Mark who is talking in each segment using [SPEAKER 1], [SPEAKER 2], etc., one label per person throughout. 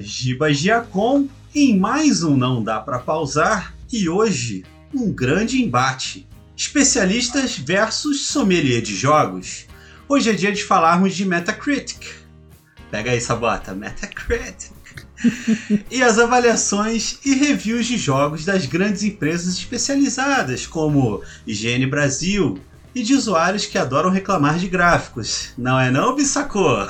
[SPEAKER 1] Giba Giacom em mais um Não Dá Pra Pausar e hoje um grande embate. Especialistas versus sommelier de jogos. Hoje é dia de falarmos de Metacritic. Pega aí, Sabota, Metacritic. e as avaliações e reviews de jogos das grandes empresas especializadas, como IGN Brasil, e de usuários que adoram reclamar de gráficos. Não é não, Bissacô?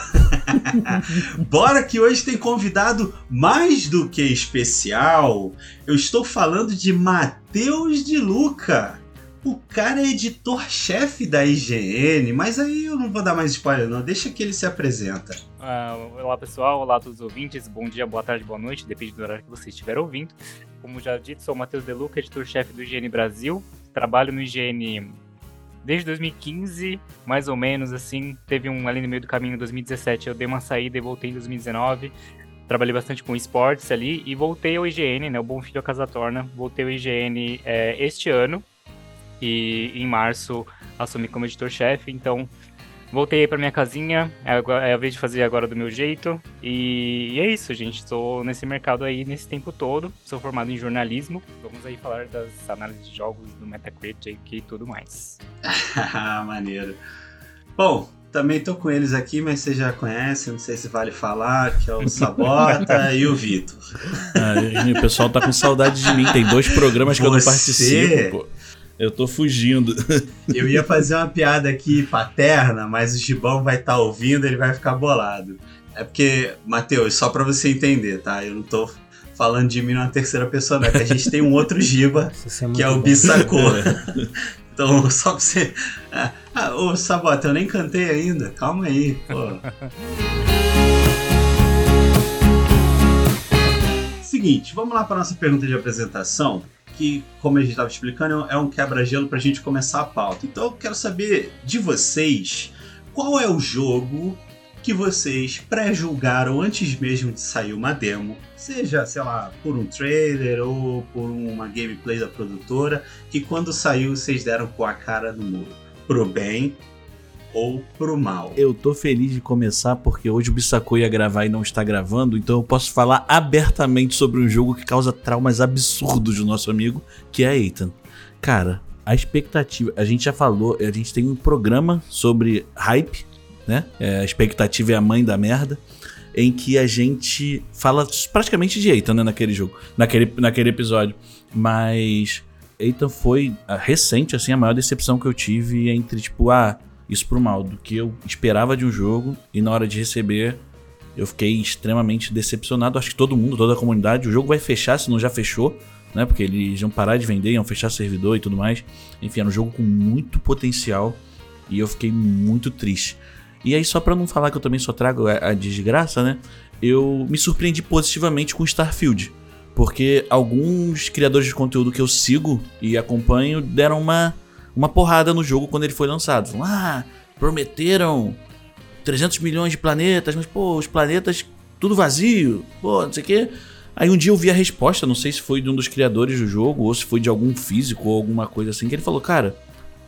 [SPEAKER 1] Bora que hoje tem convidado mais do que especial. Eu estou falando de Matheus de Luca. O cara é editor-chefe da IGN, mas aí eu não vou dar mais spoiler não, deixa que ele se apresenta.
[SPEAKER 2] Uh, olá pessoal, olá a todos os ouvintes, bom dia, boa tarde, boa noite, depende do horário que você estiver ouvindo. Como já dito, sou o Matheus De Luca, editor-chefe do IGN Brasil, trabalho no IGN desde 2015, mais ou menos, assim. Teve um ali no meio do caminho, em 2017, eu dei uma saída e voltei em 2019. Trabalhei bastante com esportes ali e voltei ao IGN, né? O Bom Filho a Casa Torna. Voltei ao IGN é, este ano e em março assumi como editor-chefe. Então, Voltei aí pra minha casinha, é, é a vez de fazer agora do meu jeito. E, e é isso, gente. Estou nesse mercado aí nesse tempo todo. Sou formado em jornalismo. Vamos aí falar das análises de jogos do Metacritic e tudo mais.
[SPEAKER 1] Maneiro. Bom, também tô com eles aqui, mas você já conhece, não sei se vale falar, que é o Sabota e o Vitor.
[SPEAKER 3] Ah, o pessoal tá com saudade de mim. Tem dois programas que eu não participo, pô. Eu tô fugindo.
[SPEAKER 1] Eu ia fazer uma piada aqui paterna, mas o Gibão vai estar tá ouvindo, ele vai ficar bolado. É porque, Matheus, só para você entender, tá? Eu não tô falando de mim numa terceira pessoa, não. É que a gente tem um outro Giba, é que é o Bissacô. então, só pra você. Ah, ah, ô, Sabota, eu nem cantei ainda. Calma aí, pô. Seguinte, vamos lá para nossa pergunta de apresentação que, como a gente estava explicando, é um quebra-gelo para a gente começar a pauta. Então eu quero saber de vocês qual é o jogo que vocês pré-julgaram antes mesmo de sair uma demo, seja, sei lá, por um trailer ou por uma gameplay da produtora, que quando saiu vocês deram com a cara no muro. Pro bem ou pro mal.
[SPEAKER 3] Eu tô feliz de começar porque hoje o Bissacô ia gravar e não está gravando, então eu posso falar abertamente sobre um jogo que causa traumas absurdos do nosso amigo, que é Ethan. Cara, a expectativa, a gente já falou, a gente tem um programa sobre hype, né? É, a expectativa é a mãe da merda. Em que a gente fala praticamente de Ethan, né, naquele jogo, naquele, naquele episódio. Mas Ethan foi recente, assim, a maior decepção que eu tive entre, tipo, ah, isso pro mal, do que eu esperava de um jogo e na hora de receber eu fiquei extremamente decepcionado. Acho que todo mundo, toda a comunidade, o jogo vai fechar, se não já fechou, né? Porque eles iam parar de vender, iam fechar servidor e tudo mais. Enfim, era um jogo com muito potencial e eu fiquei muito triste. E aí, só para não falar que eu também só trago a, a desgraça, né? Eu me surpreendi positivamente com Starfield. Porque alguns criadores de conteúdo que eu sigo e acompanho deram uma uma porrada no jogo quando ele foi lançado. Falam, ah, prometeram 300 milhões de planetas, mas pô, os planetas tudo vazio, pô, não sei o quê. Aí um dia eu vi a resposta, não sei se foi de um dos criadores do jogo ou se foi de algum físico ou alguma coisa assim, que ele falou, cara,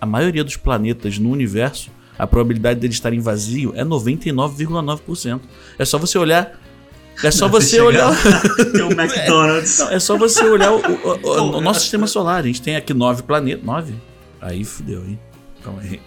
[SPEAKER 3] a maioria dos planetas no universo, a probabilidade deles estarem vazio é 99,9%. É só você olhar é só você olhar.
[SPEAKER 1] Tem um McDonald's.
[SPEAKER 3] É, não, é só você olhar o, o, o, o, nosso sistema solar. A gente tem aqui nove planetas. Nove? Aí fudeu, hein? Calma aí.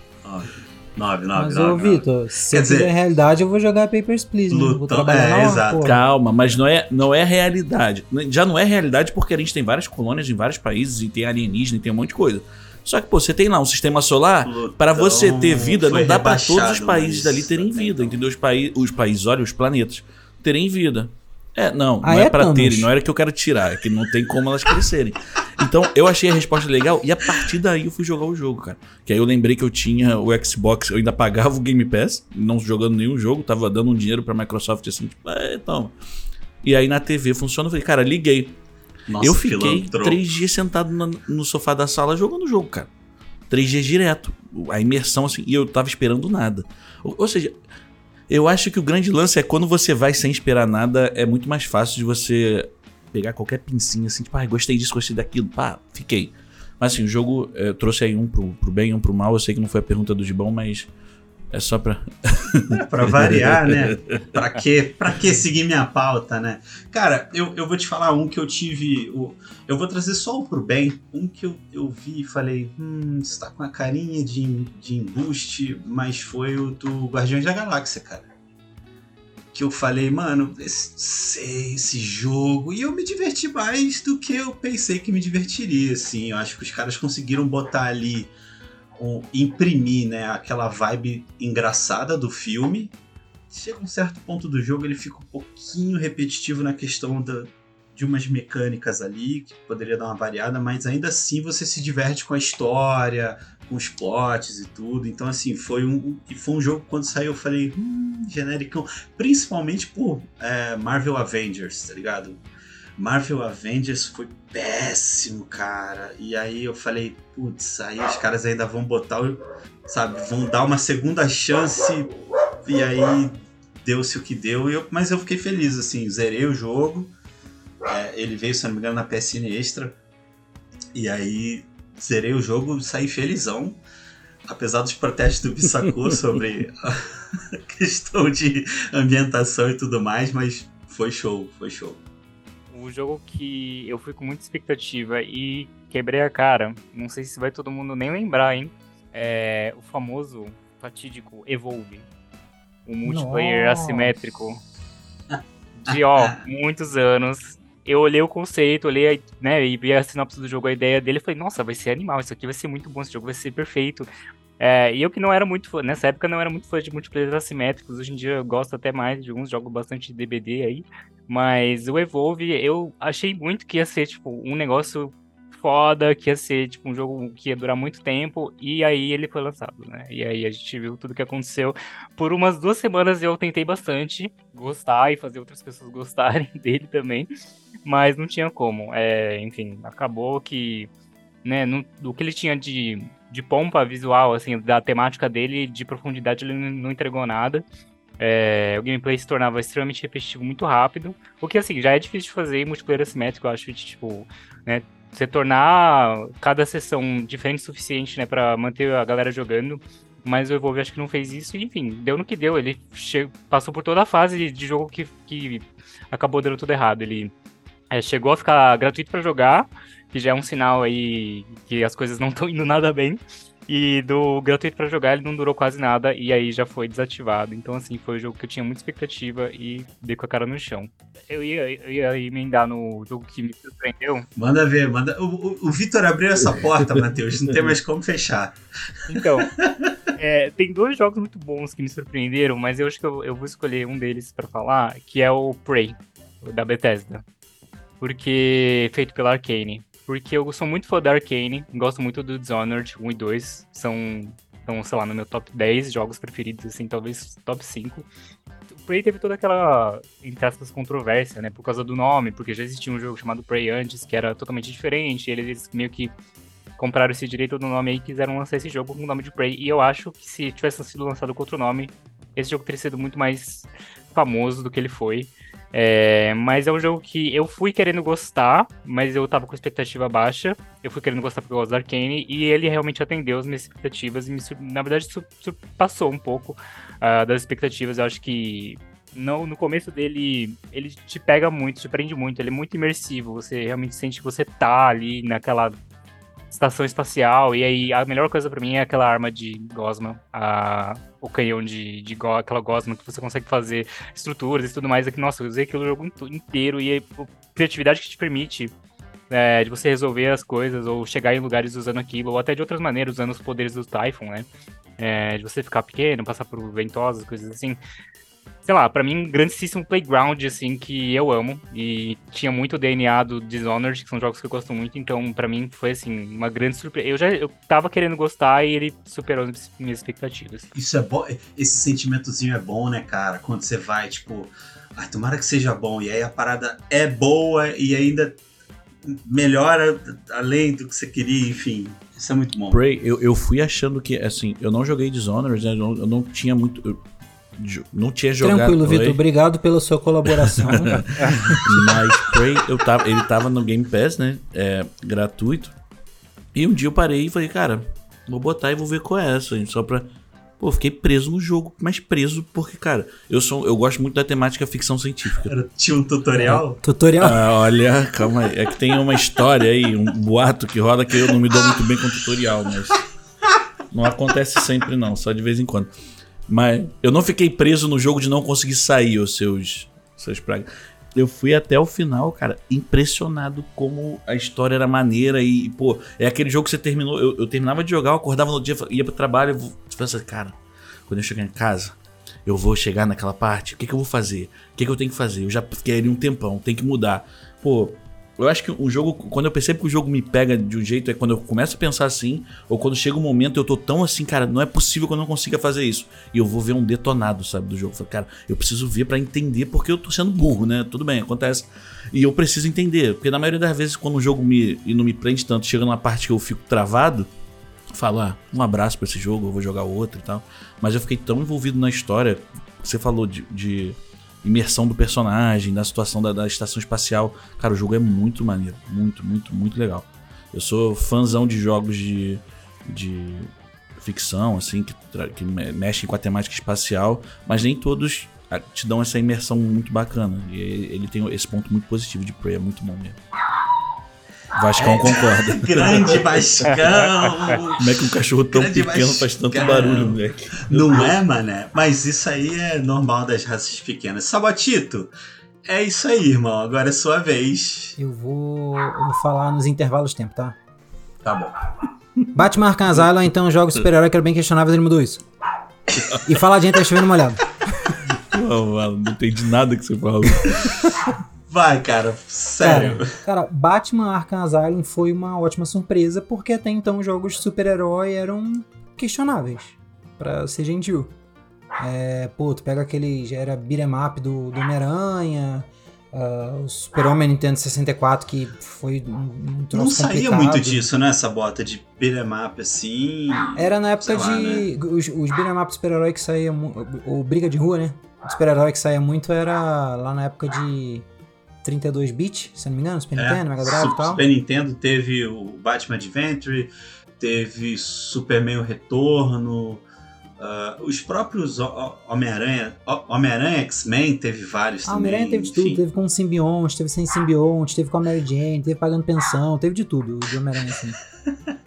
[SPEAKER 1] 9, 9,
[SPEAKER 4] Mas, ô, Vitor, se dizer, é realidade, eu vou jogar Papers, Please. Luto, vou trabalhar é, exato.
[SPEAKER 3] Calma, mas não é, não é realidade. Já não é realidade porque a gente tem várias colônias em vários países e tem alienígena e tem um monte de coisa. Só que, pô, você tem lá um sistema solar, para você ter vida, não dá para todos os países dali terem vida, entendeu? Os, paí os países, olha, os planetas, terem vida. É, não, ah, não é, é pra terem, não era que eu quero tirar, é que não tem como elas crescerem. Então eu achei a resposta legal e a partir daí eu fui jogar o jogo, cara. Que aí eu lembrei que eu tinha o Xbox, eu ainda pagava o Game Pass, não jogando nenhum jogo, tava dando um dinheiro pra Microsoft assim, tipo, é, então. E aí na TV funciona, eu falei, cara, liguei. Nossa, eu fiquei três dias sentado no, no sofá da sala jogando o jogo, cara. Três dias direto. A imersão, assim, e eu tava esperando nada. Ou, ou seja, eu acho que o grande lance é quando você vai sem esperar nada, é muito mais fácil de você pegar qualquer pincinha assim, tipo, ah, gostei disso, gostei daquilo, pá, fiquei. Mas assim, o jogo é, trouxe aí um pro, pro bem e um pro mal. Eu sei que não foi a pergunta do Gibão, mas É só pra.
[SPEAKER 1] É, pra variar, né? Pra que, pra que seguir minha pauta, né? Cara, eu, eu vou te falar um que eu tive. Eu vou trazer só o pro bem. Um que eu, eu vi e falei, hum, isso tá com a carinha de, de embuste, mas foi o do Guardiões da Galáxia, cara que eu falei, mano, esse, esse jogo. E eu me diverti mais do que eu pensei que me divertiria, assim. Eu acho que os caras conseguiram botar ali, um, imprimir, né, aquela vibe engraçada do filme. Chega um certo ponto do jogo, ele fica um pouquinho repetitivo na questão da, de umas mecânicas ali, que poderia dar uma variada, mas ainda assim você se diverte com a história, com os plots e tudo. Então, assim, foi um, foi um jogo quando saiu eu falei, hum, genericão. Principalmente por é, Marvel Avengers, tá ligado? Marvel Avengers foi péssimo, cara. E aí eu falei, putz, aí os caras ainda vão botar, sabe, vão dar uma segunda chance. E aí deu-se o que deu. Eu, mas eu fiquei feliz, assim, zerei o jogo. É, ele veio, se não me engano, na PSN Extra. E aí zerei o jogo, saí felizão. Apesar dos protestos do Bissaku sobre a questão de ambientação e tudo mais, mas foi show, foi show.
[SPEAKER 2] O jogo que eu fui com muita expectativa e quebrei a cara, não sei se vai todo mundo nem lembrar, hein? É o famoso, fatídico Evolve. O multiplayer Nossa. assimétrico de, ó, muitos anos eu olhei o conceito, olhei, né, e vi a sinopse do jogo, a ideia dele, e falei, nossa, vai ser animal, isso aqui vai ser muito bom, esse jogo vai ser perfeito. É, e eu que não era muito fã, nessa época não era muito fã de multiplayer assimétricos, hoje em dia eu gosto até mais de alguns jogos bastante DBD aí, mas o Evolve eu achei muito que ia ser, tipo, um negócio foda, que ia ser tipo um jogo que ia durar muito tempo, e aí ele foi lançado, né? E aí a gente viu tudo que aconteceu. Por umas duas semanas eu tentei bastante gostar e fazer outras pessoas gostarem dele também, mas não tinha como. É, enfim, acabou que, né, no, do que ele tinha de, de pompa visual, assim, da temática dele, de profundidade, ele não entregou nada. É, o gameplay se tornava extremamente repetitivo muito rápido, o que assim já é difícil de fazer em multiplayer assimétrico, eu acho, de, tipo, né, você tornar cada sessão diferente o suficiente, né, para manter a galera jogando. Mas o Evolve acho que não fez isso, e enfim, deu no que deu. Ele passou por toda a fase de jogo que, que acabou dando tudo errado. Ele é, chegou a ficar gratuito para jogar, que já é um sinal aí que as coisas não estão indo nada bem. E do gratuito para jogar ele não durou quase nada e aí já foi desativado. Então, assim, foi um jogo que eu tinha muita expectativa e dei com a cara no chão. Eu ia, eu ia emendar no jogo que me surpreendeu.
[SPEAKER 1] Manda ver, manda. O, o, o Vitor abriu essa porta, Matheus, não tem mais como fechar.
[SPEAKER 2] Então, é, tem dois jogos muito bons que me surpreenderam, mas eu acho que eu, eu vou escolher um deles para falar, que é o Prey, da Bethesda. Porque feito pela Arcane porque eu sou muito fã da Arcane, gosto muito do Dishonored 1 e 2, são, são, sei lá, no meu top 10 jogos preferidos, assim, talvez top 5. O Prey teve toda aquela, entre aspas, controvérsia, né, por causa do nome, porque já existia um jogo chamado Prey antes, que era totalmente diferente, eles meio que compraram esse direito do nome e quiseram lançar esse jogo com o nome de Prey, e eu acho que se tivesse sido lançado com outro nome, esse jogo teria sido muito mais famoso do que ele foi. É, mas é um jogo que eu fui querendo gostar, mas eu tava com expectativa baixa. Eu fui querendo gostar porque eu gosto da Arcane, e ele realmente atendeu as minhas expectativas e, me, na verdade, passou um pouco uh, das expectativas. Eu acho que no, no começo dele, ele te pega muito, te prende muito, ele é muito imersivo. Você realmente sente que você tá ali naquela estação espacial. E aí a melhor coisa para mim é aquela arma de Gosma, a, o canhão de, de go, aquela Gosma que você consegue fazer estruturas e tudo mais. É que, nossa, eu usei aquilo o jogo inteiro e a criatividade que te permite é, de você resolver as coisas ou chegar em lugares usando aquilo, ou até de outras maneiras, usando os poderes do Typhon, né? É, de você ficar pequeno, passar por ventosas, coisas assim sei lá, para mim, um grandíssimo playground, assim, que eu amo. E tinha muito DNA do Dishonored, que são jogos que eu gosto muito. Então, para mim, foi, assim, uma grande surpresa. Eu já eu tava querendo gostar e ele superou as minhas expectativas.
[SPEAKER 1] Isso é bom. Esse sentimentozinho é bom, né, cara? Quando você vai, tipo, ai, tomara que seja bom. E aí a parada é boa e ainda melhora além do que você queria, enfim. Isso é muito bom.
[SPEAKER 3] Prey, eu, eu fui achando que, assim, eu não joguei Dishonored, né? Eu não, eu não tinha muito. Eu não tinha jogado.
[SPEAKER 4] Tranquilo, Vitor. Obrigado pela sua colaboração.
[SPEAKER 3] Mas Prey, eu tava, ele tava no Game Pass, né? É, gratuito. E um dia eu parei e falei, cara, vou botar e vou ver qual é essa, só pra Pô, fiquei preso no jogo, mas preso porque, cara, eu sou, eu gosto muito da temática ficção científica.
[SPEAKER 1] Era, tinha um tutorial?
[SPEAKER 4] É, tutorial?
[SPEAKER 3] Ah, olha, calma aí. É que tem uma história aí, um boato que roda que eu não me dou muito bem com tutorial, mas. Não acontece sempre, não, só de vez em quando. Mas eu não fiquei preso no jogo de não conseguir sair, os seus, seus pragas. Eu fui até o final, cara, impressionado como a história era maneira e, pô, é aquele jogo que você terminou. Eu, eu terminava de jogar, eu acordava no dia, ia pro trabalho, eu pensa, cara, quando eu chegar em casa, eu vou chegar naquela parte, o que, que eu vou fazer? O que, que eu tenho que fazer? Eu já fiquei ali um tempão, tem que mudar. Pô, eu acho que o jogo, quando eu percebo que o jogo me pega de um jeito, é quando eu começo a pensar assim, ou quando chega um momento eu tô tão assim, cara, não é possível que eu não consiga fazer isso. E eu vou ver um detonado, sabe, do jogo. Eu falo, cara, eu preciso ver para entender porque eu tô sendo burro, né? Tudo bem, acontece. E eu preciso entender, porque na maioria das vezes, quando o jogo me e não me prende tanto, chega numa parte que eu fico travado, falo, ah, um abraço para esse jogo, eu vou jogar outro e tal. Mas eu fiquei tão envolvido na história, você falou de, de imersão do personagem, da situação da, da, estação espacial. Cara, o jogo é muito maneiro. Muito, muito, muito legal. Eu sou fãzão de jogos de, de ficção, assim, que, que mexem com a temática espacial, mas nem todos ah, te dão essa imersão muito bacana. E ele tem esse ponto muito positivo de Prey, é muito bom mesmo. Vascão concorda.
[SPEAKER 1] Grande Vascão!
[SPEAKER 3] Como é que um cachorro tão grande pequeno Vascão. faz tanto barulho, moleque?
[SPEAKER 1] Não é, mané? Mas isso aí é normal das raças pequenas. Sabotito, é isso aí, irmão. Agora é sua vez.
[SPEAKER 4] Eu vou, eu vou falar nos intervalos de tempo, tá?
[SPEAKER 1] Tá bom.
[SPEAKER 4] Batman Arkham Asylum, então jogo super-herói que era bem questionável, ele mudou isso. E falar de gente tá chovendo molhado.
[SPEAKER 3] Não, mano, não entendi nada que você falou.
[SPEAKER 1] Vai, cara, sério.
[SPEAKER 4] Cara, cara, Batman Arkham Asylum foi uma ótima surpresa, porque até então jogos de super-herói eram questionáveis, para ser gentil. É, pô, tu pega aquele, já era beat'em up do, do Homem-Aranha, uh, o Super-Homem Nintendo 64, que foi um, um troço
[SPEAKER 1] Não saía
[SPEAKER 4] complicado.
[SPEAKER 1] muito disso, né, essa bota de beat'em up assim...
[SPEAKER 4] Era na época
[SPEAKER 1] sei lá,
[SPEAKER 4] de...
[SPEAKER 1] né?
[SPEAKER 4] Os, os beat'em up super-herói que saía... Ou Briga de Rua, né? O super-herói que saía muito era lá na época de 32 bit, se não me engano, Super Nintendo, Mega Drive e tal.
[SPEAKER 1] Super Nintendo teve o Batman Adventure, teve Superman o Retorno, ah, os próprios Ho- Ho- Homem-Aranha, Ho- Homem-Aranha X-Men teve vários
[SPEAKER 4] Ah. Homem-Aranha teve de tudo,
[SPEAKER 1] enfim.
[SPEAKER 4] teve com simbionte, teve sem simbionte, teve com a Mary Jane, teve pagando pensão, teve de tudo de Homem-Aranha, assim.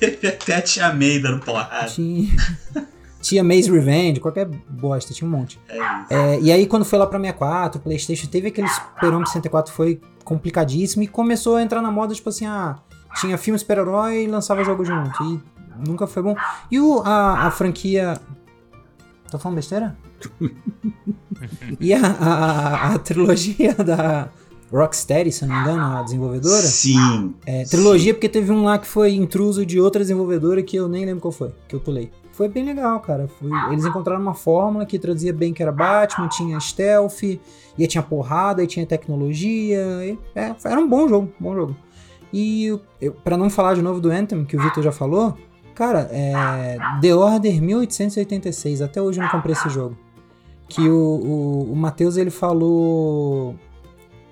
[SPEAKER 1] Teve até a Tia May dando porrada.
[SPEAKER 4] Tinha, tinha Maze Revenge, qualquer bosta, tinha um monte.
[SPEAKER 1] É.
[SPEAKER 4] É, e aí quando foi lá pra 64, Playstation, teve aquele Super-Homem 64, foi complicadíssimo e começou a entrar na moda, tipo assim, ah, tinha filme super-herói e lançava jogo junto. E nunca foi bom. E o, a, a franquia... Tô falando besteira? e a, a, a- trilogia da Rocksteady, se não me engano, a desenvolvedora...
[SPEAKER 1] Sim.
[SPEAKER 4] É, trilogia porque teve um lá que foi intruso de outra desenvolvedora que eu nem lembro qual foi, que eu pulei. Foi bem legal, cara. Foi- eles encontraram uma fórmula que traduzia bem que era Batman, tinha stealth, e tinha porrada, e tinha tecnologia. e- é, era um bom jogo, bom jogo. E pra não falar de novo do Anthem, que o Vitor já falou, cara, é, The Order 1886, até hoje eu não comprei esse jogo. Que o, o, o Matheus ele falou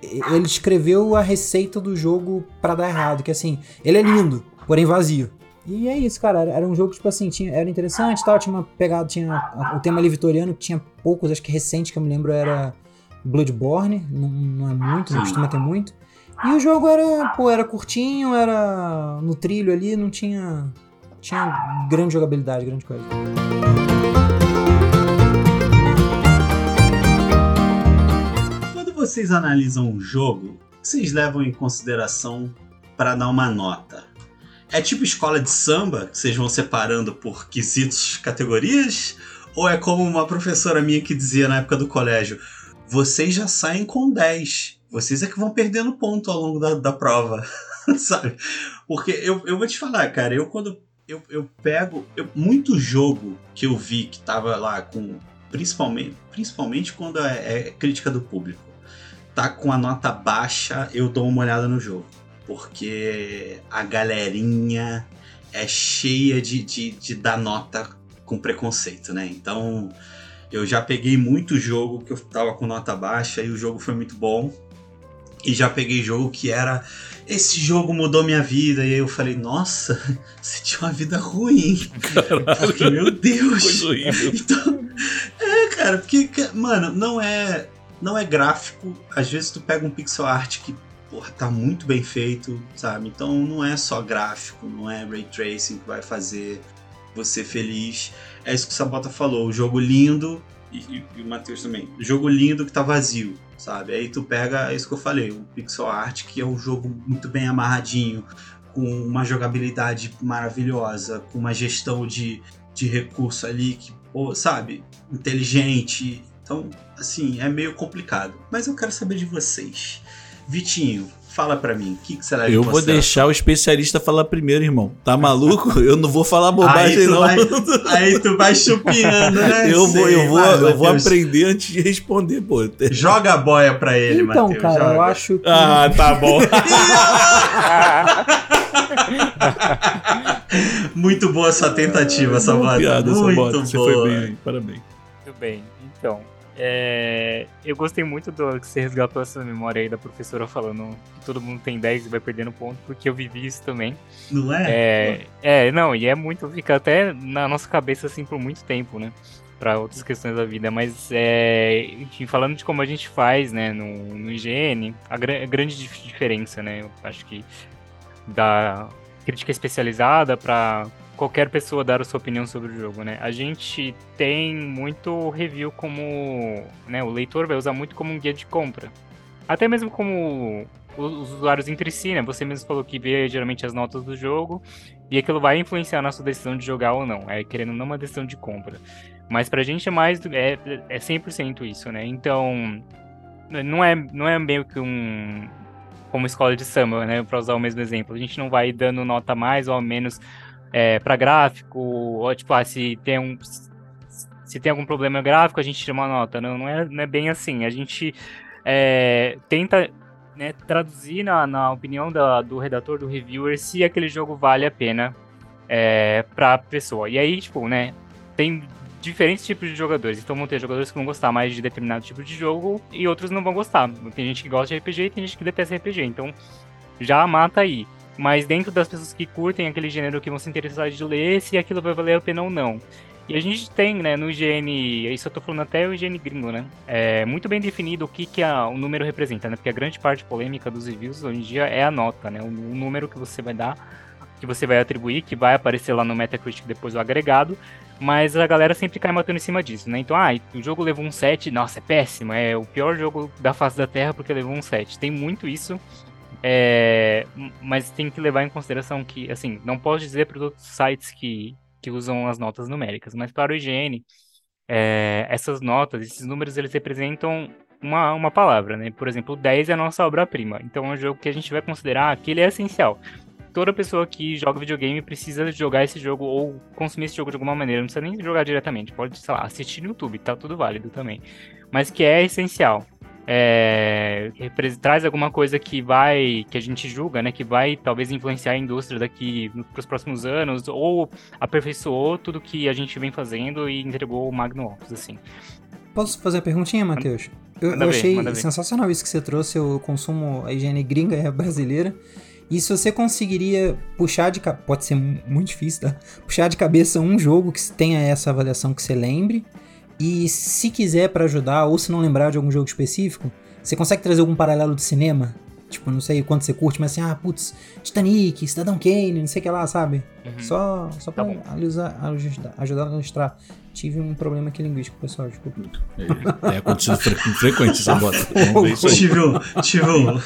[SPEAKER 4] ele escreveu a receita do jogo pra dar errado, que assim, ele é lindo, porém vazio. E é isso, cara, era, um jogo tipo assim, tinha, era interessante e tal, tinha uma pegada, tinha o tema ali vitoriano, que tinha poucos, acho que recente que eu me lembro era Bloodborne, não, não é muito, não costuma ter muito. E o jogo era, pô, era curtinho, era no trilho ali, não tinha tinha grande jogabilidade, grande coisa.
[SPEAKER 1] Quando vocês analisam um jogo, vocês levam em consideração para dar uma nota? É tipo escola de samba, que vocês vão separando por quesitos, categorias? Ou é como uma professora minha que dizia na época do colégio: vocês já saem com 10, vocês é que vão perdendo ponto ao longo da, da prova, sabe? Porque eu, eu vou te falar, cara, eu quando eu, eu pego eu- muito jogo que eu vi que tava lá com principalmente, principalmente quando é, é crítica do público, tá com a nota baixa, eu dou uma olhada no jogo. Porque a galerinha é cheia de, de, de dar nota com preconceito, né? Então eu já peguei muito jogo que eu tava com nota baixa e o jogo foi muito bom. E já peguei jogo que era. Esse jogo mudou minha vida. E aí eu falei, nossa, você tinha uma vida ruim. Porque, meu Deus.
[SPEAKER 3] Coisa horrível.
[SPEAKER 1] Então, é, cara, porque, mano, não é. Não é gráfico. Às vezes tu pega um pixel art que, porra, tá muito bem feito, sabe? Então não é só gráfico, não é ray tracing que vai fazer você feliz. É isso que o Sabota falou, o jogo lindo, e, e, o Matheus também, o jogo lindo que tá vazio, sabe? Aí tu pega, é isso que eu falei, o pixel art, que é um jogo muito bem amarradinho, com uma jogabilidade maravilhosa, com uma gestão de, de recurso ali que, pô, sabe, inteligente. Então, assim, é meio complicado. Mas eu quero saber de vocês. Vitinho, fala pra mim, o que, que será
[SPEAKER 3] Eu vou deixar o especialista falar primeiro, irmão. Tá maluco? Eu não vou falar bobagem,
[SPEAKER 1] aí tu
[SPEAKER 3] não.
[SPEAKER 1] Vai, aí tu vai chupinhando, né?
[SPEAKER 3] eu vou, eu vou,
[SPEAKER 1] vai,
[SPEAKER 3] eu vou aprender antes de responder, pô.
[SPEAKER 1] Joga a boia pra ele,
[SPEAKER 4] Então,
[SPEAKER 1] Matheus.
[SPEAKER 4] cara,
[SPEAKER 1] joga.
[SPEAKER 4] eu acho que.
[SPEAKER 3] Ah, tá bom.
[SPEAKER 1] Muito boa essa tentativa, Sabota.
[SPEAKER 3] piada,
[SPEAKER 1] Muito boa.
[SPEAKER 3] Você foi bem, parabéns.
[SPEAKER 2] Muito bem, então. É, eu gostei muito do que você resgatou essa memória aí da professora falando que todo mundo tem 10 e vai perdendo ponto, porque eu vivi isso também.
[SPEAKER 1] Não é?
[SPEAKER 2] É, é, não, e é muito, fica até na nossa cabeça assim por muito tempo, né? Pra outras questões da vida, mas é, enfim, falando de como a gente faz, né, no, no IGN, a, gra- a grande dif- diferença, né? Eu acho que da crítica especializada pra qualquer pessoa dar a sua opinião sobre o jogo, né? A gente tem muito review como, né, o leitor vai usar muito como um guia de compra. Até mesmo como os os usuários entre si, né? Você mesmo falou que vê geralmente as notas do jogo e aquilo vai influenciar na sua decisão de jogar ou não. É querendo não uma decisão de compra. Mas pra gente é mais é, é 100% isso, né? Então, não é não é meio que um como escola de samba, né, Pra usar o mesmo exemplo. A gente não vai dando nota mais ou menos é, para gráfico, ou tipo, ah, se tem um se tem algum problema gráfico, a gente tira uma nota. Não, não é, não é bem assim. A gente é, tenta né, traduzir na, na opinião da- do redator, do reviewer, se aquele jogo vale a pena é, pra pessoa. E aí, tipo, né, tem diferentes tipos de jogadores. Então vão ter jogadores que vão gostar mais de determinado tipo de jogo e outros não vão gostar. Tem gente que gosta de RPG e tem gente que detesta RPG. Então já mata aí. Mas dentro das pessoas que curtem aquele gênero que vão se interessar de ler, se aquilo vai valer a pena ou não. E a gente tem, né, no IGN, isso eu tô falando até o IGN gringo, né? É muito bem definido o que, que a- o número representa, né? Porque a grande parte polêmica dos reviews hoje em dia é a nota, né? O, o número que você vai dar, que você vai atribuir, que vai aparecer lá no Metacritic depois o agregado. Mas a galera sempre cai matando em cima disso, né? Então, ah, o jogo levou um 7, nossa, é péssimo, é o pior jogo da face da Terra porque levou um 7. Tem muito isso. É, mas tem que levar em consideração que, assim, não posso dizer para os outros sites que, que usam as notas numéricas, mas para o IGN, é, essas notas, esses números, eles representam uma, uma palavra, né? Por exemplo, o 10 é a nossa obra-prima, então é um jogo que a gente vai considerar que ele é essencial. Toda pessoa que joga videogame precisa jogar esse jogo ou consumir esse jogo de alguma maneira, não precisa nem jogar diretamente, pode, sei lá, assistir no YouTube, tá tudo válido também. Mas que é essencial é, traz alguma coisa que vai, que a gente julga, né, que vai talvez influenciar a indústria daqui para os próximos anos, ou aperfeiçoou tudo que a gente vem fazendo e entregou o Magnum Opus, assim.
[SPEAKER 4] Posso fazer a perguntinha, Matheus? Eu, eu achei
[SPEAKER 2] ver.
[SPEAKER 4] sensacional isso que você trouxe. Eu consumo a higiene gringa e a brasileira. E se você conseguiria puxar de cabeça. Pode ser mu- muito difícil, tá? Puxar de cabeça um jogo que tenha essa avaliação que você lembre. E se quiser pra ajudar, ou se não lembrar de algum jogo específico, você consegue trazer algum paralelo do cinema? Tipo, não sei quanto você curte, mas assim, ah, putz, Titanic, Cidadão Kane, não sei o que lá, sabe?
[SPEAKER 2] Uhum.
[SPEAKER 4] Só, só pra
[SPEAKER 2] Tá
[SPEAKER 4] ajudar, ajudar, a ilustrar. Tive um problema aqui linguístico, pessoal, desculpa.
[SPEAKER 3] É acontecido fre frequência essa bota. Aí.
[SPEAKER 1] Tive um, tive um.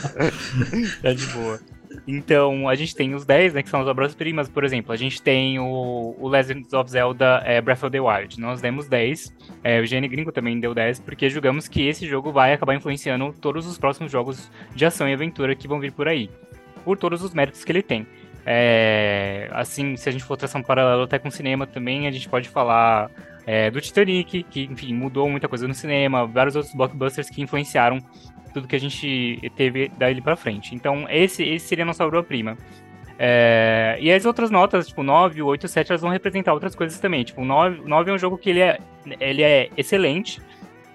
[SPEAKER 2] Tá de boa. Então, a gente tem os 10, né, que são as obras-primas, por exemplo, a gente tem o, o Legend of Zelda é, Breath of the Wild, nós demos 10, é, o GN Gringo também deu 10, porque julgamos que esse jogo vai acabar influenciando todos os próximos jogos de ação e aventura que vão vir por aí, por todos os méritos que ele tem. É, assim, se a gente for traçar um paralelo até com o cinema também, a gente pode falar é, do Titanic, que, enfim, mudou muita coisa no cinema, vários outros blockbusters que influenciaram tudo que a gente teve dali pra frente. Então, esse, esse seria a nossa obra-prima. É, e as outras notas, tipo 9, 8, 7, elas vão representar outras coisas também. Tipo, o 9, o 9 é um jogo que ele é, ele é excelente,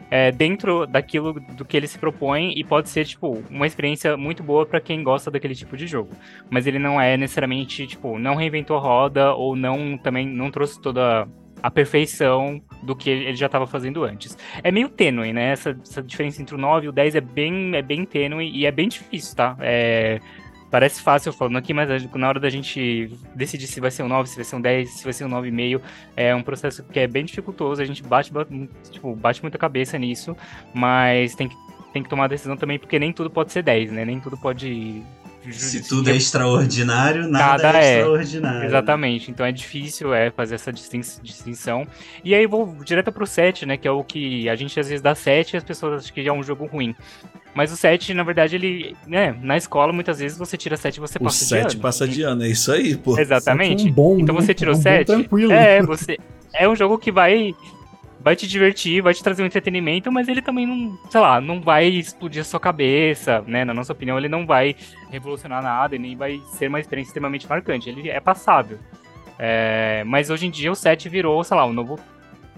[SPEAKER 2] é, dentro daquilo do que ele se propõe e pode ser, tipo, uma experiência muito boa para quem gosta daquele tipo de jogo. Mas ele não é necessariamente, tipo, não reinventou a roda ou não também não trouxe toda a perfeição do que ele já estava fazendo antes. É meio tênue, né? Essa, essa, diferença entre o 9 e o 10 é bem, é bem tênue e é bem difícil, tá? É, parece fácil falando aqui, mas na hora da gente decidir se vai ser um 9, se vai ser um 10, se vai ser um 9,5, é um processo que é bem dificultoso, a gente bate, bate, tipo, bate muita cabeça nisso, mas tem que, tem que tomar a decisão também, porque nem tudo pode ser 10, né? Nem tudo pode
[SPEAKER 1] se tudo é extraordinário, nada, nada é, é, extraordinário.
[SPEAKER 2] Exatamente. Então é difícil é, fazer essa distinção. E aí vou direto pro 7, né? Que é o que a gente às vezes dá 7 e as pessoas acham que é um jogo ruim. Mas o 7, na verdade, ele. Né, na escola, muitas vezes você tira 7 e você
[SPEAKER 3] o
[SPEAKER 2] passa
[SPEAKER 3] de ano. O 7 passa de ano, é isso aí, pô.
[SPEAKER 2] Exatamente.
[SPEAKER 4] Um bom,
[SPEAKER 2] então
[SPEAKER 4] né?
[SPEAKER 2] você tirou
[SPEAKER 4] um
[SPEAKER 2] 7.
[SPEAKER 4] tranquilo.
[SPEAKER 2] É, você. É um jogo que vai vai te divertir, vai te trazer um entretenimento, mas ele também não, sei lá, não vai explodir a sua cabeça, né? Na nossa opinião, ele não vai revolucionar nada e nem vai ser uma experiência extremamente marcante. Ele é passável. É, mas hoje em dia o 7 virou, sei lá, um novo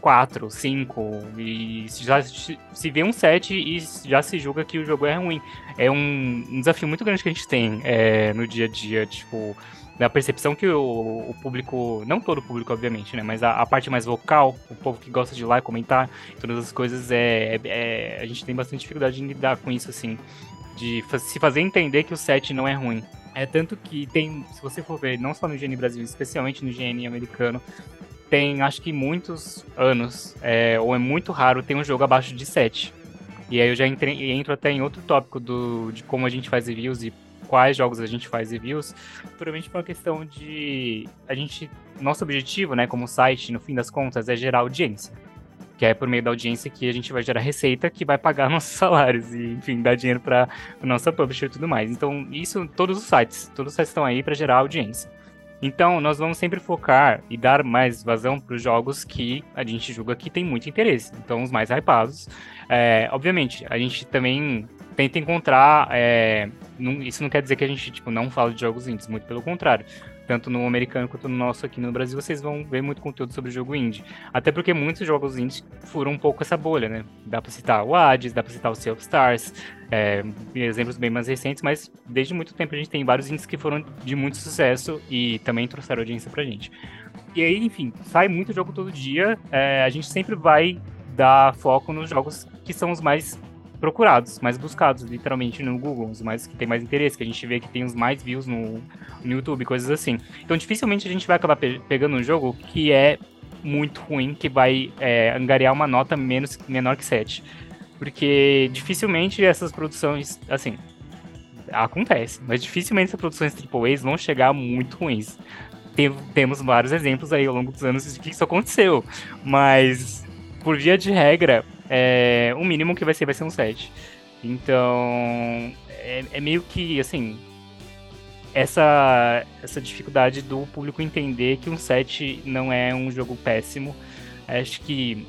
[SPEAKER 2] 4, 5, e já se vê um 7 e já se julga que o jogo é ruim. É um, um desafio muito grande que a gente tem é, no dia a dia, tipo da percepção que o, o, público, não todo o público, obviamente, né? Mas a, a, parte mais vocal, o povo que gosta de ir lá e comentar, todas as coisas, é, é, é, a gente tem bastante dificuldade em lidar com isso, assim. De se fazer entender que o set não é ruim. É tanto que tem, se você for ver, não só no GN Brasil, especialmente no GN americano, tem acho que muitos anos, é, ou é muito raro, ter um jogo abaixo de 7. E aí eu já entrei, entro até em outro tópico do, de como a gente faz reviews e quais jogos a gente faz reviews, puramente por uma questão de a gente, nosso objetivo, né, como site, no fim das contas, é gerar audiência. Que é por meio da audiência que a gente vai gerar receita que vai pagar nossos salários e, enfim, dar dinheiro para nossa publisher e tudo mais. Então, isso, todos os sites, todos os sites estão aí para gerar audiência. Então, nós vamos sempre focar e dar mais vazão para os jogos que a gente julga que tem muito interesse. Então, os mais hypados. É, obviamente, a gente também tenta encontrar. É, não, isso não quer dizer que a gente tipo, não fala de jogos indies, muito pelo contrário. Tanto no americano quanto no nosso aqui no Brasil, vocês vão ver muito conteúdo sobre jogo indie. Até porque muitos jogos indies furam um pouco essa bolha, né? Dá pra citar o Hades, dá pra citar o Sea of Stars, é, exemplos bem mais recentes, mas desde muito tempo a gente tem vários indies que foram de muito sucesso e também trouxeram audiência pra gente. E aí, enfim, sai muito jogo todo dia, é, a gente sempre vai dar foco nos jogos que são os mais procurados, mais buscados, literalmente, no Google, os mais que tem mais interesse, que a gente vê que tem os mais views no, no YouTube, coisas assim. Então, dificilmente a gente vai acabar pe pegando um jogo que é muito ruim, que vai é, angariar uma nota menos, menor que 7. Porque dificilmente essas produções, assim, acontece, mas dificilmente essas produções AAA vão chegar muito ruins. Tem, temos vários exemplos aí ao longo dos anos de que isso aconteceu, mas por via de regra, é, o mínimo que vai ser vai ser um 7. Então, é, é meio que, assim, essa, essa dificuldade do público entender que um 7 não é um jogo péssimo. Acho que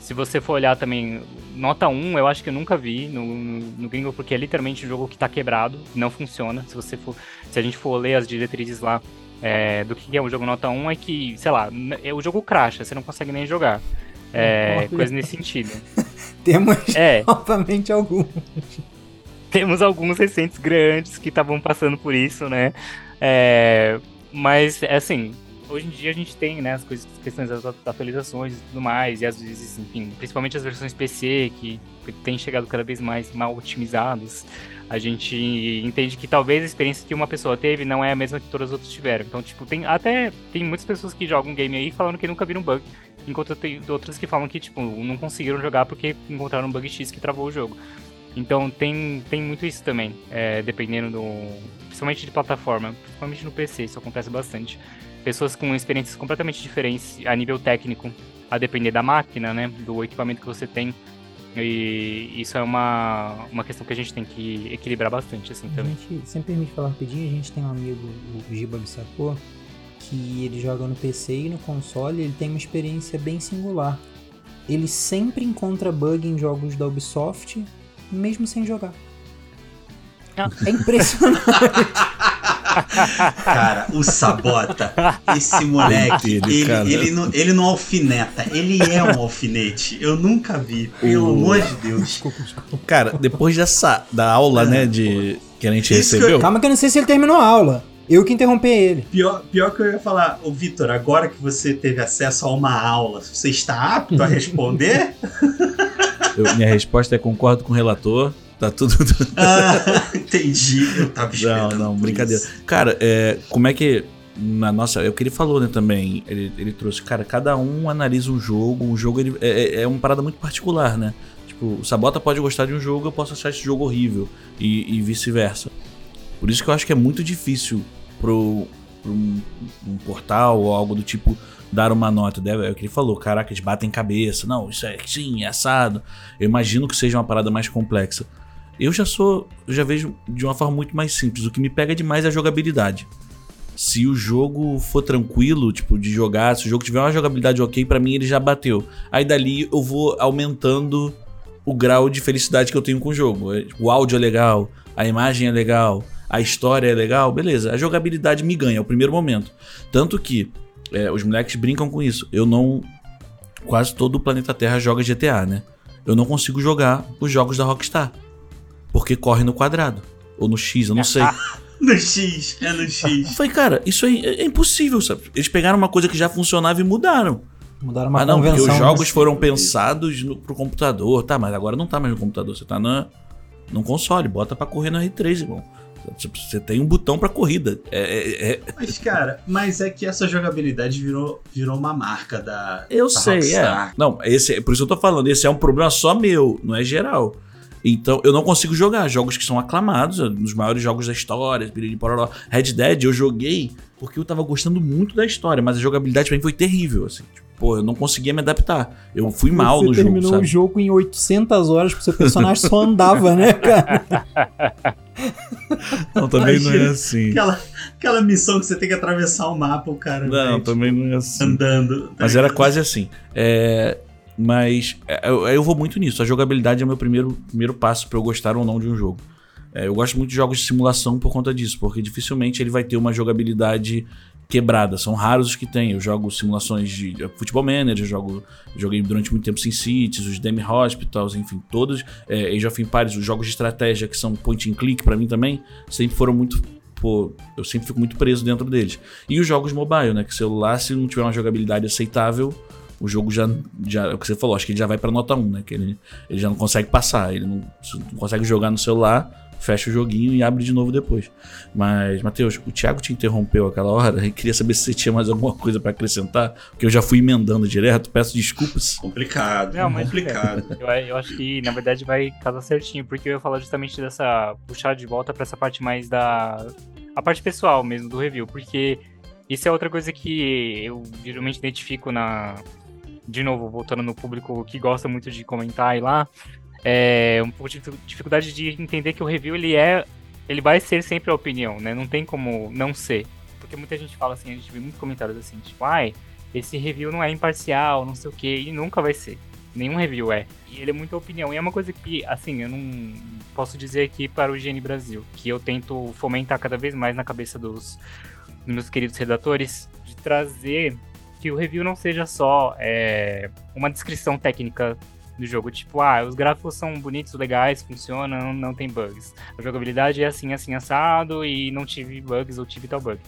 [SPEAKER 2] se você for olhar também, nota 1 eu acho que eu nunca vi no, no, no gringo, porque é literalmente um jogo que está quebrado, não funciona. Se você for, se a gente for ler as diretrizes lá é, do que é um jogo nota 1, é que, sei lá, é o jogo cracha, você não consegue nem jogar. É, coisa nesse sentido.
[SPEAKER 4] Temos é. novamente alguns.
[SPEAKER 2] Temos alguns recentes grandes que estavam passando por isso, né? É, mas, assim, hoje em dia a gente tem, né, as coisas, questões das atualizações e tudo mais, e às vezes, enfim, principalmente as versões PC, que têm chegado cada vez mais mal otimizados, a gente entende que talvez a experiência que uma pessoa teve não é a mesma que todas as outras tiveram. Então, tipo, tem até tem muitas pessoas que jogam game aí falando que nunca viram bug enquanto tem outras que falam que, tipo, não conseguiram jogar porque encontraram um bug X que travou o jogo. Então tem, tem muito isso também, é, dependendo do. Principalmente de plataforma, principalmente no PC, isso acontece bastante. Pessoas com experiências completamente diferentes a nível técnico, a depender da máquina, né? Do equipamento que você tem. E isso é uma, uma questão que a gente tem que equilibrar bastante, assim, também.
[SPEAKER 4] Gente, sempre permite falar rapidinho, a gente tem um amigo, o Giba Bissapô, que ele joga no PC e no console, ele tem uma experiência bem singular. Ele sempre encontra bug em jogos da Ubisoft, mesmo sem jogar. É impressionante.
[SPEAKER 1] cara, o Sabota, esse moleque,
[SPEAKER 3] Ele,
[SPEAKER 1] ele, não, ele não alfineta, ele é um alfinete. Eu nunca vi, pelo
[SPEAKER 3] O-
[SPEAKER 1] amor de Deus.
[SPEAKER 3] Cara, depois dessa da aula, né, de que a gente
[SPEAKER 1] Isso que eu-
[SPEAKER 3] recebeu,
[SPEAKER 4] Calma que eu não sei se ele terminou a aula. Eu que interrompi ele.
[SPEAKER 1] Pior, pior que eu ia falar, ô Vitor, agora que você teve acesso a uma aula, você está apto a responder?
[SPEAKER 3] eu- minha resposta é concordo com o relator. Tá tudo.
[SPEAKER 1] ah, entendi. Eu tava
[SPEAKER 3] Não,
[SPEAKER 1] esperando.
[SPEAKER 3] não,
[SPEAKER 1] por
[SPEAKER 3] brincadeira.
[SPEAKER 1] isso.
[SPEAKER 3] Cara, é, como é que. Na nossa. É o que ele falou, né, também. Ele, ele trouxe, cara, cada um analisa um jogo. Um jogo ele, é, é- é uma parada muito particular, né? Tipo, o Sabota pode gostar de um jogo, eu posso achar esse jogo horrível. E, e vice-versa. Por isso que eu acho que é muito difícil pro, pro um, um portal ou algo do tipo dar uma nota. É o que ele falou, caraca, eles batem cabeça. Não, isso é sim, é assado. Eu imagino que seja uma parada mais complexa. Eu já sou. Eu já vejo de uma forma muito mais simples. O que me pega demais é a jogabilidade. Se o jogo for tranquilo, tipo, de jogar, se o jogo tiver uma jogabilidade ok, pra mim ele já bateu. Aí dali eu vou aumentando o grau de felicidade que eu tenho com o jogo. O áudio é legal, a imagem é legal, a história é legal, beleza. A jogabilidade me ganha, é o primeiro momento. Tanto que é, os moleques brincam com isso. Eu não. Quase todo o planeta Terra joga GTA, né? Eu não consigo jogar os jogos da Rockstar. Porque corre no quadrado. Ou no X, eu não sei.
[SPEAKER 1] No X, é no
[SPEAKER 3] Eu
[SPEAKER 1] X.
[SPEAKER 3] falei, cara, isso aí é, é impossível, sabe? Eles pegaram uma coisa que já funcionava e mudaram.
[SPEAKER 4] Mudaram uma
[SPEAKER 3] ah, não, porque os jogos foram pensados no, pro computador. Tá, mas agora não tá mais no computador, você tá na, num console. Bota pra correr no R3, irmão. Tipo, Você tem um botão pra corrida. É, é- é-
[SPEAKER 1] Mas, cara, mas é que essa jogabilidade virou, virou uma marca da.
[SPEAKER 3] eu
[SPEAKER 1] da
[SPEAKER 3] sei,
[SPEAKER 1] Rockstar.
[SPEAKER 3] é. Não, esse, é- por isso eu tô falando, esse é um problema só meu, não é geral. Então, eu não consigo jogar jogos que são aclamados, é, nos maiores jogos da história, pororó. Red Dead eu joguei porque eu tava gostando muito da história, mas a jogabilidade pra mim foi terrível, assim. Tipo, pô, eu não conseguia me adaptar. Eu fui mal
[SPEAKER 4] Você
[SPEAKER 3] no jogo,
[SPEAKER 4] terminou o jogo em 800 horas, porque seu personagem só andava, né, cara?
[SPEAKER 3] Não, também não é
[SPEAKER 1] Imagina
[SPEAKER 3] assim.
[SPEAKER 1] Aquela, aquela missão que você tem que atravessar o mapa, o cara.
[SPEAKER 3] Não,
[SPEAKER 1] vai,
[SPEAKER 3] também não é assim.
[SPEAKER 1] Andando. tá
[SPEAKER 3] Mas era quase assim. É, mas é, eu, eu vou muito nisso. A jogabilidade é o meu primeiro, primeiro passo pra eu gostar ou não de um jogo. É, eu gosto muito de jogos de simulação por conta disso, porque dificilmente ele vai ter uma jogabilidade quebrada. São raros os que tem. Eu jogo simulações de Futebol Manager, jogo, joguei durante muito tempo SimCities, os Demi Hospitals, enfim, todos. É, Age of Empires, os jogos de estratégia que são point and click pra mim também, sempre foram muito pô, eu sempre fico muito preso dentro deles. E os jogos mobile, né? Que celular, se não tiver uma jogabilidade aceitável, o jogo já, já é o que você falou, acho que ele já vai pra nota 1, né? Que ele, ele já não consegue passar, ele não, não consegue jogar no celular, fecha o joguinho e abre de novo depois. Mas, Matheus, o Thiago te interrompeu aquela hora e queria saber se você tinha mais alguma coisa pra acrescentar, porque eu já fui emendando direto, peço desculpas.
[SPEAKER 1] Complicado.
[SPEAKER 2] Não, mas-
[SPEAKER 1] complicado.
[SPEAKER 2] Eu, eu acho que, na verdade, vai casar certinho, porque eu ia falar justamente dessa. puxar de volta pra essa parte mais da. a parte pessoal mesmo do review, porque isso é outra coisa que eu geralmente identifico na. De novo, voltando no público que gosta muito de comentar e lá, é um pouco de dificuldade de entender que o review ele é. ele vai ser sempre a opinião, né? Não tem como não ser. Porque muita gente fala assim, a gente vê muitos comentários assim, tipo, ai, esse review não é imparcial, não sei o que, e nunca vai ser. Nenhum review é. E ele é muita opinião. E é uma coisa que, assim, eu não posso dizer aqui para o Higiene Brasil, que eu tento fomentar cada vez mais na cabeça dos, dos meus queridos redatores, de trazer que o review não seja só é, uma descrição técnica do jogo. Tipo, ah, os gráficos são bonitos, legais, funcionam, não, tem bugs. A jogabilidade é assim, assim, assado, e não tive bugs ou tive tal bug.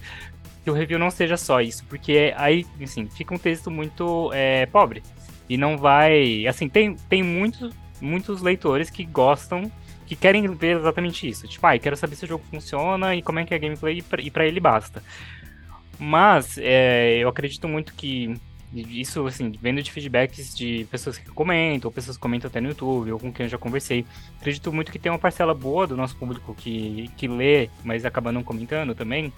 [SPEAKER 2] Que o review não seja só isso, porque aí, assim, fica um texto muito é, pobre. E não vai. Assim, tem, tem muitos, muitos leitores que gostam, que querem ver exatamente isso. Tipo, ah, quero saber se o jogo funciona e como é que é a gameplay, e pra- e pra ele basta. Mas é, eu acredito muito que isso, assim, vendo de feedbacks de pessoas que comentam, ou pessoas que comentam até no YouTube, ou com quem eu já conversei, acredito muito que tem uma parcela boa do nosso público que, que lê, mas acaba não comentando também,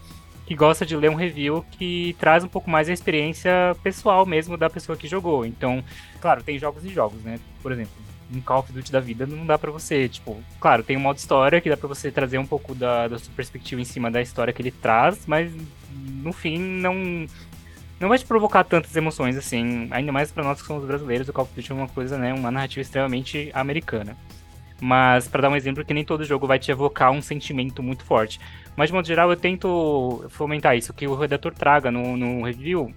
[SPEAKER 2] que gosta de ler um review que traz um pouco mais a experiência pessoal mesmo da pessoa que jogou. Então, claro, tem jogos e jogos, né? Por exemplo, um Call of Duty da vida não dá pra você, tipo, claro, tem um modo história que dá pra você trazer um pouco da, da sua perspectiva em cima da história que ele traz, mas no fim não não vai te provocar tantas emoções assim, ainda mais pra nós que somos brasileiros, o Call of Duty é uma coisa, né, uma narrativa extremamente americana. Mas, para dar um exemplo, que nem todo jogo vai te evocar um sentimento muito forte. Mas, de modo geral, eu tento fomentar isso, que o redator traga no, no review.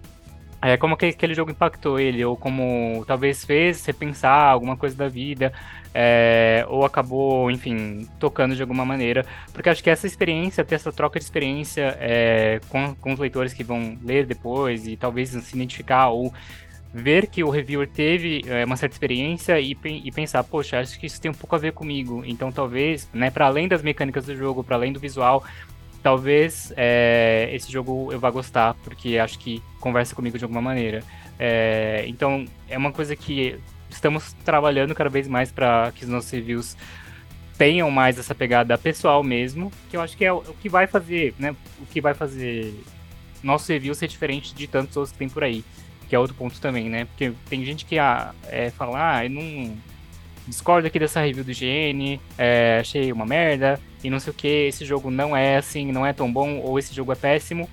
[SPEAKER 2] É, como que aquele jogo impactou ele, ou como talvez fez você pensar alguma coisa da vida, é, ou acabou, enfim, tocando de alguma maneira. Porque acho que essa experiência, ter essa troca de experiência é, com, com os leitores que vão ler depois e talvez se identificar ou ver que o reviewer teve é, uma certa experiência e, e, pensar, poxa, acho que isso tem um pouco a ver comigo. Então talvez, né, para além das mecânicas do jogo, para além do visual, talvez é, esse jogo eu vá gostar, porque acho que conversa comigo de alguma maneira. É, então é uma coisa que estamos trabalhando cada vez mais para que os nossos reviews tenham mais essa pegada pessoal mesmo, que eu acho que é o que vai fazer, né, o que vai fazer nosso review ser diferente de tantos outros que tem por aí que é outro ponto também, né? Porque tem gente que ah, é, fala, ah, eu não discordo aqui dessa review do GN, é, achei uma merda, e não sei o que, esse jogo não é assim, não é tão bom, ou esse jogo é péssimo.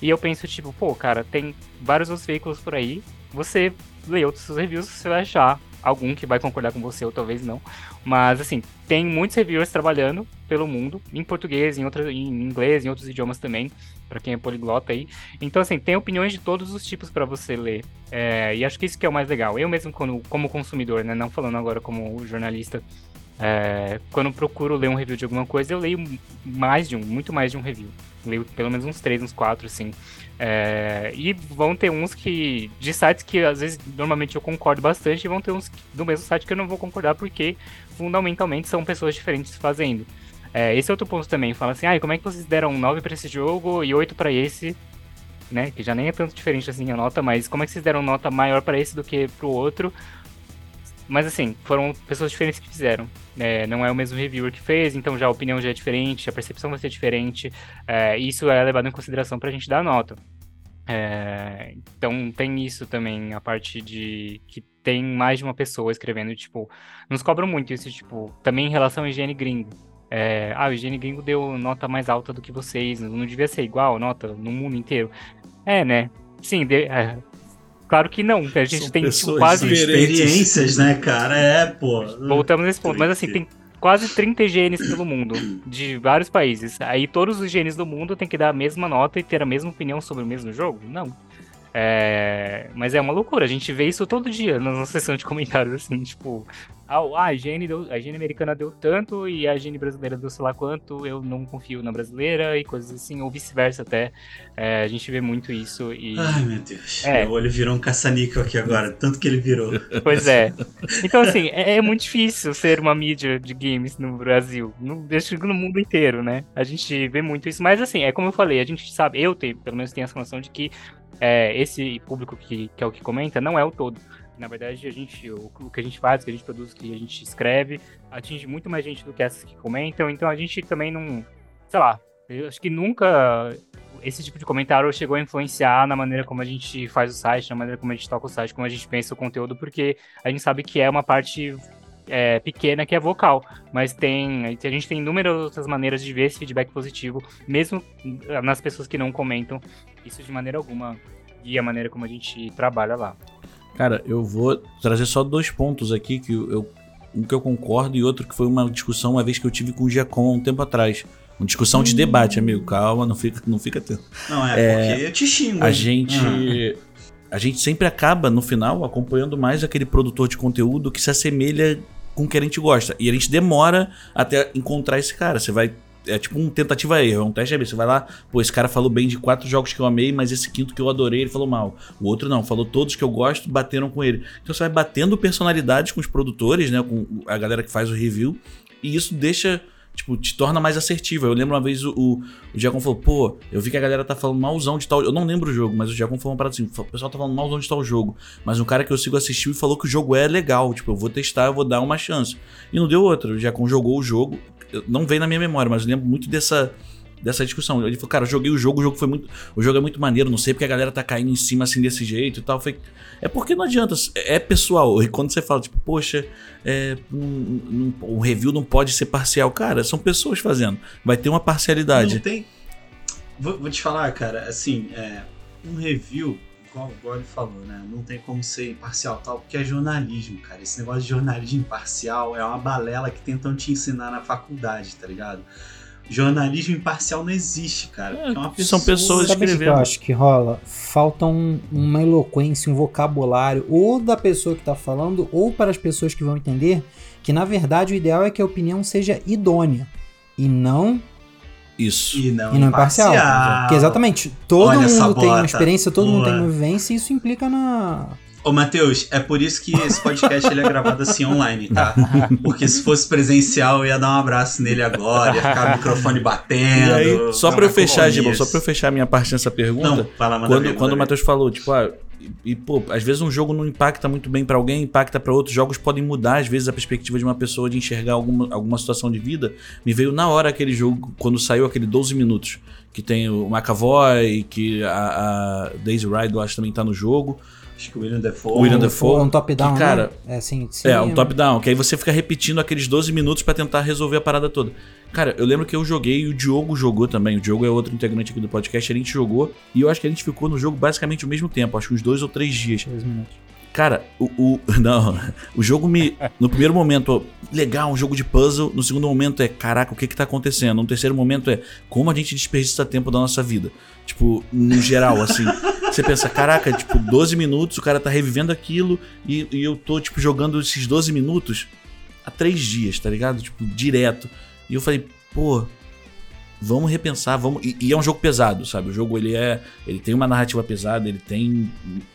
[SPEAKER 2] E eu penso, tipo, pô, cara, tem vários outros veículos por aí, você lê outros reviews, você vai achar algum que vai concordar com você, ou talvez não. Mas, assim, tem muitos reviewers trabalhando pelo mundo, em português, em, outro, em inglês, em outros idiomas também, para quem é poliglota aí. Então, assim, tem opiniões de todos os tipos para você ler. É, e acho que isso que é o mais legal. Eu mesmo, quando, como consumidor, né, não falando agora como jornalista, é, quando procuro ler um review de alguma coisa, eu leio mais de um, muito mais de um review. Leio pelo menos uns três, uns quatro, assim. É, e vão ter uns que. de sites que às vezes normalmente eu concordo bastante, e vão ter uns do mesmo site que eu não vou concordar, porque fundamentalmente são pessoas diferentes fazendo. É, esse é outro ponto também. Fala assim, ah, como é que vocês deram 9 para esse jogo e 8 para esse? Né? Que já nem é tanto diferente assim a nota, mas como é que vocês deram nota maior para esse do que pro outro? Mas assim, foram pessoas diferentes que fizeram. É, não é o mesmo reviewer que fez, então já a opinião já é diferente, a percepção vai ser diferente. É, isso é levado em consideração pra gente dar nota. É, então tem isso também, a parte de que tem mais de uma pessoa escrevendo, tipo, nos cobram muito isso, tipo, também em relação ao higiene gringo. É, ah, o higiene gringo deu nota mais alta do que vocês, não devia ser igual nota no mundo inteiro. É, né? Sim, de, é, Claro que não, a gente São tem tipo, quase.
[SPEAKER 1] experiências, né, cara? É, pô.
[SPEAKER 2] Voltamos nesse ponto, mas assim, tem quase 30 genes pelo mundo, de vários países. Aí todos os genes do mundo têm que dar a mesma nota e ter a mesma opinião sobre o mesmo jogo? Não. É... Mas é uma loucura, a gente vê isso todo dia na nossa sessão de comentários, assim, tipo, ah, a higiene, deu, a higiene americana deu tanto e a higiene brasileira deu sei lá quanto, eu não confio na brasileira e coisas assim, ou vice-versa até. É, a gente vê muito isso e...
[SPEAKER 1] Ai, meu Deus. É. Meu olho virou um caça-níquel aqui agora, tanto que ele virou.
[SPEAKER 2] Pois é. Então, assim, é, é, muito difícil ser uma mídia de games no Brasil, no, no mundo inteiro, né? A gente vê muito isso, mas assim, é como eu falei, a gente sabe, eu tenho, pelo menos tenho essa noção de que é, esse público que, que é o que comenta não é o todo. Na verdade, a gente, o, o, que a gente faz, o que a gente produz, o que a gente escreve, atinge muito mais gente do que essas que comentam. Então a gente também não. Sei lá, eu acho que nunca esse tipo de comentário chegou a influenciar na maneira como a gente faz o site, na maneira como a gente toca o site, como a gente pensa o conteúdo, porque a gente sabe que é uma parte é, pequena que é vocal, mas tem a gente tem inúmeras outras maneiras de ver esse feedback positivo, mesmo nas pessoas que não comentam, isso de maneira alguma guia a maneira como a gente trabalha lá.
[SPEAKER 3] Cara, eu vou trazer só dois pontos aqui que eu, um que eu concordo e outro que foi uma discussão uma vez que eu tive com o Giacom um tempo atrás. Uma discussão hum. de debate, amigo. Calma, não fica, não fica tendo.
[SPEAKER 1] Não, é, é porque eu te xingo.
[SPEAKER 3] A gente. Uhum. A gente sempre acaba, no final, acompanhando mais aquele produtor de conteúdo que se assemelha com o que a gente gosta. E a gente demora até encontrar esse cara. Você vai é tipo um tentativa erro, é um teste. Você vai lá, pô, esse cara falou bem de quatro jogos que eu amei, mas esse quinto que eu adorei, ele falou mal. O outro não, falou todos que eu gosto, bateram com ele. Então você vai batendo personalidades com os produtores, né, com a galera que faz o review, e isso deixa tipo, te torna mais assertiva. Eu lembro uma vez o, o, o Giacom falou, pô, eu vi que a galera tá falando malzão de tal. Eu não lembro o jogo, mas o Giacom falou uma parada assim: o pessoal tá falando malzão de tal jogo. Mas um cara que eu sigo assistiu e falou que o jogo é legal. Tipo, eu vou testar, eu vou dar uma chance. E não deu outra. O Giacom jogou o jogo, não veio na minha memória, mas eu lembro muito dessa dessa discussão. Ele falou, cara, joguei o jogo, o jogo foi muito. O jogo é muito maneiro, não sei porque a galera tá caindo em cima assim desse jeito e tal. Foi, é porque não adianta, é pessoal. E quando você fala, tipo, poxa, é, um, um, um, review não pode ser parcial. Cara, são pessoas fazendo. Vai ter uma parcialidade.
[SPEAKER 1] Não tem. Vou, vou te falar, cara, assim, é, um review igual, igual ele falou, né? Não tem como ser imparcial tal, porque é jornalismo, cara. Esse negócio de jornalismo imparcial é uma balela que tentam te ensinar na faculdade, tá ligado? Jornalismo imparcial não existe, cara.
[SPEAKER 3] É,
[SPEAKER 1] porque uma
[SPEAKER 3] são pessoas
[SPEAKER 4] Sabe o que que eu
[SPEAKER 3] escrevendo.
[SPEAKER 4] acho que rola? Falta um- uma eloquência, um vocabulário, ou da pessoa que tá falando, ou para as pessoas que vão entender, que na verdade o ideal é que a opinião seja idônea. E não,
[SPEAKER 3] Isso.
[SPEAKER 1] E não,
[SPEAKER 4] e não imparcial. Porque exatamente, todo
[SPEAKER 1] Olha
[SPEAKER 4] mundo tem uma experiência, todo mundo tem
[SPEAKER 1] Boa.
[SPEAKER 4] uma vivência, e isso implica na.
[SPEAKER 1] Ô, Matheus, é por isso que esse podcast ele é gravado assim online, tá? Porque se fosse presencial, eu ia dar um abraço nele agora, ia ficar o microfone batendo.
[SPEAKER 3] Aí, só pra eu fechar. Gibão, só pra eu fechar minha parte nessa pergunta.
[SPEAKER 1] Não, fala, manda
[SPEAKER 3] quando, quando o Matheus falou, tipo, ah, e, e, pô, às vezes um jogo não impacta muito bem pra alguém, impacta pra outros. Jogos podem mudar, às vezes, a perspectiva de uma pessoa de enxergar alguma, alguma situação de vida. Me veio na hora aquele jogo, quando saiu aquele 12 minutos, que tem o McAvoy, que a, a Daisy Ride, eu acho, também tá no jogo.
[SPEAKER 1] Acho que o William Defoe.
[SPEAKER 3] William Dafoe,
[SPEAKER 4] um top-down,
[SPEAKER 3] que, cara,
[SPEAKER 4] né? É assim, de
[SPEAKER 3] É, um top-down, que aí você fica repetindo aqueles 12 minutos pra tentar resolver a parada toda. Cara, eu lembro que eu joguei e o Diogo jogou também. O Diogo é outro integrante aqui do podcast, a gente jogou. E eu acho que a gente ficou no jogo basicamente o mesmo tempo, acho que uns dois ou três dias.
[SPEAKER 4] Dois minutos.
[SPEAKER 3] Cara, o, o- Não, o jogo me. No primeiro momento, legal, um jogo de puzzle. No segundo momento é, caraca, o que que tá acontecendo? No terceiro momento é, como a gente desperdiça tempo da nossa vida. Tipo, no geral, assim. Você pensa, caraca, tipo, 12 minutos, o cara tá revivendo aquilo e, e eu tô, tipo, jogando esses 12 minutos há três dias, tá ligado? Tipo, direto. E eu falei, pô, vamos repensar, vamos. E, e é um jogo pesado, sabe? O jogo ele é. Ele tem uma narrativa pesada, ele tem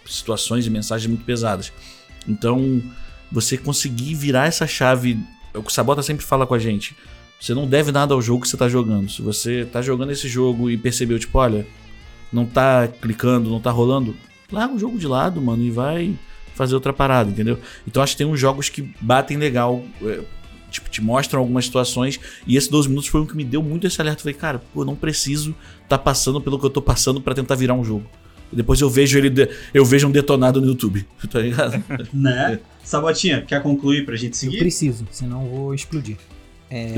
[SPEAKER 3] situações e mensagens muito pesadas. Então, você conseguir virar essa chave. é O que o Sabota sempre fala com a gente. Você não deve nada ao jogo que você tá jogando. Se você tá jogando esse jogo e percebeu, tipo, olha, não tá clicando, não tá rolando, larga o jogo de lado, mano, e vai fazer outra parada, entendeu? Então acho que tem uns jogos que batem legal, é, tipo, te mostram algumas situações, e esse 12 minutos foi um que me deu muito esse alerta. Eu falei, cara, pô, eu não preciso tá passando pelo que eu tô passando pra tentar virar um jogo. E depois eu vejo ele, de- eu vejo um detonado no YouTube, tá ligado?
[SPEAKER 1] Né? Sabotinha, quer concluir pra gente
[SPEAKER 4] Eu
[SPEAKER 1] seguir?
[SPEAKER 4] preciso, senão eu vou explodir. É...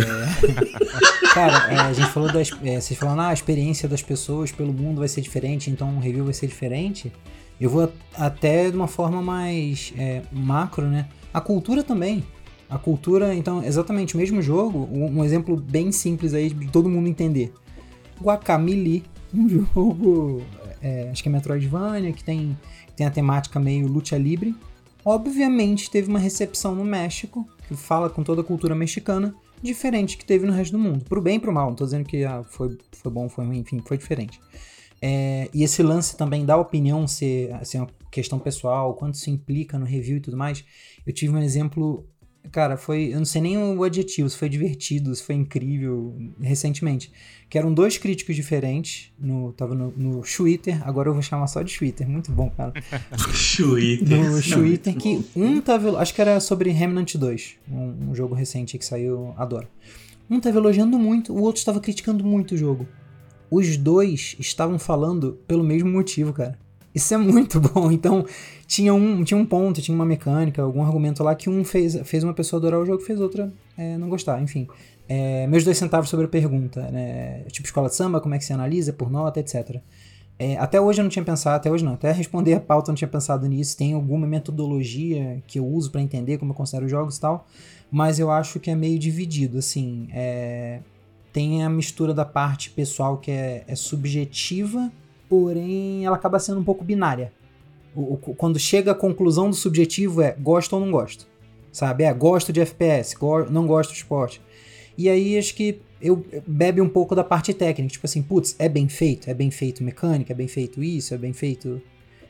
[SPEAKER 4] Cara, é, a gente falou das. É, vocês falaram, ah, a experiência das pessoas pelo mundo vai ser diferente, então o review vai ser diferente. Eu vou até de uma forma mais é, macro, né? A cultura também. A cultura, então, exatamente o mesmo jogo, um, um exemplo bem simples aí de todo mundo entender. Guacamole, um jogo, é, acho que é Metroidvania, que tem, tem a temática meio luta livre. Obviamente teve uma recepção no México, que fala com toda a cultura mexicana, diferente que teve no resto do mundo. Pro bem e pro mal, não tô dizendo que ah, foi, foi bom, foi ruim, enfim, foi diferente. É, e esse lance também da opinião ser, ser uma questão pessoal, quanto isso implica no review e tudo mais. Eu tive um exemplo, cara, foi, eu não sei nem o adjetivo, se foi divertido, se foi incrível, recentemente. Que eram dois críticos diferentes, no, tava no, no Twitter, agora eu vou chamar só de Twitter, muito bom, cara
[SPEAKER 1] Twitter.
[SPEAKER 4] no Twitter que um tava. Acho que era sobre Remnant 2, um, um jogo recente que saiu, adoro. Um tava elogiando muito, o outro estava criticando muito o jogo. Os dois estavam falando pelo mesmo motivo, cara. Isso é muito bom. Então, tinha um, tinha um ponto, tinha uma mecânica, algum argumento lá que um fez, fez uma pessoa adorar o jogo, fez outra é, não gostar. Enfim, É, meus dois centavos sobre a pergunta, né? Tipo escola de samba, como é que se analisa por nota, etc. É, até hoje eu não tinha pensado, até hoje não, até responder a pauta eu não tinha pensado nisso. Tem alguma metodologia que eu uso para entender como eu considero os jogos e tal, mas eu acho que é meio dividido, assim. é, tem a mistura da parte pessoal que é, é subjetiva, porém ela acaba sendo um pouco binária. O- o- quando chega a conclusão do subjetivo é gosto ou não gosto, sabe? É gosto de FPS, go- não gosto de esporte. E aí acho que eu bebe um pouco da parte técnica, tipo assim, putz, é bem feito, é bem feito mecânica, é bem feito isso, é bem feito.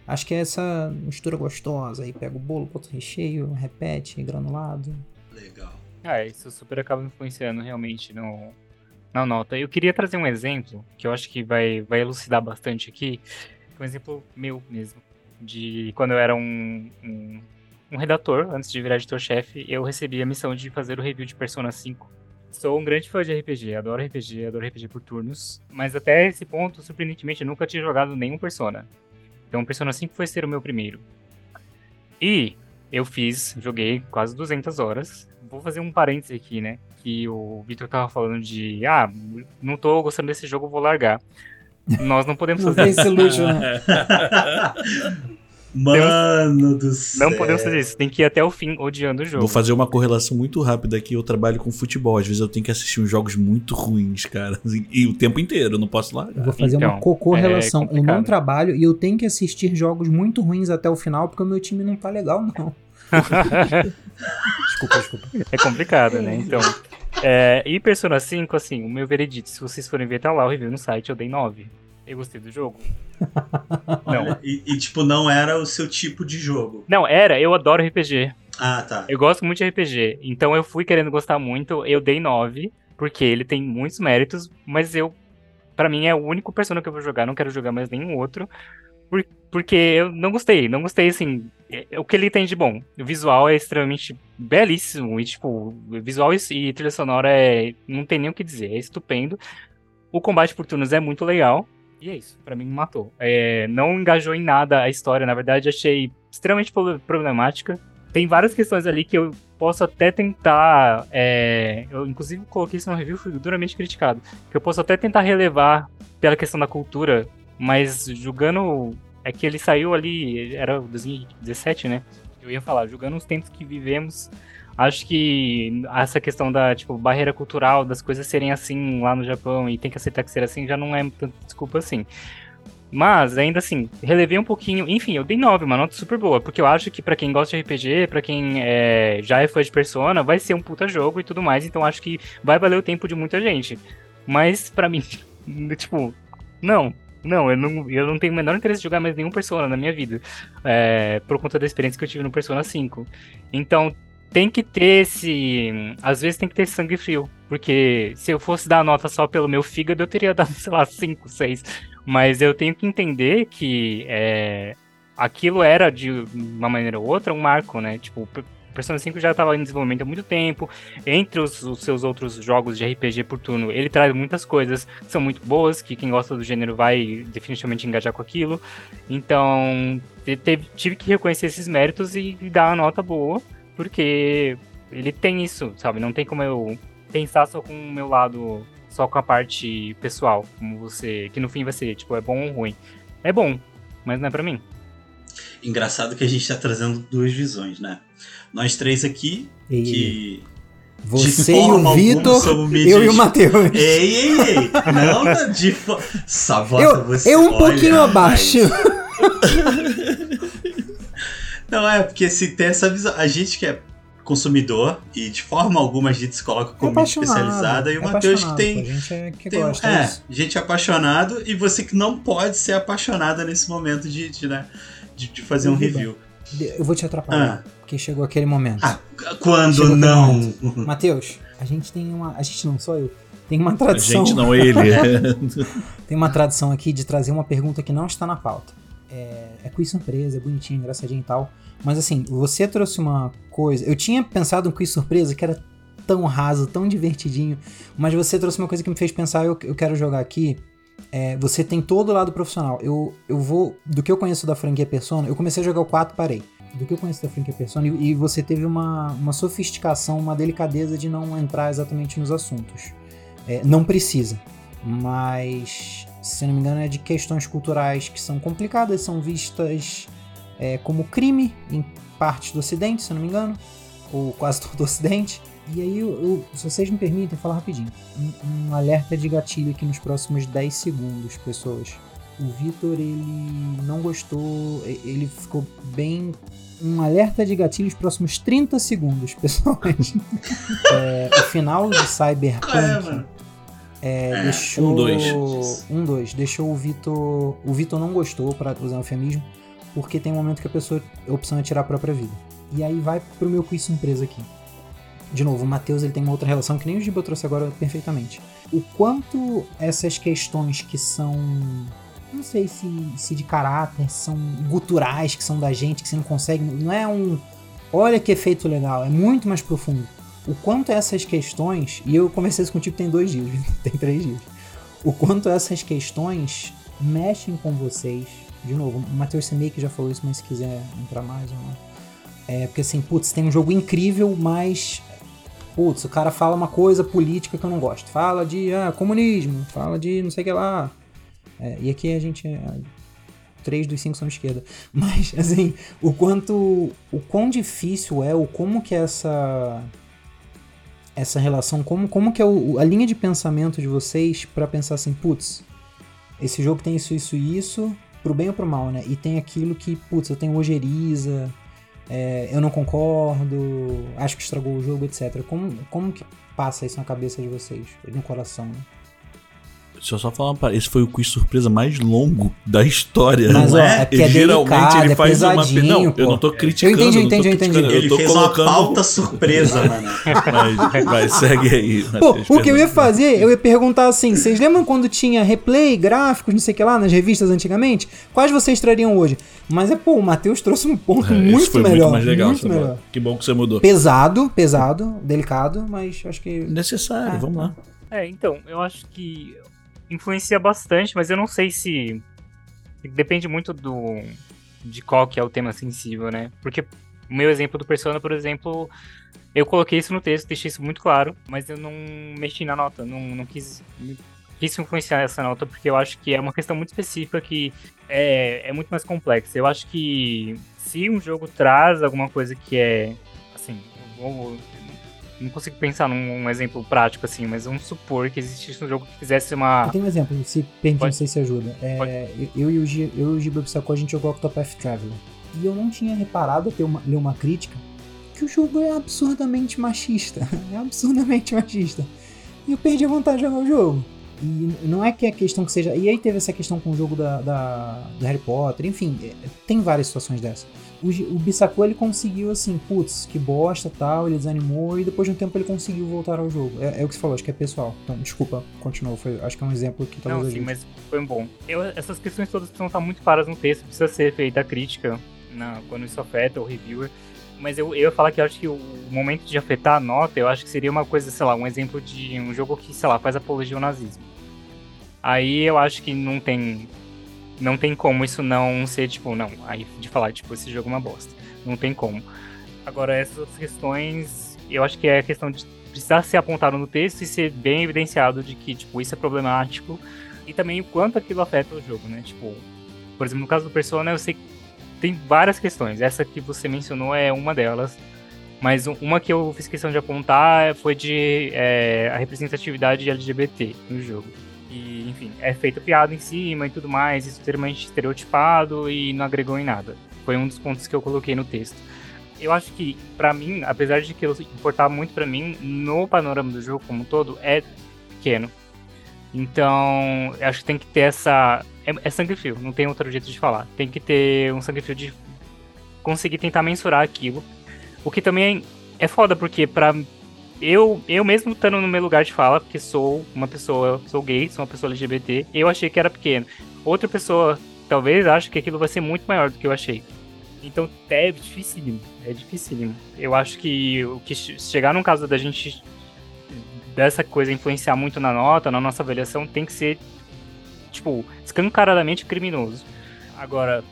[SPEAKER 4] Acho que é essa mistura gostosa. Aí pega o bolo, bota o recheio, repete, granulado.
[SPEAKER 1] Legal.
[SPEAKER 2] Ah, isso super acaba influenciando realmente no, na nota. Eu queria trazer um exemplo que eu acho que vai, vai elucidar bastante aqui. Um exemplo meu mesmo. De quando eu era um, um, um redator, antes de virar editor-chefe, eu recebi a missão de fazer o review de Persona 5. Sou um grande fã de RPG, adoro RPG, adoro RPG por turnos. Mas até esse ponto, surpreendentemente, eu nunca tinha jogado nenhum Persona. Então, Persona 5 foi ser o meu primeiro. E eu fiz, joguei quase 200 horas. Vou fazer um parêntese aqui, né? Que o Victor tava falando de, ah, não tô gostando desse jogo, vou largar. Nós não podemos
[SPEAKER 4] Não
[SPEAKER 2] fazer
[SPEAKER 4] tem esse luxo, né?
[SPEAKER 1] Mano do céu.
[SPEAKER 2] Não podemos fazer isso. Tem que ir até o fim odiando o jogo.
[SPEAKER 3] Vou fazer uma correlação muito rápida aqui. Eu trabalho com futebol. Às vezes eu tenho que assistir uns jogos muito ruins, cara. E o tempo inteiro, eu não posso
[SPEAKER 4] Eu
[SPEAKER 3] largar.
[SPEAKER 4] vou fazer uma
[SPEAKER 2] Então,
[SPEAKER 4] cocô
[SPEAKER 2] é
[SPEAKER 4] relação. eu não trabalho e eu tenho que assistir jogos muito ruins até o final porque o meu time não tá legal, não. Desculpa, desculpa.
[SPEAKER 2] É complicado, né? Então. É, e Persona 5, assim, o meu veredito, se vocês forem ver, tá lá o review no site, eu dei 9. Eu gostei do jogo? Não.
[SPEAKER 1] Olha, E, e, tipo, não era o seu tipo de jogo.
[SPEAKER 2] Não, era, eu adoro RPG.
[SPEAKER 1] Ah, tá.
[SPEAKER 2] Eu gosto muito de RPG. Então eu fui querendo gostar muito, eu dei 9, porque ele tem muitos méritos, mas eu. Pra mim é o único Persona que eu vou jogar, não quero jogar mais nenhum outro. por- porque eu não gostei, não gostei, assim. é- o que ele tem de bom? O visual é extremamente belíssimo, e tipo, o visual e, e trilha sonora é. Não tem nem o que dizer, é estupendo. O combate por turnos é muito legal. E é isso, pra mim matou. É, não engajou em nada a história, na verdade achei extremamente pro- problemática. Tem várias questões ali que eu posso até tentar. é, eu, inclusive, coloquei isso no review, fui duramente criticado. Que eu posso até tentar relevar pela questão da cultura, mas julgando. É que ele saiu ali, era 2017, né? Eu ia falar, julgando os tempos que vivemos, acho que essa questão da tipo, barreira cultural, das coisas serem assim lá no Japão e tem que aceitar que ser assim, já não é tanta desculpa assim. Mas, ainda assim, relevei um pouquinho. Enfim, eu dei 9, uma nota super boa. Porque eu acho que pra quem gosta de RPG, pra quem é, já é fã de Persona, vai ser um puta jogo e tudo mais. Então acho que vai valer o tempo de muita gente. Mas, pra mim, tipo, não. Não eu, não, eu não tenho o menor interesse em jogar mais nenhum Persona na minha vida. é, por conta da experiência que eu tive no Persona 5. Então, tem que ter esse. Às vezes tem que ter sangue frio. Porque se eu fosse dar nota só pelo meu fígado, eu teria dado, sei lá, 5, 6. Mas eu tenho que entender que é, aquilo era, de uma maneira ou outra, um marco, né? Tipo, Persona 5 já estava em desenvolvimento há muito tempo. Entre os, os seus outros jogos de RPG por turno, ele traz muitas coisas que são muito boas, que quem gosta do gênero vai definitivamente engajar com aquilo. Então, te- teve- tive que reconhecer esses méritos e dar uma nota boa, porque ele tem isso, sabe? Não tem como eu pensar só com o meu lado, só com a parte pessoal, como você, que no fim vai ser, tipo, é bom ou ruim. É bom, mas não é pra mim.
[SPEAKER 1] Engraçado que a gente tá trazendo duas visões, né? Nós três aqui,
[SPEAKER 4] E
[SPEAKER 1] que.
[SPEAKER 4] você e o Vitor, eu e o Matheus.
[SPEAKER 1] Ei, ei, ei! Não, não, de fo... Só bota
[SPEAKER 4] Eu,
[SPEAKER 1] você.
[SPEAKER 4] eu um
[SPEAKER 1] olha,
[SPEAKER 4] pouquinho abaixo.
[SPEAKER 1] Não, é, porque se tem essa visão. A gente que é consumidor e de forma alguma a gente se coloca como mídia especializada e o
[SPEAKER 4] é
[SPEAKER 1] Matheus que tem.
[SPEAKER 4] pô, A gente é que
[SPEAKER 1] tem
[SPEAKER 4] gosta
[SPEAKER 1] é,
[SPEAKER 4] disso.
[SPEAKER 1] gente apaixonado e você que não pode ser apaixonada nesse momento de, de, né, de, de fazer um review.
[SPEAKER 4] Eu vou te atrapalhar, porque chegou aquele momento.
[SPEAKER 1] Ah, quando
[SPEAKER 4] Chegou
[SPEAKER 1] não?
[SPEAKER 4] Matheus, a gente tem uma. A gente não, só eu. Tem uma
[SPEAKER 3] A
[SPEAKER 4] tradição.
[SPEAKER 3] gente não, ele.
[SPEAKER 4] Tem uma tradição aqui de trazer uma pergunta que não está na pauta. É, é quiz surpresa, é bonitinho, engraçadinho e tal. Mas assim, você trouxe uma coisa. Eu tinha pensado em quiz surpresa que era tão raso, tão divertidinho. Mas você trouxe uma coisa que me fez pensar, eu, eu quero jogar aqui. É, você tem todo o lado profissional. Eu, eu vou. Do que eu conheço da franquia Persona, eu comecei a jogar o 4 parei. Do que eu conheço da franquia Persona, e, e você teve uma, uma sofisticação, uma delicadeza de não entrar exatamente nos assuntos. É, não precisa. Mas, se não me engano, é de questões culturais que são complicadas, são vistas é, como crime em partes do Ocidente, se não me engano, ou quase todo o Ocidente. E aí, eu, eu- se vocês me permitem falar rapidinho, um, um alerta de gatilho aqui nos próximos 10 segundos, pessoas. O Vitor, ele não gostou, ele ficou bem. Um alerta de gatilho nos próximos 30 segundos, pessoas. É, o final de Cyberpunk.
[SPEAKER 1] É?
[SPEAKER 4] É, deixou.
[SPEAKER 3] um, dois.
[SPEAKER 4] Um, dois. Deixou o Vitor. O Vitor não gostou, pra usar um eufemismo, porque tem um momento que a pessoa. A opção é tirar a própria vida. E aí vai pro meu quiz surpresa aqui. De novo, o Matheus ele tem uma outra relação que nem o Giba trouxe agora perfeitamente. O quanto essas questões que são. Não sei se, se de caráter, são guturais, que são da gente, que você não consegue. Não é um. Olha que efeito legal, é muito mais profundo o quanto essas questões, e eu conversei isso contigo tem dois dias, tem três dias, o quanto essas questões mexem com vocês. De novo, o Matheus que já falou isso, mas se quiser entrar mais ou não. É porque assim, putz, tem um jogo incrível, mas. Putz, o cara fala uma coisa política que eu não gosto. Fala de ah, comunismo, fala de não sei o que lá. É, e aqui a gente é, três dos cinco são esquerda. Mas, assim, o quanto. O quão difícil é, o como que essa. Essa relação, como, como que é o, a linha de pensamento de vocês para pensar assim, putz, esse jogo tem isso, isso e isso, pro bem ou pro mal, né? E tem aquilo que, putz, eu tenho ojeriza, é, eu não concordo, acho que estragou o jogo, etc. Como, como que passa isso na cabeça de vocês, no coração, né?
[SPEAKER 3] Deixa eu só falar uma Esse foi o quiz surpresa mais longo da história.
[SPEAKER 4] Mas,
[SPEAKER 3] não
[SPEAKER 4] ó,
[SPEAKER 3] é?
[SPEAKER 4] é porque é delicado, é pesadinho,
[SPEAKER 3] Não,
[SPEAKER 4] pô.
[SPEAKER 3] eu não tô criticando.
[SPEAKER 4] Eu entendi, eu entendi, eu entendi.
[SPEAKER 3] eu
[SPEAKER 1] Ele fez
[SPEAKER 3] colocando...
[SPEAKER 1] uma pauta surpresa, mano.
[SPEAKER 3] Mas, vai, segue aí.
[SPEAKER 4] Pô,
[SPEAKER 3] Matheus,
[SPEAKER 4] o que eu ia fazer, eu ia perguntar assim: vocês lembram quando tinha replay, gráficos, não sei o que lá, nas revistas antigamente? Quais vocês trariam hoje? Mas é, pô, o Matheus trouxe um ponto
[SPEAKER 3] É,
[SPEAKER 4] muito
[SPEAKER 3] foi
[SPEAKER 4] melhor.
[SPEAKER 3] muito mais legal.
[SPEAKER 4] muito melhor.
[SPEAKER 3] Que bom que você mudou.
[SPEAKER 4] Pesado, pesado, delicado, mas acho que.
[SPEAKER 3] Necessário,
[SPEAKER 4] Ah,
[SPEAKER 3] vamos lá.
[SPEAKER 2] É, então, eu acho que influencia bastante, mas eu não sei se. Depende muito do. de qual que é o tema sensível, né? Porque o meu exemplo do Persona, por exemplo, eu coloquei isso no texto, deixei isso muito claro, mas eu não mexi na nota, não, não quis. Quis influenciar essa nota porque eu acho que é uma questão muito específica que é, é muito mais complexa. Eu acho que se um jogo traz alguma coisa que é. Assim, vou- não consigo pensar num um exemplo prático assim, mas vamos supor que existisse um jogo que fizesse uma.
[SPEAKER 4] Eu tenho um exemplo, se permite, não sei se ajuda. É, eu, eu e o Gi- eu e o Bissacô, a gente jogou Octopath Traveler. E eu não tinha reparado, até uma, ler uma crítica, que o jogo é absurdamente machista. É absurdamente machista. E eu perdi a vontade de jogar o jogo. E não é que a questão que seja. E aí teve essa questão com o jogo da, da- do Harry Potter, enfim, é, tem várias situações dessas. O, o Bissacô ele conseguiu assim, putz, que bosta tal, ele desanimou e depois de um tempo ele conseguiu voltar ao jogo. É, é o que você falou, acho que é pessoal. Então, desculpa, continua. Foi, acho que é um exemplo que talvez
[SPEAKER 2] Não, sim, mas foi bom. Eu, essas questões todas precisam estar muito claras no texto, precisa ser feita a crítica na, quando isso afeta o reviewer. Mas eu, eu ia falar que eu acho que o momento de afetar a nota, eu acho que seria uma coisa, sei lá, um exemplo de um jogo que, sei lá, faz apologia ao nazismo. Aí eu acho que não tem. Não tem como isso não ser, tipo, não. Aí de falar, tipo, esse jogo é uma bosta. Não tem como. Agora, essas outras questões, eu acho que é a questão de precisar ser apontado no texto e ser bem evidenciado de que, tipo, isso é problemático. E também o quanto aquilo afeta o jogo, né? Tipo, por exemplo, no caso do Persona, eu sei que tem várias questões. Essa que você mencionou é uma delas. Mas um- uma que eu fiz questão de apontar foi de é, a representatividade LGBT no jogo. Enfim, é feita piada em cima e tudo mais, isso extremamente estereotipado e não agregou em nada. Foi um dos pontos que eu coloquei no texto. Eu acho que, pra mim, apesar de que importar muito pra mim, no panorama do jogo como um todo, é pequeno. Então, eu acho que tem que ter essa. É, é sangue frio, não tem outro jeito de falar. Tem que ter um sangue frio de conseguir tentar mensurar aquilo. O que também é foda, porque pra eu, eu mesmo estando no meu lugar de fala, porque sou uma pessoa, sou gay, sou uma pessoa LGBT, eu achei que era pequeno. Outra pessoa talvez ache que aquilo vai ser muito maior do que eu achei. Então é dificílimo, é dificílimo. Eu acho que o que che- chegar num caso da gente dessa coisa influenciar muito na nota, na nossa avaliação, tem que ser tipo escancaradamente criminoso. Agora,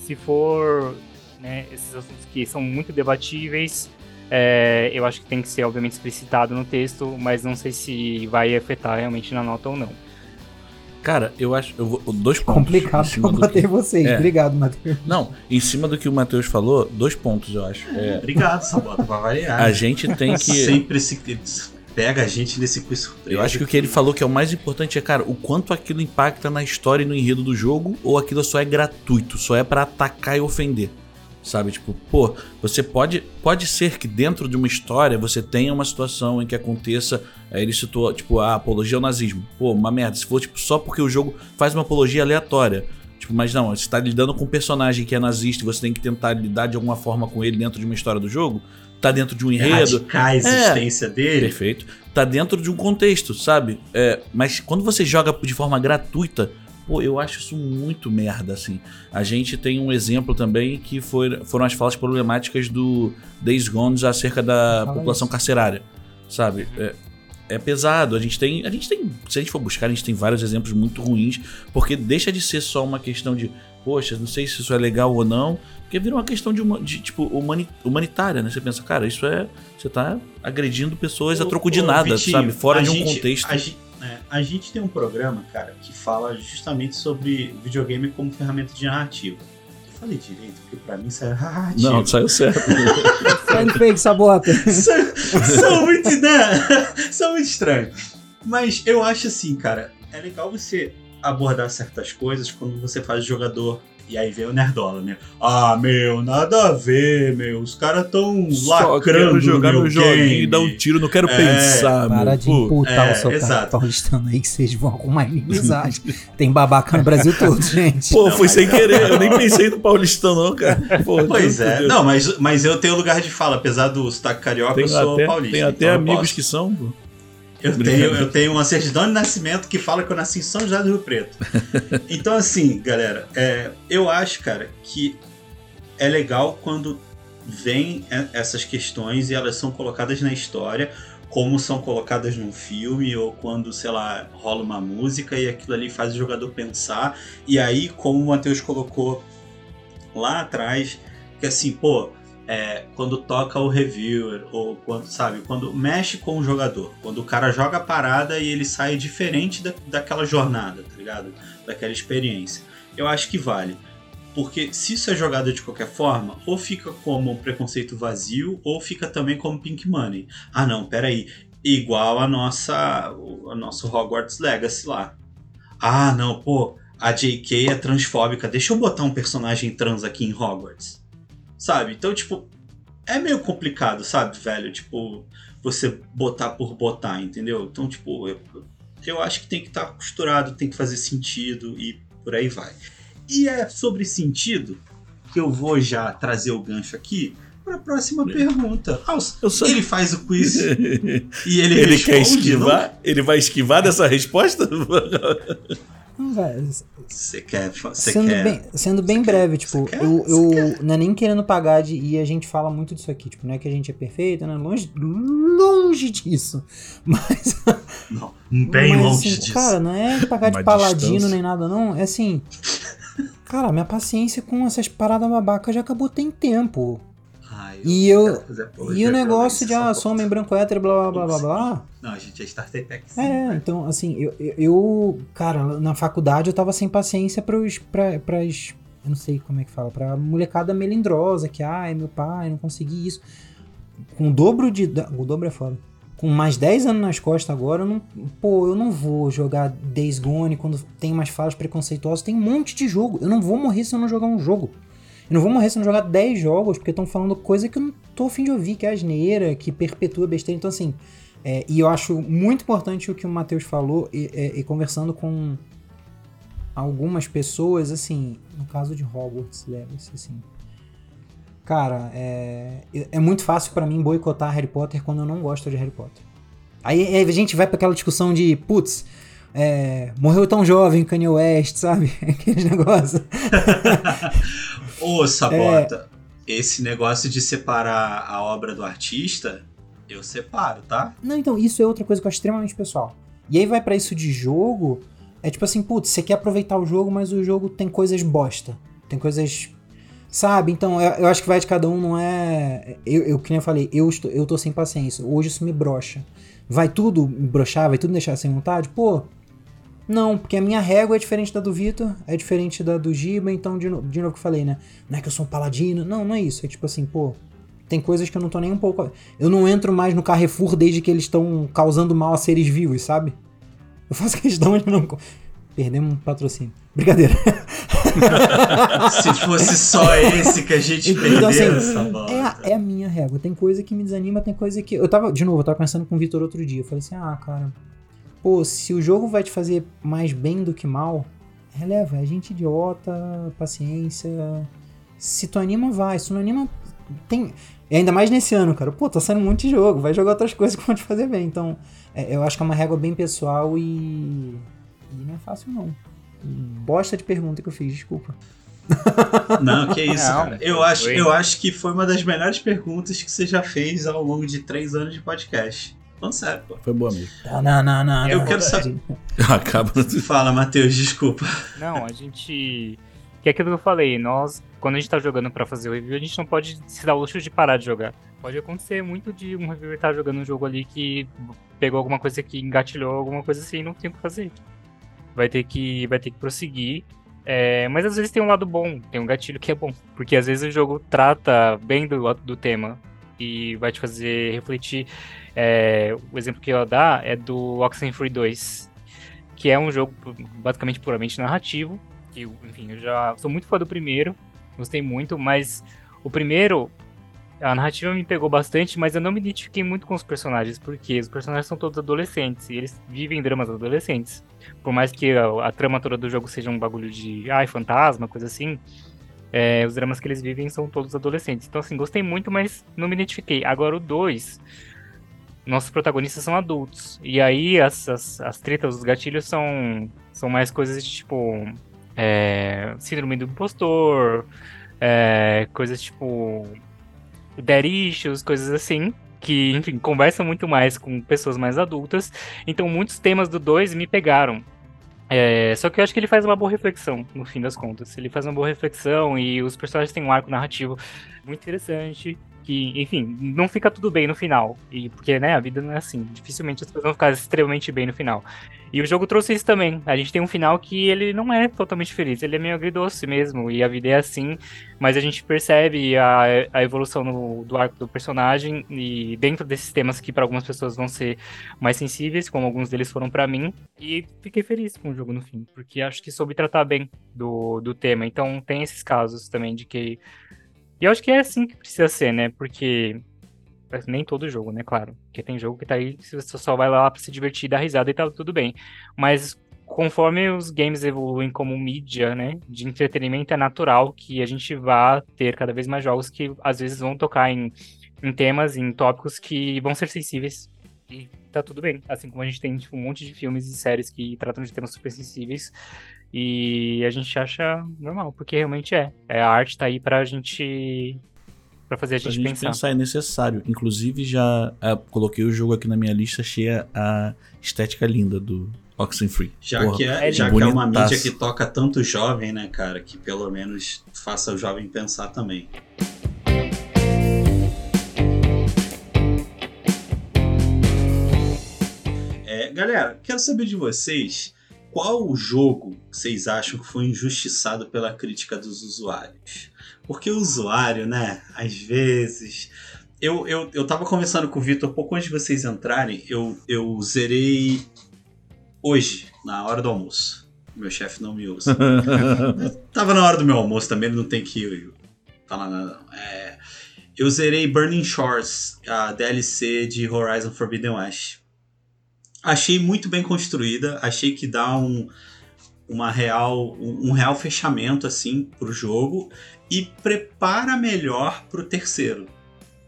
[SPEAKER 2] se for né, esses assuntos que são muito debatíveis, é, eu acho que tem que ser, obviamente, explicitado no texto, mas não sei se vai afetar realmente na nota ou não.
[SPEAKER 3] Cara, eu acho. Eu vou, dois pontos.
[SPEAKER 4] Complicado
[SPEAKER 3] do
[SPEAKER 4] bater
[SPEAKER 3] que-
[SPEAKER 4] vocês.
[SPEAKER 3] É.
[SPEAKER 4] Obrigado, Matheus.
[SPEAKER 3] Não, em cima do que o Matheus falou, dois pontos, eu acho. É,
[SPEAKER 1] Obrigado, Sabota, pra variar.
[SPEAKER 3] a gente tem que.
[SPEAKER 1] Sempre se pega a gente nesse quiz surpresa.
[SPEAKER 3] Eu acho que o que ele falou que é o mais importante é, cara, o quanto aquilo impacta na história e no enredo do jogo, ou aquilo só é gratuito, só é pra atacar e ofender. Sabe, tipo, pô, você pode pode ser que dentro de uma história você tenha uma situação em que aconteça, aí ele citou, tipo, a apologia ao nazismo. Pô, uma merda, se for tipo só porque o jogo faz uma apologia aleatória. Tipo, mas não, você tá lidando com um personagem que é nazista e você tem que tentar lidar de alguma forma com ele dentro de uma história do jogo, tá dentro de um enredo,
[SPEAKER 1] Erradicar a existência dele.
[SPEAKER 3] Perfeito. Tá dentro de um contexto, sabe? É, mas quando você joga de forma gratuita, pô, eu acho isso muito merda, assim. A gente tem um exemplo também que foi, foram as falas problemáticas do Days Gone acerca da população
[SPEAKER 4] isso.
[SPEAKER 3] carcerária, sabe? É, é pesado. A gente tem, a gente tem, se a gente for buscar, a gente tem vários exemplos muito ruins, porque deixa de ser só uma questão de, poxa, não sei se isso é legal ou não, porque vira uma questão de, de tipo humani- humanitária, né? Você pensa, cara, isso é você tá agredindo pessoas a
[SPEAKER 1] Ô,
[SPEAKER 3] troco de nada,
[SPEAKER 1] Vitinho,
[SPEAKER 3] sabe? Fora
[SPEAKER 1] a
[SPEAKER 3] de um
[SPEAKER 1] gente-
[SPEAKER 3] contexto.
[SPEAKER 1] É, a gente tem um programa, cara, que fala justamente sobre videogame como ferramenta de narrativa. Eu falei direito, porque pra mim isso é narrativa.
[SPEAKER 3] Não, saiu certo.
[SPEAKER 4] Saindo fake, sabota.
[SPEAKER 1] são muito, né? São muito estranhos. Mas eu acho assim, cara, é legal você abordar certas coisas quando você faz jogador. E aí vem o Nerdola, né? Ah, meu, nada a ver, meu. Os caras tão
[SPEAKER 3] Só
[SPEAKER 1] lacrando
[SPEAKER 3] quero jogar
[SPEAKER 1] no
[SPEAKER 3] meu
[SPEAKER 1] meu
[SPEAKER 3] joguinho
[SPEAKER 1] game.
[SPEAKER 3] e dar um tiro, não quero
[SPEAKER 1] É,
[SPEAKER 3] pensar,
[SPEAKER 4] Para
[SPEAKER 3] meu.
[SPEAKER 4] de imputar
[SPEAKER 1] é,
[SPEAKER 4] o sotaque
[SPEAKER 1] exato.
[SPEAKER 4] paulistano aí que vocês vão arrumar inimizade. Tem babaca no Brasil todo, gente.
[SPEAKER 3] Pô,
[SPEAKER 1] Não,
[SPEAKER 3] foi sem querer, eu nem pensei no Paulistão, não, cara. Pô,
[SPEAKER 1] Pois
[SPEAKER 3] meu
[SPEAKER 1] é.
[SPEAKER 3] Deus.
[SPEAKER 1] Não, mas, mas eu tenho lugar de fala. Apesar do sotaque carioca,
[SPEAKER 3] Tem
[SPEAKER 1] eu sou
[SPEAKER 3] até,
[SPEAKER 1] paulista.
[SPEAKER 3] tem até
[SPEAKER 1] então
[SPEAKER 3] amigos
[SPEAKER 1] posso.
[SPEAKER 3] que são, pô.
[SPEAKER 1] Eu tenho, eu tenho uma certidão de nascimento que fala que eu nasci em São José do Rio Preto. Então, assim, galera, é, eu acho, cara, que é legal quando vem essas questões e elas são colocadas na história, como são colocadas num filme, ou quando, sei lá, rola uma música e aquilo ali faz o jogador pensar. E aí, como o Matheus colocou lá atrás, que assim, pô, é, quando toca o reviewer, ou quando, sabe, quando mexe com o jogador, quando o cara joga a parada e ele sai diferente da, daquela jornada, tá ligado? Daquela experiência. Eu acho que vale. Porque se isso é jogado de qualquer forma, ou fica como um preconceito vazio, ou fica também como Pink Money. Ah não, peraí. Igual a nossa. o nosso Hogwarts Legacy lá. Ah, não, pô, a JK é transfóbica. Deixa eu botar um personagem trans aqui em Hogwarts. Sabe? Então, tipo, é meio complicado, sabe, velho? Tipo, você botar por botar, entendeu? Então, tipo, eu, eu acho que tem que estar costurado, tem que fazer sentido e por aí vai. E é sobre sentido que eu vou já trazer o gancho aqui para a próxima pergunta. Ah,
[SPEAKER 3] só-
[SPEAKER 1] Ele faz o quiz e ele,
[SPEAKER 3] Ele
[SPEAKER 1] responde,
[SPEAKER 3] quer esquivar? Ele vai esquivar dessa resposta?
[SPEAKER 4] Não, velho,
[SPEAKER 1] não? Você quer. Você
[SPEAKER 4] sendo,
[SPEAKER 1] quer.
[SPEAKER 4] bem, sendo bem
[SPEAKER 1] quer-
[SPEAKER 4] breve,
[SPEAKER 1] você
[SPEAKER 4] tipo,
[SPEAKER 1] quer?
[SPEAKER 4] eu, eu
[SPEAKER 1] quer?
[SPEAKER 4] não é nem querendo pagar de. E a gente fala muito disso aqui, tipo, não é que a gente é perfeito, né? Longe, longe disso. Mas.
[SPEAKER 1] Não, bem
[SPEAKER 4] mas,
[SPEAKER 1] longe
[SPEAKER 4] assim,
[SPEAKER 1] disso.
[SPEAKER 4] Cara, não é pagar de paladino
[SPEAKER 3] distância.
[SPEAKER 4] nem nada, não. É assim. Cara, minha paciência com essas paradas babacas já acabou tem tempo. E eu-
[SPEAKER 1] fazer apologia
[SPEAKER 4] E o
[SPEAKER 1] à
[SPEAKER 4] negócio de, ah, sou homem branco hétero, blá blá blá blá blá.
[SPEAKER 1] Não, a gente é Starter Pack. sim.
[SPEAKER 4] É, então, assim, eu, eu, eu, cara, na faculdade eu tava sem paciência pros, pra, pras, eu não sei como é que fala, pra molecada melindrosa, que, ai, meu pai, não consegui isso. Com o dobro de, o dobro é foda. Com mais 10 anos nas costas agora, eu não, pô, eu não vou jogar Days Gone quando tem mais falas preconceituosas, tem um monte de jogo. Eu não vou morrer se eu não jogar um jogo. Eu não vou morrer se não jogar 10 jogos, porque estão falando coisa que eu não tô afim de ouvir, que é asneira, que perpetua besteira. Então, assim, é, e eu acho muito importante o que o Matheus falou, e, é, e conversando com algumas pessoas, assim, no caso de Hogwarts Legacy, assim. Cara, é, é muito fácil pra mim boicotar Harry Potter quando eu não gosto de Harry Potter. Aí, aí a gente vai pra aquela discussão de, putz, é, morreu tão jovem Kanye West, sabe? Aqueles negócios.
[SPEAKER 1] Ô,
[SPEAKER 4] É.
[SPEAKER 1] Sabota, esse negócio de separar a obra do artista, eu separo, tá?
[SPEAKER 4] Não, então, isso é outra coisa que eu acho extremamente pessoal. E aí vai pra isso de jogo, é tipo assim, putz, você quer aproveitar o jogo, mas o jogo tem coisas bosta. Tem coisas. Sabe? Então, eu, eu acho que vai de cada um, não é. Eu, eu que nem eu falei, eu, estou, eu tô sem paciência. Hoje isso me brocha. Vai tudo me brochar, vai tudo me deixar sem vontade? Pô. Não, porque a minha régua é diferente da do Vitor, é diferente da do Giba, então, de, no- de novo que eu falei, né? Não é que eu sou um paladino. Não, não é isso. É tipo assim, pô. Tem coisas que eu não tô nem um pouco. Eu não entro mais no Carrefour desde que eles estão causando mal a seres vivos, sabe? Eu faço questão de não. Perdemos um patrocínio. Brincadeira.
[SPEAKER 1] Se fosse só esse que a gente
[SPEAKER 4] Então,
[SPEAKER 1] perdeu,
[SPEAKER 4] assim. É a, é a minha régua. Tem coisa que me desanima, tem coisa que. Eu tava, de novo, eu tava conversando com o Vitor outro dia. Eu falei assim: ah, cara, pô, se o jogo vai te fazer mais bem do que mal, releva. É gente idiota, paciência. Se tu anima, vai. Se tu não anima, tem. E ainda mais nesse ano, cara. Pô, tá saindo um monte de jogo. Vai jogar outras coisas que vão te fazer bem. Então, é, eu acho que é uma régua bem pessoal e. E não é fácil, não. Bosta de pergunta que eu fiz, desculpa.
[SPEAKER 1] Não, que isso,
[SPEAKER 2] Não,
[SPEAKER 1] cara. Eu acho, eu acho que foi uma das melhores perguntas que você já fez ao longo de três anos de podcast. Falando sério, pô.
[SPEAKER 3] Foi boa mesmo.
[SPEAKER 4] Não, não, não, não.
[SPEAKER 1] Eu
[SPEAKER 4] não.
[SPEAKER 1] quero saber-
[SPEAKER 3] Acaba.
[SPEAKER 1] Fala, Matheus, desculpa.
[SPEAKER 2] Não, a gente. Que é aquilo que eu falei, nós, quando a gente tá jogando pra fazer o review, a gente não pode se dar o luxo de parar de jogar. Pode acontecer muito de um reviewer estar jogando um jogo ali que pegou alguma coisa que engatilhou alguma coisa assim e não tem o que fazer. Vai ter que, vai ter que prosseguir. É, mas às vezes tem um lado bom, tem um gatilho que é bom. Porque às vezes o jogo trata bem do, do tema e vai te fazer refletir. É, o exemplo que eu dar é do Oxenfree 2, que é um jogo basicamente puramente narrativo. Que, enfim, eu já sou muito fã do primeiro, gostei muito, mas o primeiro a narrativa me pegou bastante, mas eu não me identifiquei muito com os personagens, porque os personagens são todos adolescentes e eles vivem dramas adolescentes. Por mais que a, a trama toda do jogo seja um bagulho de ai, fantasma, coisa assim, é, os dramas que eles vivem são todos adolescentes. Então, assim, gostei muito, mas não me identifiquei. Agora, o 2, nossos protagonistas são adultos. E aí, as, as, as tretas, os gatilhos são, são mais coisas de tipo. É, síndrome do impostor, é, coisas tipo dead issues, coisas assim. Que, enfim, conversam muito mais com pessoas mais adultas. Então, muitos temas do 2 me pegaram. É, só que eu acho que ele faz uma boa reflexão, no fim das contas. Ele faz uma boa reflexão e os personagens têm um arco narrativo muito interessante que, enfim, não fica tudo bem no final. E porque, né, a vida não é assim. Dificilmente as coisas vão ficar extremamente bem no final. E o jogo trouxe isso também. A gente tem um final que ele não é totalmente feliz, ele é meio agridoce mesmo, e a vida é assim, mas a gente percebe a, a evolução no, do arco do personagem, e dentro desses temas que para algumas pessoas vão ser mais sensíveis, como alguns deles foram para mim, e fiquei feliz com o jogo no fim, porque acho que soube tratar bem do, do tema. Então tem esses casos também de que e eu acho que é assim que precisa ser, né? Porque. Nem todo jogo, né? Claro. Porque tem jogo que tá aí, você só vai lá pra se divertir, dar risada e tá tudo bem. Mas conforme os games evoluem como mídia, né? De entretenimento, é natural que a gente vá ter cada vez mais jogos que às vezes vão tocar em, em temas, em tópicos que vão ser sensíveis. E tá tudo bem. Assim como a gente tem tipo, um monte de filmes e séries que tratam de temas super sensíveis e a gente acha normal, porque realmente é. é a arte tá aí pra gente. pra fazer a gente,
[SPEAKER 3] pra gente
[SPEAKER 2] pensar.
[SPEAKER 3] pensar é necessário. Inclusive, já é, coloquei o jogo aqui na minha lista, achei a estética linda do Oxenfree.
[SPEAKER 1] Já Porra, que, é, já que é uma mídia que toca tanto jovem, né, cara? Que pelo menos faça o jovem pensar também. É, galera, quero saber de vocês qual jogo vocês acham que foi injustiçado pela crítica dos usuários? Porque o usuário, né, às vezes. Eu, eu, eu tava conversando com o Vitor pouco antes de vocês entrarem, eu, eu zerei hoje, na hora do almoço. Meu chefe não me usa. tava na hora do meu almoço também, ele não tem que falar nada. É, eu zerei Burning Shores, a DLC de Horizon Forbidden West. Achei muito bem construída, achei que dá um, uma real, um, real fechamento assim pro jogo e prepara melhor pro terceiro,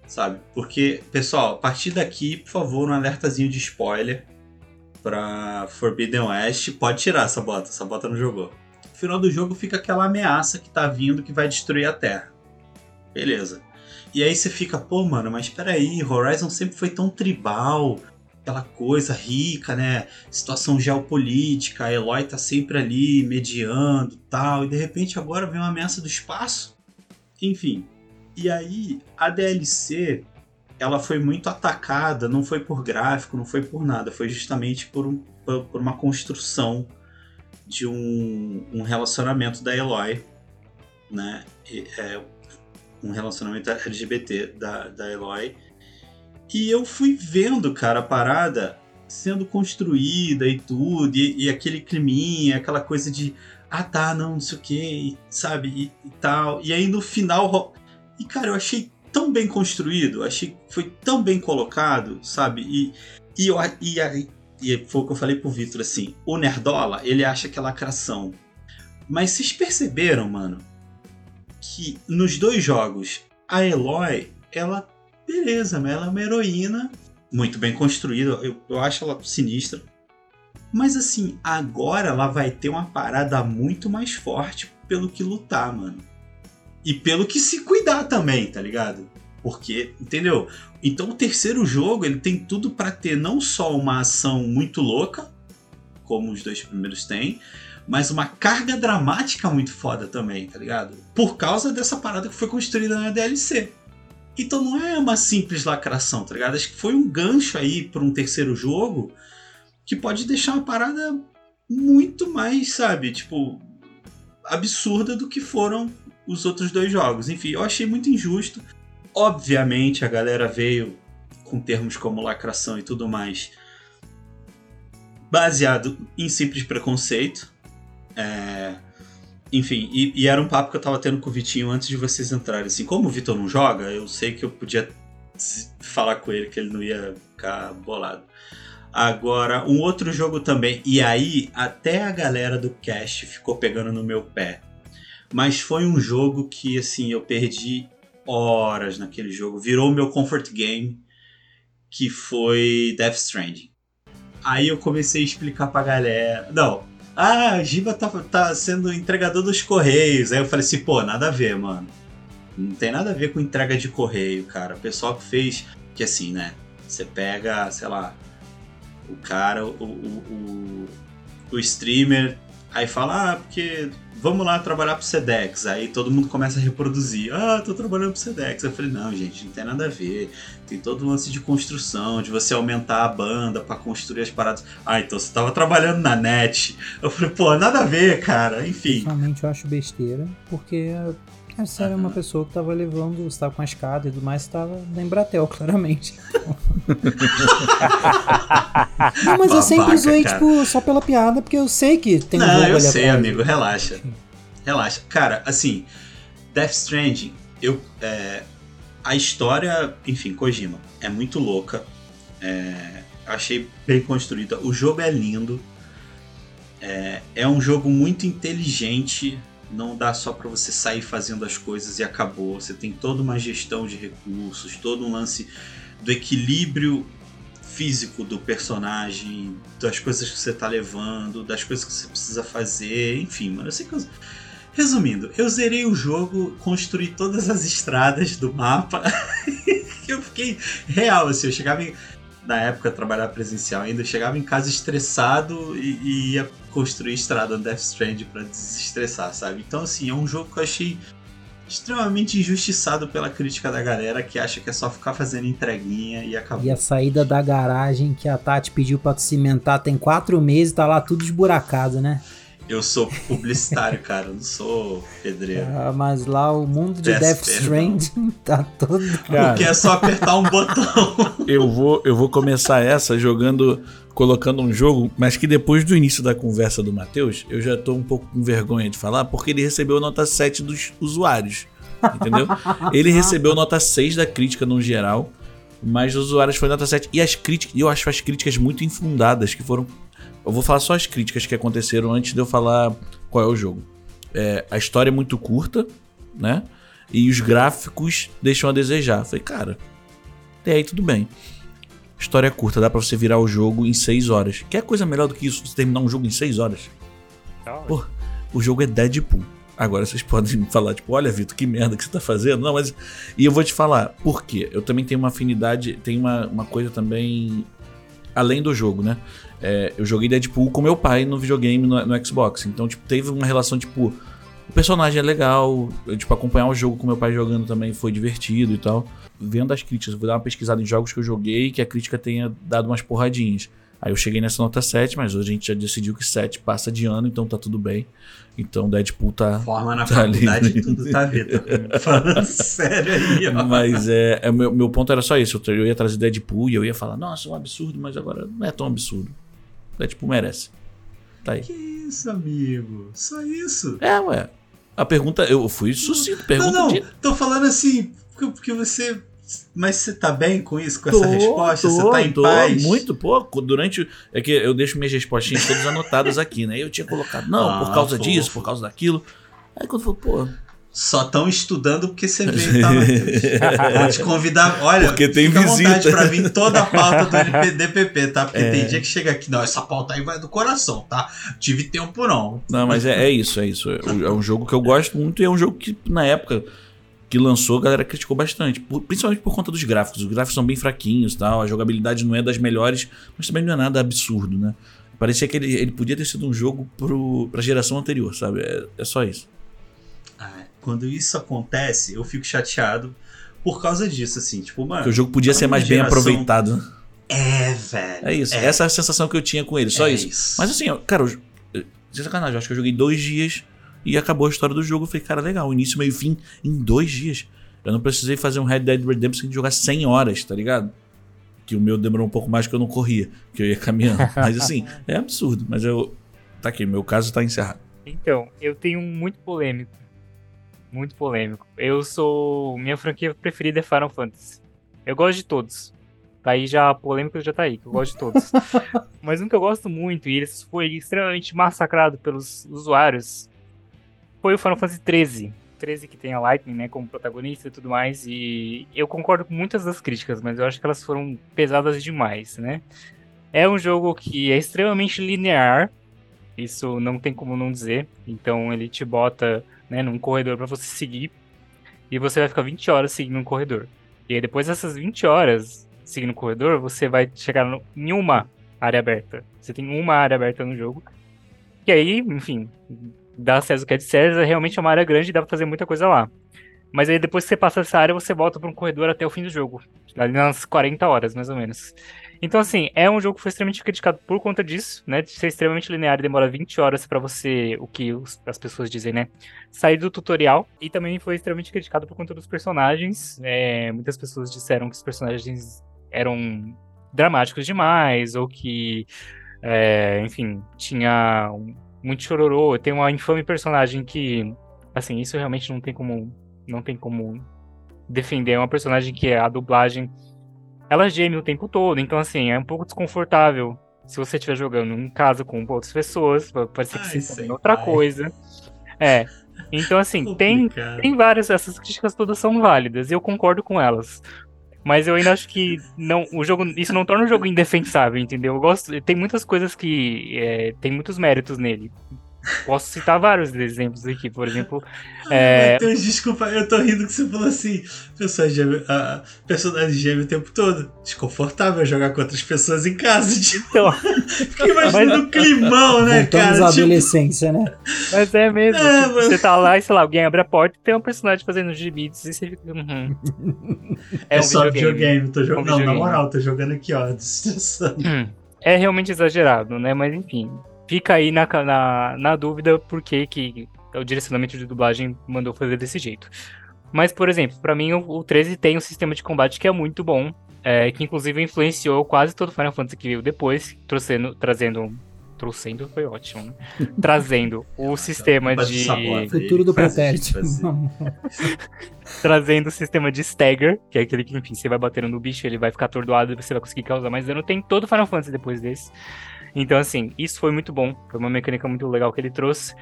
[SPEAKER 1] sabe? Porque, pessoal, a partir daqui, por favor, um alertazinho de spoiler para Forbidden West, pode tirar essa bota, essa bota não jogou. No final do jogo fica aquela ameaça que tá vindo que vai destruir a Terra. Beleza. E aí você fica, pô, mano, mas peraí, Horizon sempre foi tão tribal, aquela coisa rica, né? Situação geopolítica, a Eloy tá sempre ali mediando tal, e de repente agora vem uma ameaça do espaço. Enfim. E aí a DLC ela foi muito atacada, não foi por gráfico, não foi por nada, foi justamente por, um, por uma construção de um, um relacionamento da Eloy, né? É, um relacionamento LGBT da, da Eloy e eu fui vendo, cara, a parada sendo construída e tudo, e, e aquele climinha, aquela coisa de ah tá, não, não sei o que, sabe, e, e, tal. E aí no final. E cara, eu achei tão bem construído, achei foi tão bem colocado, sabe? E, e, eu, e, e, e foi o que eu falei pro Victor assim: o Nerdola, ele acha que é lacração. Mas vocês perceberam, mano, que nos dois jogos, a Eloy, ela beleza, mas ela é uma heroína muito bem construída, eu, eu acho ela sinistra. Mas assim, agora ela vai ter uma parada muito mais forte pelo que lutar, mano. E pelo que se cuidar também, tá ligado? Porque, entendeu? Então o terceiro jogo, ele tem tudo para ter não só uma ação muito louca, como os dois primeiros têm, mas uma carga dramática muito foda também, tá ligado? Por causa dessa parada que foi construída na DLC. Então não é uma simples lacração, tá ligado? Acho que foi um gancho aí para um terceiro jogo que pode deixar uma parada muito mais, sabe, tipo, absurda do que foram os outros dois jogos. Enfim, eu achei muito injusto. Obviamente a galera veio com termos como lacração e tudo mais baseado em simples preconceito. É, enfim, e, e, era um papo que eu tava tendo com o Vitinho antes de vocês entrarem. Assim, como o Vitor não joga, eu sei que eu podia falar com ele que ele não ia ficar bolado. Agora, um outro jogo também, e aí até a galera do cast ficou pegando no meu pé. Mas foi um jogo que, assim, eu perdi horas naquele jogo. Virou meu comfort game, que foi Death Stranding. Aí eu comecei a explicar pra galera. Não. Ah, Giba tá, tá sendo entregador dos Correios. Aí eu falei assim, pô, nada a ver, mano. Não tem nada a ver com entrega de correio, cara. O pessoal que fez. Que assim, né? Você pega, sei lá, o cara, o, o, o, o streamer, aí fala, ah, porque vamos lá trabalhar pro Sedex. Aí todo mundo começa a reproduzir. Ah, tô trabalhando pro Sedex. Eu falei, não, gente, não tem nada a ver. Tem todo um lance de construção, de você aumentar a banda para construir as paradas. Ah, então você tava trabalhando na net. Eu falei, pô, nada a ver, cara. Enfim.
[SPEAKER 4] Realmente eu acho besteira, porque você era uma pessoa que tava levando, você tava com a escada e tudo mais, você tava na Embratel, claramente. não, mas eu sempre zoei, tipo, só pela piada, porque eu sei que tem
[SPEAKER 1] um não, jogo eu sei, amigo, relaxa. Relaxa. Cara, assim, Death Stranding, eu. É, a história, enfim, Kojima, é muito louca. É, achei bem construída. O jogo é lindo. É, é um jogo muito inteligente não dá só para você sair fazendo as coisas e acabou. Você tem toda uma gestão de recursos, todo um lance do equilíbrio físico do personagem, das coisas que você tá levando, das coisas que você precisa fazer, enfim, mano, eu sei que eu... Resumindo, eu zerei o jogo, construí todas as estradas do mapa. eu fiquei real, assim, eu chegava em, na época trabalhar presencial ainda, eu chegava em casa estressado e, e ia construir estrada no Death Strand para desestressar, sabe? Então, assim, é um jogo que eu achei extremamente injustiçado pela crítica da galera que acha que é só ficar fazendo entreguinha e acabou.
[SPEAKER 4] E a saída da garagem que a Tati pediu pra cimentar tem quatro meses, tá lá tudo esburacado, né?
[SPEAKER 1] Eu sou publicitário, cara, eu não sou pedreiro.
[SPEAKER 4] Ah, mas lá o mundo de Death Stranding tá todo.
[SPEAKER 1] Cara, Porque é só apertar um botão.
[SPEAKER 3] Eu vou, eu vou começar essa jogando, colocando um jogo, mas que depois do início da conversa do Matheus, eu já tô um pouco com vergonha de falar, porque ele recebeu nota 7 dos usuários. Entendeu? ele recebeu nota 6 da crítica no geral, mas os usuários foi nota 7. E as críticas, eu acho as críticas muito infundadas, que foram eu vou falar só as críticas que aconteceram antes de eu falar qual é o jogo. É, a história é muito curta, né? E os gráficos deixam a desejar. falei, cara, até aí tudo bem. História é curta, dá pra você virar o jogo em 6 horas. Quer coisa melhor do que isso? Você terminar um jogo em 6 horas? Pô, o jogo é Deadpool. Agora vocês podem falar, tipo, olha, Vitor, que merda que você tá fazendo. Não, mas. E eu vou te falar, por quê? Eu também tenho uma afinidade, tem uma, uma coisa também além do jogo, né? É, eu joguei Deadpool com meu pai no videogame no, no, Xbox. Então, tipo, teve uma relação, tipo, o personagem é legal. Eu, tipo, acompanhar o jogo com meu pai jogando também foi divertido e tal. Vendo as críticas, vou dar uma pesquisada em jogos que eu joguei que a crítica tenha dado umas porradinhas. Aí eu cheguei nessa nota 7, mas hoje a gente já decidiu que 7 passa de ano, então tá tudo bem. Então Deadpool tá.
[SPEAKER 1] Forma na tá faculdade ali. tudo tá vida. Falando sério aí, ó.
[SPEAKER 3] Mas é, é meu, meu ponto era só isso. Eu ia trazer Deadpool e eu ia falar, nossa, é um absurdo, mas agora não é tão absurdo. Deadpool merece. Tá aí.
[SPEAKER 1] Que isso, amigo? Só isso?
[SPEAKER 3] É, ué. A pergunta, eu fui sucinto. Pergunta
[SPEAKER 1] não, não,
[SPEAKER 3] de...
[SPEAKER 1] tô falando assim, porque você mas você tá bem com isso, com tô, essa resposta? Tô, você tá em tô, paz?
[SPEAKER 3] Muito pouco. Durante. É que eu deixo minhas respostinhas todas anotadas aqui, né? Eu tinha colocado, não, ah, por causa fofo. disso, por causa daquilo. Aí quando falou, pô.
[SPEAKER 1] Só estão estudando porque você veio, tá, Vou te convidar. Olha,
[SPEAKER 3] porque tem fica visita. vontade
[SPEAKER 1] pra vir toda a pauta do DPP, tá? Porque é. tem dia que chega aqui, não, essa pauta aí vai do coração, tá? Tive tempo não.
[SPEAKER 3] Não, mas é, é isso, é isso. É, é um jogo que eu gosto muito e é um jogo que, na época que lançou, a galera criticou bastante. Por, principalmente por conta dos gráficos. Os gráficos são bem fraquinhos tal. A jogabilidade não é das melhores, mas também não é nada absurdo, né? Parecia que ele, ele podia ter sido um jogo pro, pra geração anterior, sabe? É, é só isso.
[SPEAKER 1] Ah, quando isso acontece, eu fico chateado por causa disso, assim, tipo, mano.
[SPEAKER 3] Porque o jogo podia ser mais bem
[SPEAKER 1] geração-
[SPEAKER 3] aproveitado. né?
[SPEAKER 1] É, velho.
[SPEAKER 3] É isso. Essa é a sensação que eu tinha com ele, só
[SPEAKER 1] É
[SPEAKER 3] isso. Mas assim, cara, eu, eu- sem sacanagem, eu acho que eu joguei dois dias e acabou a história do jogo. Eu falei, cara, legal, início, meio e fim em dois dias. Eu não precisei fazer um Red Dead Redemption de jogar 100 horas, tá ligado? Que o meu demorou um pouco mais que eu não corria, que eu ia caminhando. Mas assim, é absurdo. Mas eu. Tá aqui, meu caso tá encerrado.
[SPEAKER 2] Então, eu tenho um muito polêmico. Muito polêmico. Eu sou. Minha franquia preferida é Final Fantasy. Eu gosto de todos. Tá aí já a polêmica já tá aí, que eu gosto de todos. Mas um que eu gosto muito, e ele foi extremamente massacrado pelos usuários, foi o Final Fantasy XIII. 13 que tem a Lightning, né, como protagonista e tudo mais, e eu concordo com muitas das críticas, mas eu acho que elas foram pesadas demais, né? É um jogo que é extremamente linear, isso não tem como não dizer. Então ele te bota né, num corredor pra você seguir. E você vai ficar 20 horas seguindo um corredor. E aí depois dessas 20 horas seguindo o corredor, você vai chegar no- em uma área aberta. Você tem uma área aberta no jogo. E aí, enfim, dá acesso ao que é de César, realmente é uma área grande e dá pra fazer muita coisa lá. Mas aí depois que você passa essa área, você volta pra um corredor até o fim do jogo. Ali nas 40 horas, mais ou menos. Então, assim, é um jogo que foi extremamente criticado por conta disso, né? De ser extremamente linear e demora 20 horas pra você, o que os- as pessoas dizem, né? Sair do tutorial. E também foi extremamente criticado por conta dos personagens. É, muitas pessoas disseram que os personagens eram dramáticos demais, ou que, é, enfim, tinha muito chororô. Tem uma infame personagem que, assim, isso realmente não tem como, não tem como defender. É uma personagem que é a dublagem ela geme o tempo todo, então assim, é um pouco desconfortável se você estiver jogando em casa com outras pessoas, vai parecer que
[SPEAKER 1] Ai,
[SPEAKER 2] você fazendo outra
[SPEAKER 1] pai.
[SPEAKER 2] coisa. É. Então, assim, tem, tem várias, essas críticas todas são válidas, e eu concordo com elas. Mas eu ainda acho que não, o jogo, isso não torna o jogo indefensável, entendeu? Eu gosto, tem muitas coisas que é, tem muitos méritos nele. Posso citar vários exemplos aqui, por exemplo, é,
[SPEAKER 1] Matheus, desculpa, eu tô rindo que você falou assim: pessoa gêmea, a personagem gêmea o tempo todo. Desconfortável jogar com outras pessoas em casa. Tipo,
[SPEAKER 2] então,
[SPEAKER 1] fica imaginando o climão, né,
[SPEAKER 4] Voltamos
[SPEAKER 1] cara? Tipo,
[SPEAKER 4] adolescência, né?
[SPEAKER 2] Mas é mesmo.
[SPEAKER 1] É,
[SPEAKER 2] tipo,
[SPEAKER 1] mas-
[SPEAKER 2] Você tá lá e, sei lá, alguém abre a porta e tem um personagem fazendo gibites e você fica. Uhum.
[SPEAKER 1] é,
[SPEAKER 2] um
[SPEAKER 1] só
[SPEAKER 2] videogame.
[SPEAKER 1] videogame. Tô jogando.
[SPEAKER 2] É um
[SPEAKER 1] Não, na
[SPEAKER 2] videogame.
[SPEAKER 1] moral, tô jogando aqui, ó. destressando.
[SPEAKER 2] Hum. É realmente exagerado, né? Mas enfim. Fica aí na, na, na dúvida por que, que o direcionamento de dublagem mandou fazer desse jeito. Mas, por exemplo, pra mim o, o 13 tem um sistema de combate que é muito bom. é, que inclusive influenciou quase todo Final Fantasy que veio depois, trouxendo, trazendo. Trouxendo foi ótimo, né? Trazendo o sistema
[SPEAKER 1] Bate
[SPEAKER 2] de.
[SPEAKER 1] sabota.
[SPEAKER 4] Futuro do pretérito.
[SPEAKER 2] trazendo o sistema de stagger, que é aquele que, enfim, você vai batendo no bicho, ele vai ficar atordoado e você vai conseguir causar mais dano. Tem todo Final Fantasy depois desse. Então, assim, isso foi muito bom. Foi uma mecânica muito legal que ele trouxe.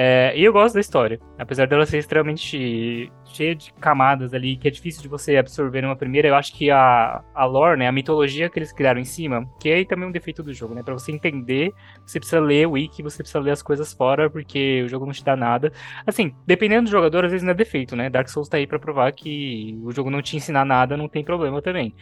[SPEAKER 2] É, e eu gosto da história. Apesar dela ser extremamente cheia de camadas ali, que é difícil de você absorver numa primeira, eu acho que a, a lore, né, a mitologia que eles criaram em cima, que é também um defeito do jogo, né? Pra você entender, você precisa ler o wiki, você precisa ler as coisas fora, porque o jogo não te dá nada. Assim, dependendo do jogador, às vezes não é defeito, né? Dark Souls tá aí pra provar que o jogo não te ensinar nada, não tem problema também.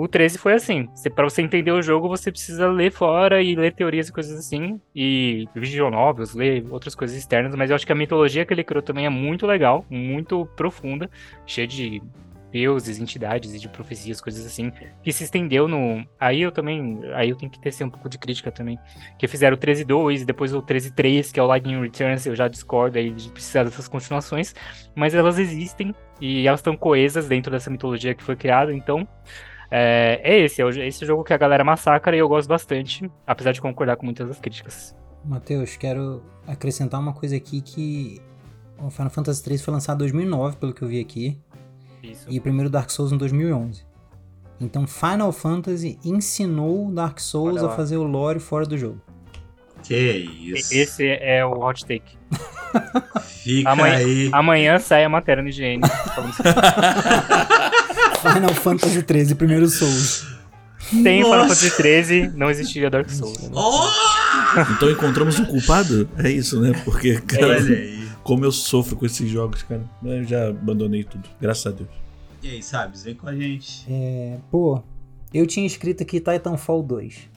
[SPEAKER 2] O 13 foi assim. Você, pra você entender o jogo, você precisa ler fora e ler teorias e coisas assim. E visual novels, ler outras coisas externas. Mas eu acho que a mitologia que ele criou também é muito legal, muito profunda, cheia de deuses, entidades e de profecias, coisas assim, que se estendeu no. Aí eu também. Aí eu tenho que tecer um pouco de crítica também. Que fizeram o 13.2 e depois o 13.3, que é o Lightning Returns, eu já discordo aí de precisar dessas continuações. Mas elas existem e elas estão coesas dentro dessa mitologia que foi criada, então. É, é esse, é esse jogo que a galera massacra e eu gosto bastante, apesar de concordar com muitas das críticas.
[SPEAKER 4] Matheus, quero acrescentar uma coisa aqui que o Final Fantasy III foi lançado em 2009, pelo que eu vi aqui,
[SPEAKER 2] Isso.
[SPEAKER 4] e o primeiro Dark Souls em 2011. Então Final Fantasy ensinou Dark Souls a fazer o lore fora do jogo.
[SPEAKER 1] Que isso.
[SPEAKER 2] Esse é o hot take.
[SPEAKER 1] Fica
[SPEAKER 2] Amanhã-
[SPEAKER 1] aí.
[SPEAKER 2] Amanhã sai a matéria no IGN.
[SPEAKER 4] Final Fantasy XIII, primeiro Souls.
[SPEAKER 2] Tem Final
[SPEAKER 1] Nossa.
[SPEAKER 2] Fantasy 13, não existiria Dark Souls.
[SPEAKER 1] Oh!
[SPEAKER 3] Então encontramos um culpado? É isso, né? Porque, cara,
[SPEAKER 1] aí.
[SPEAKER 3] como eu sofro com esses jogos, cara. Eu já abandonei tudo, graças a Deus.
[SPEAKER 1] E aí, Sabes, vem com a gente.
[SPEAKER 4] É, pô, eu tinha escrito aqui Titanfall 2.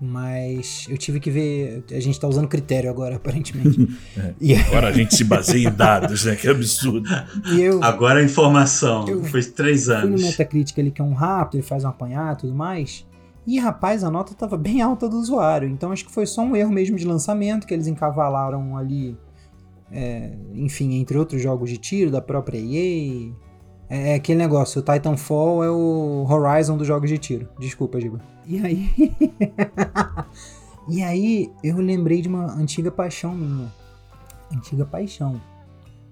[SPEAKER 4] Mas eu tive que ver. A gente tá usando critério agora, aparentemente.
[SPEAKER 3] É.
[SPEAKER 4] E,
[SPEAKER 3] Agora a gente se baseia em dados, né? Que absurdo.
[SPEAKER 4] e eu
[SPEAKER 1] Agora a informação.
[SPEAKER 4] Eu
[SPEAKER 1] Foi três
[SPEAKER 4] fui no
[SPEAKER 1] anos.
[SPEAKER 4] Metacritic ali, que é um rápido, ele faz um apanhado e tudo mais. E rapaz, a nota tava bem alta do usuário. Então acho que foi só um erro mesmo de lançamento, que eles encavalaram ali. é, enfim, entre outros jogos de tiro da própria EA. É, é aquele negócio, o Titanfall é o Horizon dos jogos de tiro. Desculpa, Giba. E aí. e aí eu lembrei de uma antiga paixão minha. Antiga paixão.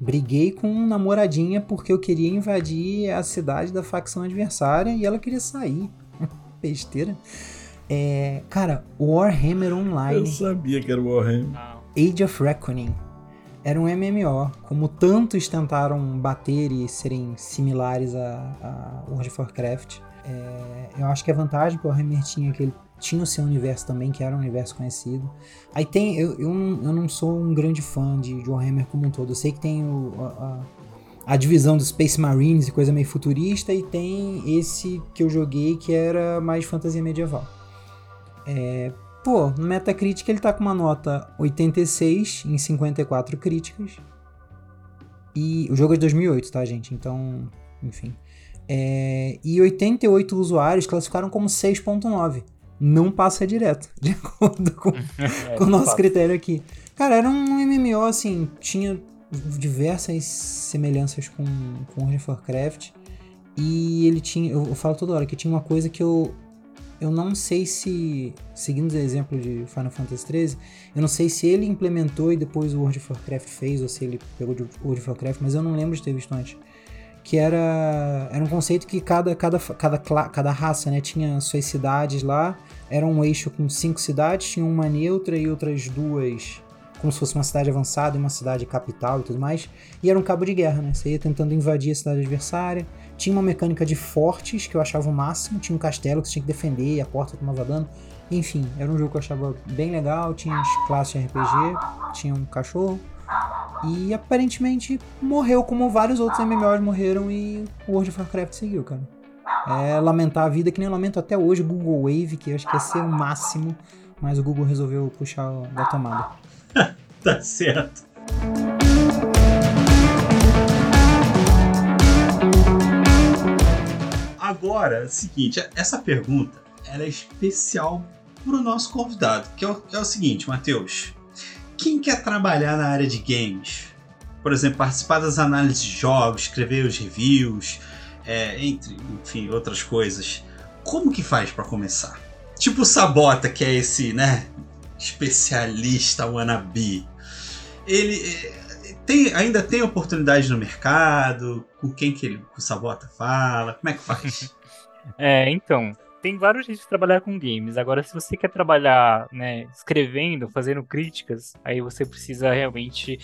[SPEAKER 4] Briguei com uma namoradinha porque eu queria invadir a cidade da facção adversária e ela queria sair. Besteira. É, cara, Warhammer
[SPEAKER 3] Eu
[SPEAKER 4] Online
[SPEAKER 3] sabia que era o Warhammer.
[SPEAKER 4] Age of Reckoning era um MMO. Como tantos tentaram bater e serem similares a, a World of Warcraft, é, eu acho que a vantagem que o Warhammer tinha é que ele tinha o seu universo também, que era um universo conhecido. Aí tem. Eu, eu, não, eu não sou um grande fã de, de Warhammer como um todo. Eu sei que tem o, a, a- a divisão dos Space Marines e coisa meio futurista, e tem esse que eu joguei que era mais fantasia medieval. É, pô, no Metacritic ele tá com uma nota 86 em 54 críticas. E o jogo é de 2008, tá, gente? Então, enfim. É, e 88 usuários classificaram como 6.9. Não passa direto, de acordo com,
[SPEAKER 2] É,
[SPEAKER 4] com o nosso
[SPEAKER 2] fato.
[SPEAKER 4] critério aqui. Cara, era um MMO, assim, tinha diversas semelhanças com, com World of Warcraft. E ele tinha, eu, eu falo toda hora que tinha uma coisa que eu, eu não sei se, seguindo o exemplo de Final Fantasy XIII, eu não sei se ele implementou e depois o World of Warcraft fez, ou se ele pegou de World of Warcraft, mas eu não lembro de ter visto antes. Que era, era um conceito que cada, cada, cada, cada raça né, tinha suas cidades lá, era um eixo com cinco cidades, tinha uma neutra e outras duas como se fosse uma cidade avançada e uma cidade capital e tudo mais. E era um cabo de guerra, né? Você ia tentando invadir a cidade adversária. Tinha uma mecânica de fortes que eu achava o máximo. Tinha um castelo que você tinha que defender e a porta tomava dano. Enfim, era um jogo que eu achava bem legal. Tinha as classes de RPG, tinha um cachorro. E aparentemente morreu como vários outros MMOs morreram e o World of Warcraft seguiu, cara. É lamentar a vida que nem lamento até hoje o Google Wave, que eu acho que ia ser o máximo, mas o Google resolveu puxar da tomada.
[SPEAKER 1] Tá certo. Agora, é seguinte, essa pergunta é especial para o nosso convidado, que é o, é o seguinte, Matheus. Quem quer trabalhar na área de games? Por exemplo, participar das análises de jogos, escrever os reviews, é, entre, enfim, outras coisas. Como que faz para começar? Tipo o Sabota, que é esse, né, especialista wannabe. Ele eh, tem, ainda tem oportunidade no mercado? Com quem que ele, o Sabota fala? Como é que faz?
[SPEAKER 2] É, então, tem vários jeitos de trabalhar com games. Agora, se você quer trabalhar, né, escrevendo, fazendo críticas, aí você precisa realmente,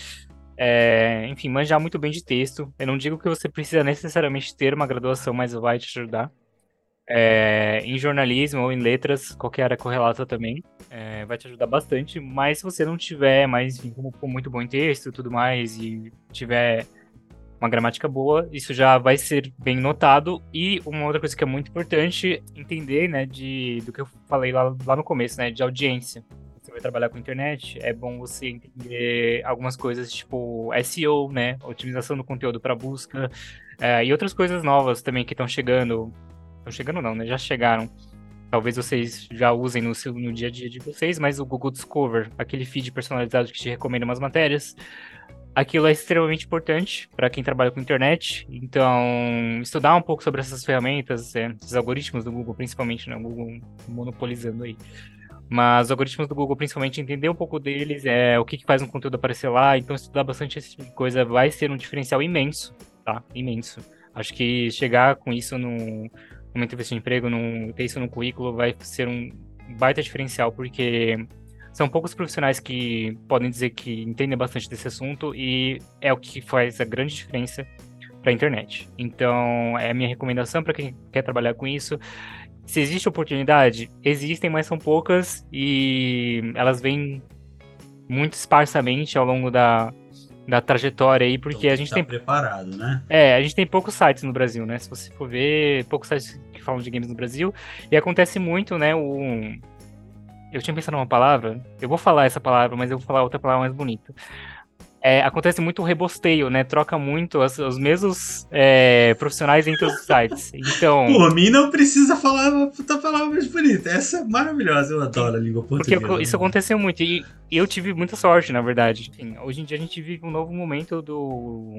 [SPEAKER 2] é, enfim, manjar muito bem de texto. Eu não digo que você precisa necessariamente ter uma graduação, mas vai te ajudar. É, em jornalismo ou em letras, qualquer área correlata também, é, vai te ajudar bastante. Mas se você não tiver, mas enfim, muito bom em texto e tudo mais, e tiver uma gramática boa, isso já vai ser bem notado. E uma outra coisa que é muito importante entender, né, de, do que eu falei lá, lá no começo, né, de audiência. Você vai trabalhar com internet, é bom você entender algumas coisas tipo SEO, né, otimização do conteúdo para busca, é, e outras coisas novas também que estão chegando. Estão chegando não, né, já chegaram. Talvez vocês já usem no, seu, no dia a dia de vocês, mas o Google Discover, aquele feed personalizado que te recomenda umas matérias, aquilo é extremamente importante para quem trabalha com internet. Então, estudar um pouco sobre essas ferramentas, é, esses algoritmos do Google, principalmente, né? O Google monopolizando aí. Mas os algoritmos do Google, principalmente, entender um pouco deles, é o que, que faz um conteúdo aparecer lá. Então, estudar bastante esse tipo de coisa vai ser um diferencial imenso, tá? Imenso. Acho que chegar com isso no, numa entrevista de emprego, num, ter isso no currículo, vai ser um baita diferencial, porque são poucos profissionais que podem dizer que entendem bastante desse assunto e é o que faz a grande diferença para a internet. Então, é a minha recomendação para quem quer trabalhar com isso. Se existe oportunidade, existem, mas são poucas e elas vêm muito esparsamente ao longo da, da trajetória aí, porque
[SPEAKER 1] Então,
[SPEAKER 2] a gente
[SPEAKER 1] tá
[SPEAKER 2] tem
[SPEAKER 1] preparado, né?
[SPEAKER 2] é, a gente tem poucos sites no Brasil, né? Se você for ver, poucos sites que falam de games no Brasil. E acontece muito, né? O... Eu tinha pensado numa palavra, eu vou falar essa palavra, mas eu vou falar outra palavra mais bonita. É, acontece muito o rebosteio, né? Troca muito os, os mesmos é, profissionais entre os sites. Então.
[SPEAKER 1] Por mim não precisa falar uma puta palavra mais bonita. Essa é maravilhosa, eu adoro a língua portuguesa.
[SPEAKER 2] Porque isso aconteceu muito. E eu tive muita sorte, na verdade. Enfim, hoje em dia a gente vive um novo momento do,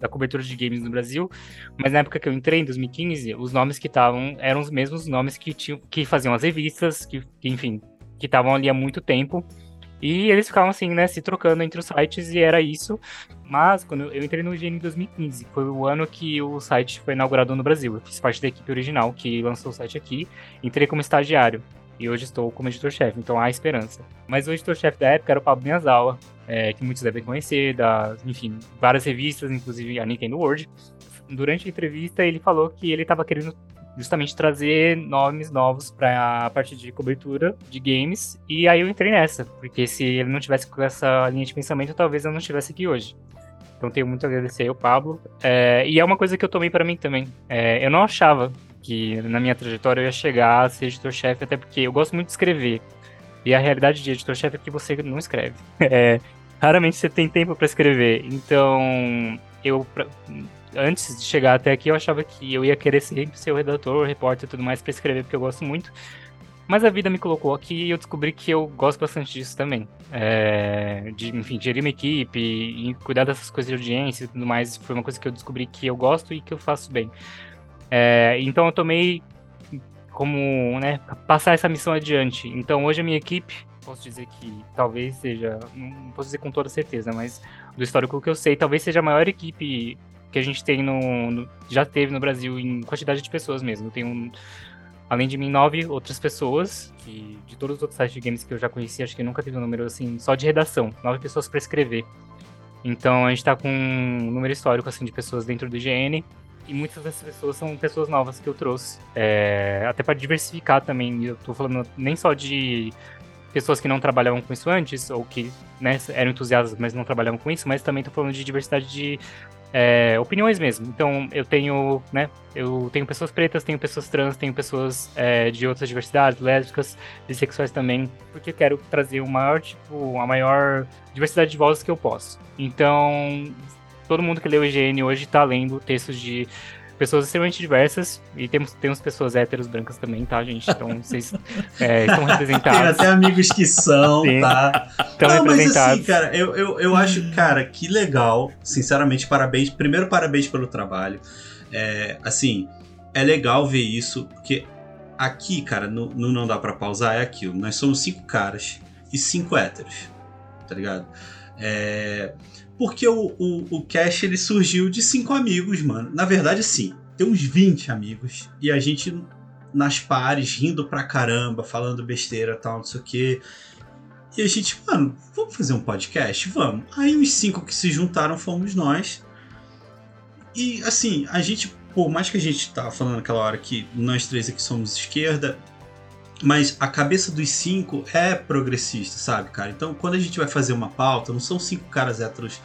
[SPEAKER 2] da cobertura de games no Brasil, mas na época que eu entrei, em 2015, os nomes que estavam eram os mesmos nomes que, tinham, que faziam as revistas, que, que enfim, que estavam ali há muito tempo. E eles ficavam assim, né, se trocando entre os sites e era isso. Mas quando eu entrei no IGN em 2015, foi o ano que o site foi inaugurado no Brasil. Eu fiz parte da equipe original que lançou o site aqui, entrei como estagiário. E hoje estou como editor-chefe, então há esperança. Mas o editor-chefe da época era o Pablo Miyazawa, é, que muitos devem conhecer, da, enfim, várias revistas, inclusive a Nintendo World. Durante a entrevista, ele falou que ele estava querendo justamente trazer nomes novos para a parte de cobertura de games. E aí eu entrei nessa, porque se ele não tivesse com essa linha de pensamento, talvez eu não estivesse aqui hoje. Então tenho muito a agradecer ao Pablo. É, e é uma coisa que eu tomei para mim também. É, eu não achava que na minha trajetória eu ia chegar a ser editor-chefe, até porque eu gosto muito de escrever. E a realidade de editor-chefe é que você não escreve. É, raramente você tem tempo para escrever. Então, eu antes de chegar até aqui, eu achava que eu ia querer ser o redator, o repórter e tudo mais para escrever, porque eu gosto muito. Mas a vida me colocou aqui e eu descobri que eu gosto bastante disso também. É, de, enfim, gerir uma equipe e cuidar dessas coisas de audiência e tudo mais. Foi uma coisa que eu descobri que eu gosto e que eu faço bem. É, então eu tomei como né, passar essa missão adiante. Então hoje a minha equipe, posso dizer que talvez seja, não posso dizer com toda certeza, mas do histórico que eu sei, talvez seja a maior equipe que a gente tem no, no, já teve no Brasil em quantidade de pessoas mesmo. Tem um, além de mim nove outras pessoas que de todos os outros sites de games que eu já conheci, acho que nunca teve um número assim só de redação, nove pessoas para escrever. Então a gente tá com um número histórico assim de pessoas dentro do IGN e muitas dessas pessoas são pessoas novas que eu trouxe, é, até para diversificar também. Eu tô falando nem só de pessoas que não trabalhavam com isso antes, ou que né, eram entusiastas, mas não trabalhavam com isso, mas também tô falando de diversidade de é, opiniões mesmo. Então, eu tenho, né, eu tenho pessoas pretas, tenho pessoas trans, tenho pessoas é, de outras diversidades, lésbicas, bissexuais também, porque eu quero trazer o maior, tipo, a maior diversidade de vozes que eu posso. Então, todo mundo que lê o IGN hoje está lendo textos de pessoas extremamente diversas e temos, temos pessoas héteros brancas também, tá, gente? Então vocês é, estão representados.
[SPEAKER 1] Tem até amigos que são, Sim. tá?
[SPEAKER 2] Estão representados. Mas assim,
[SPEAKER 1] cara, eu, eu, eu acho, cara, que legal. Sinceramente, parabéns. Primeiro, parabéns pelo trabalho. É, assim, é legal ver isso, porque aqui, cara, no, no Não Dá Pra Pausar é aquilo. Nós somos cinco caras e cinco héteros, tá ligado? É porque o, o, o Cash ele surgiu de cinco amigos, mano. Na verdade, sim, tem uns 20 amigos. E a gente nas pares, rindo pra caramba, falando besteira tal, não sei o quê. E a gente, mano, vamos fazer um podcast? Vamos. Aí os cinco que se juntaram fomos nós. E assim, a gente, por mais que a gente tava falando naquela hora que nós três aqui somos esquerda, mas a cabeça dos cinco é progressista, sabe, cara? Então, quando a gente vai fazer uma pauta, não são cinco caras héteros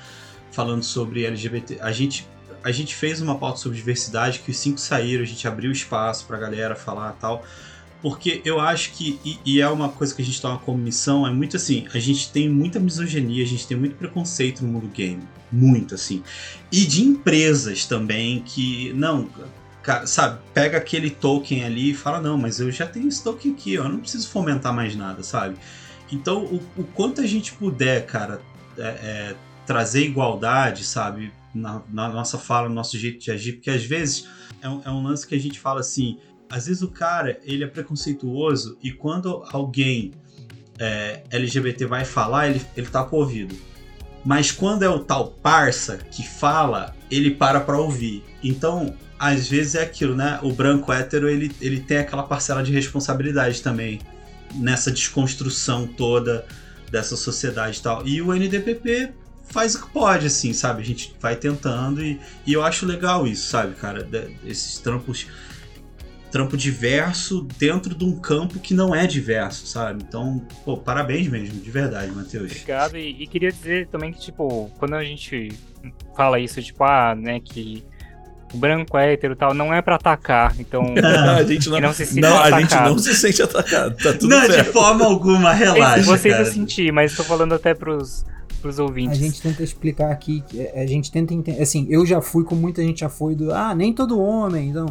[SPEAKER 1] falando sobre LGBT. A gente, a gente fez uma pauta sobre diversidade, que os cinco saíram, a gente abriu espaço pra galera falar tal. Porque eu acho que, e, e, é uma coisa que a gente toma como missão, é muito assim, a gente tem muita misoginia, a gente tem muito preconceito no mundo game. Muito, assim. E de empresas também que, não, sabe, pega aquele token ali e fala, não, mas eu já tenho esse token aqui, eu não preciso fomentar mais nada, sabe? Então, o, o quanto a gente puder, cara, é, é, trazer igualdade, sabe, na, na, nossa fala, no nosso jeito de agir, porque às vezes é um, é um lance que a gente fala assim, às vezes o cara, ele é preconceituoso e quando alguém é, LGBT vai falar, ele, ele tá com o ouvido. Mas quando é o tal parça que fala, ele para pra ouvir. Então, às vezes é aquilo, né? O branco hétero, ele, ele tem aquela parcela de responsabilidade também nessa desconstrução toda dessa sociedade e tal. E o NDPP faz o que pode, assim, sabe? A gente vai tentando e, e eu acho legal isso, sabe, cara? Esses trampos trampo diverso dentro de um campo que não é diverso, sabe? Então, pô, parabéns mesmo, de verdade, Matheus.
[SPEAKER 2] Obrigado. E, e, queria dizer também que, tipo, quando a gente fala isso, tipo, ah, né, que branco, hétero e tal, não é pra atacar. Então,
[SPEAKER 3] a gente não,
[SPEAKER 2] não se sente
[SPEAKER 3] não, a gente
[SPEAKER 2] atacado.
[SPEAKER 3] não se sente atacado. Tá tudo
[SPEAKER 1] Não, de
[SPEAKER 3] certo.
[SPEAKER 1] forma alguma, relaxa.
[SPEAKER 2] vocês
[SPEAKER 1] cara.
[SPEAKER 2] eu senti, mas tô falando até pros, pros
[SPEAKER 4] A
[SPEAKER 2] ouvintes.
[SPEAKER 4] gente tenta explicar aqui, que a gente tenta entender. Assim, eu já fui, como muita gente já foi, do. Ah, nem todo homem, então.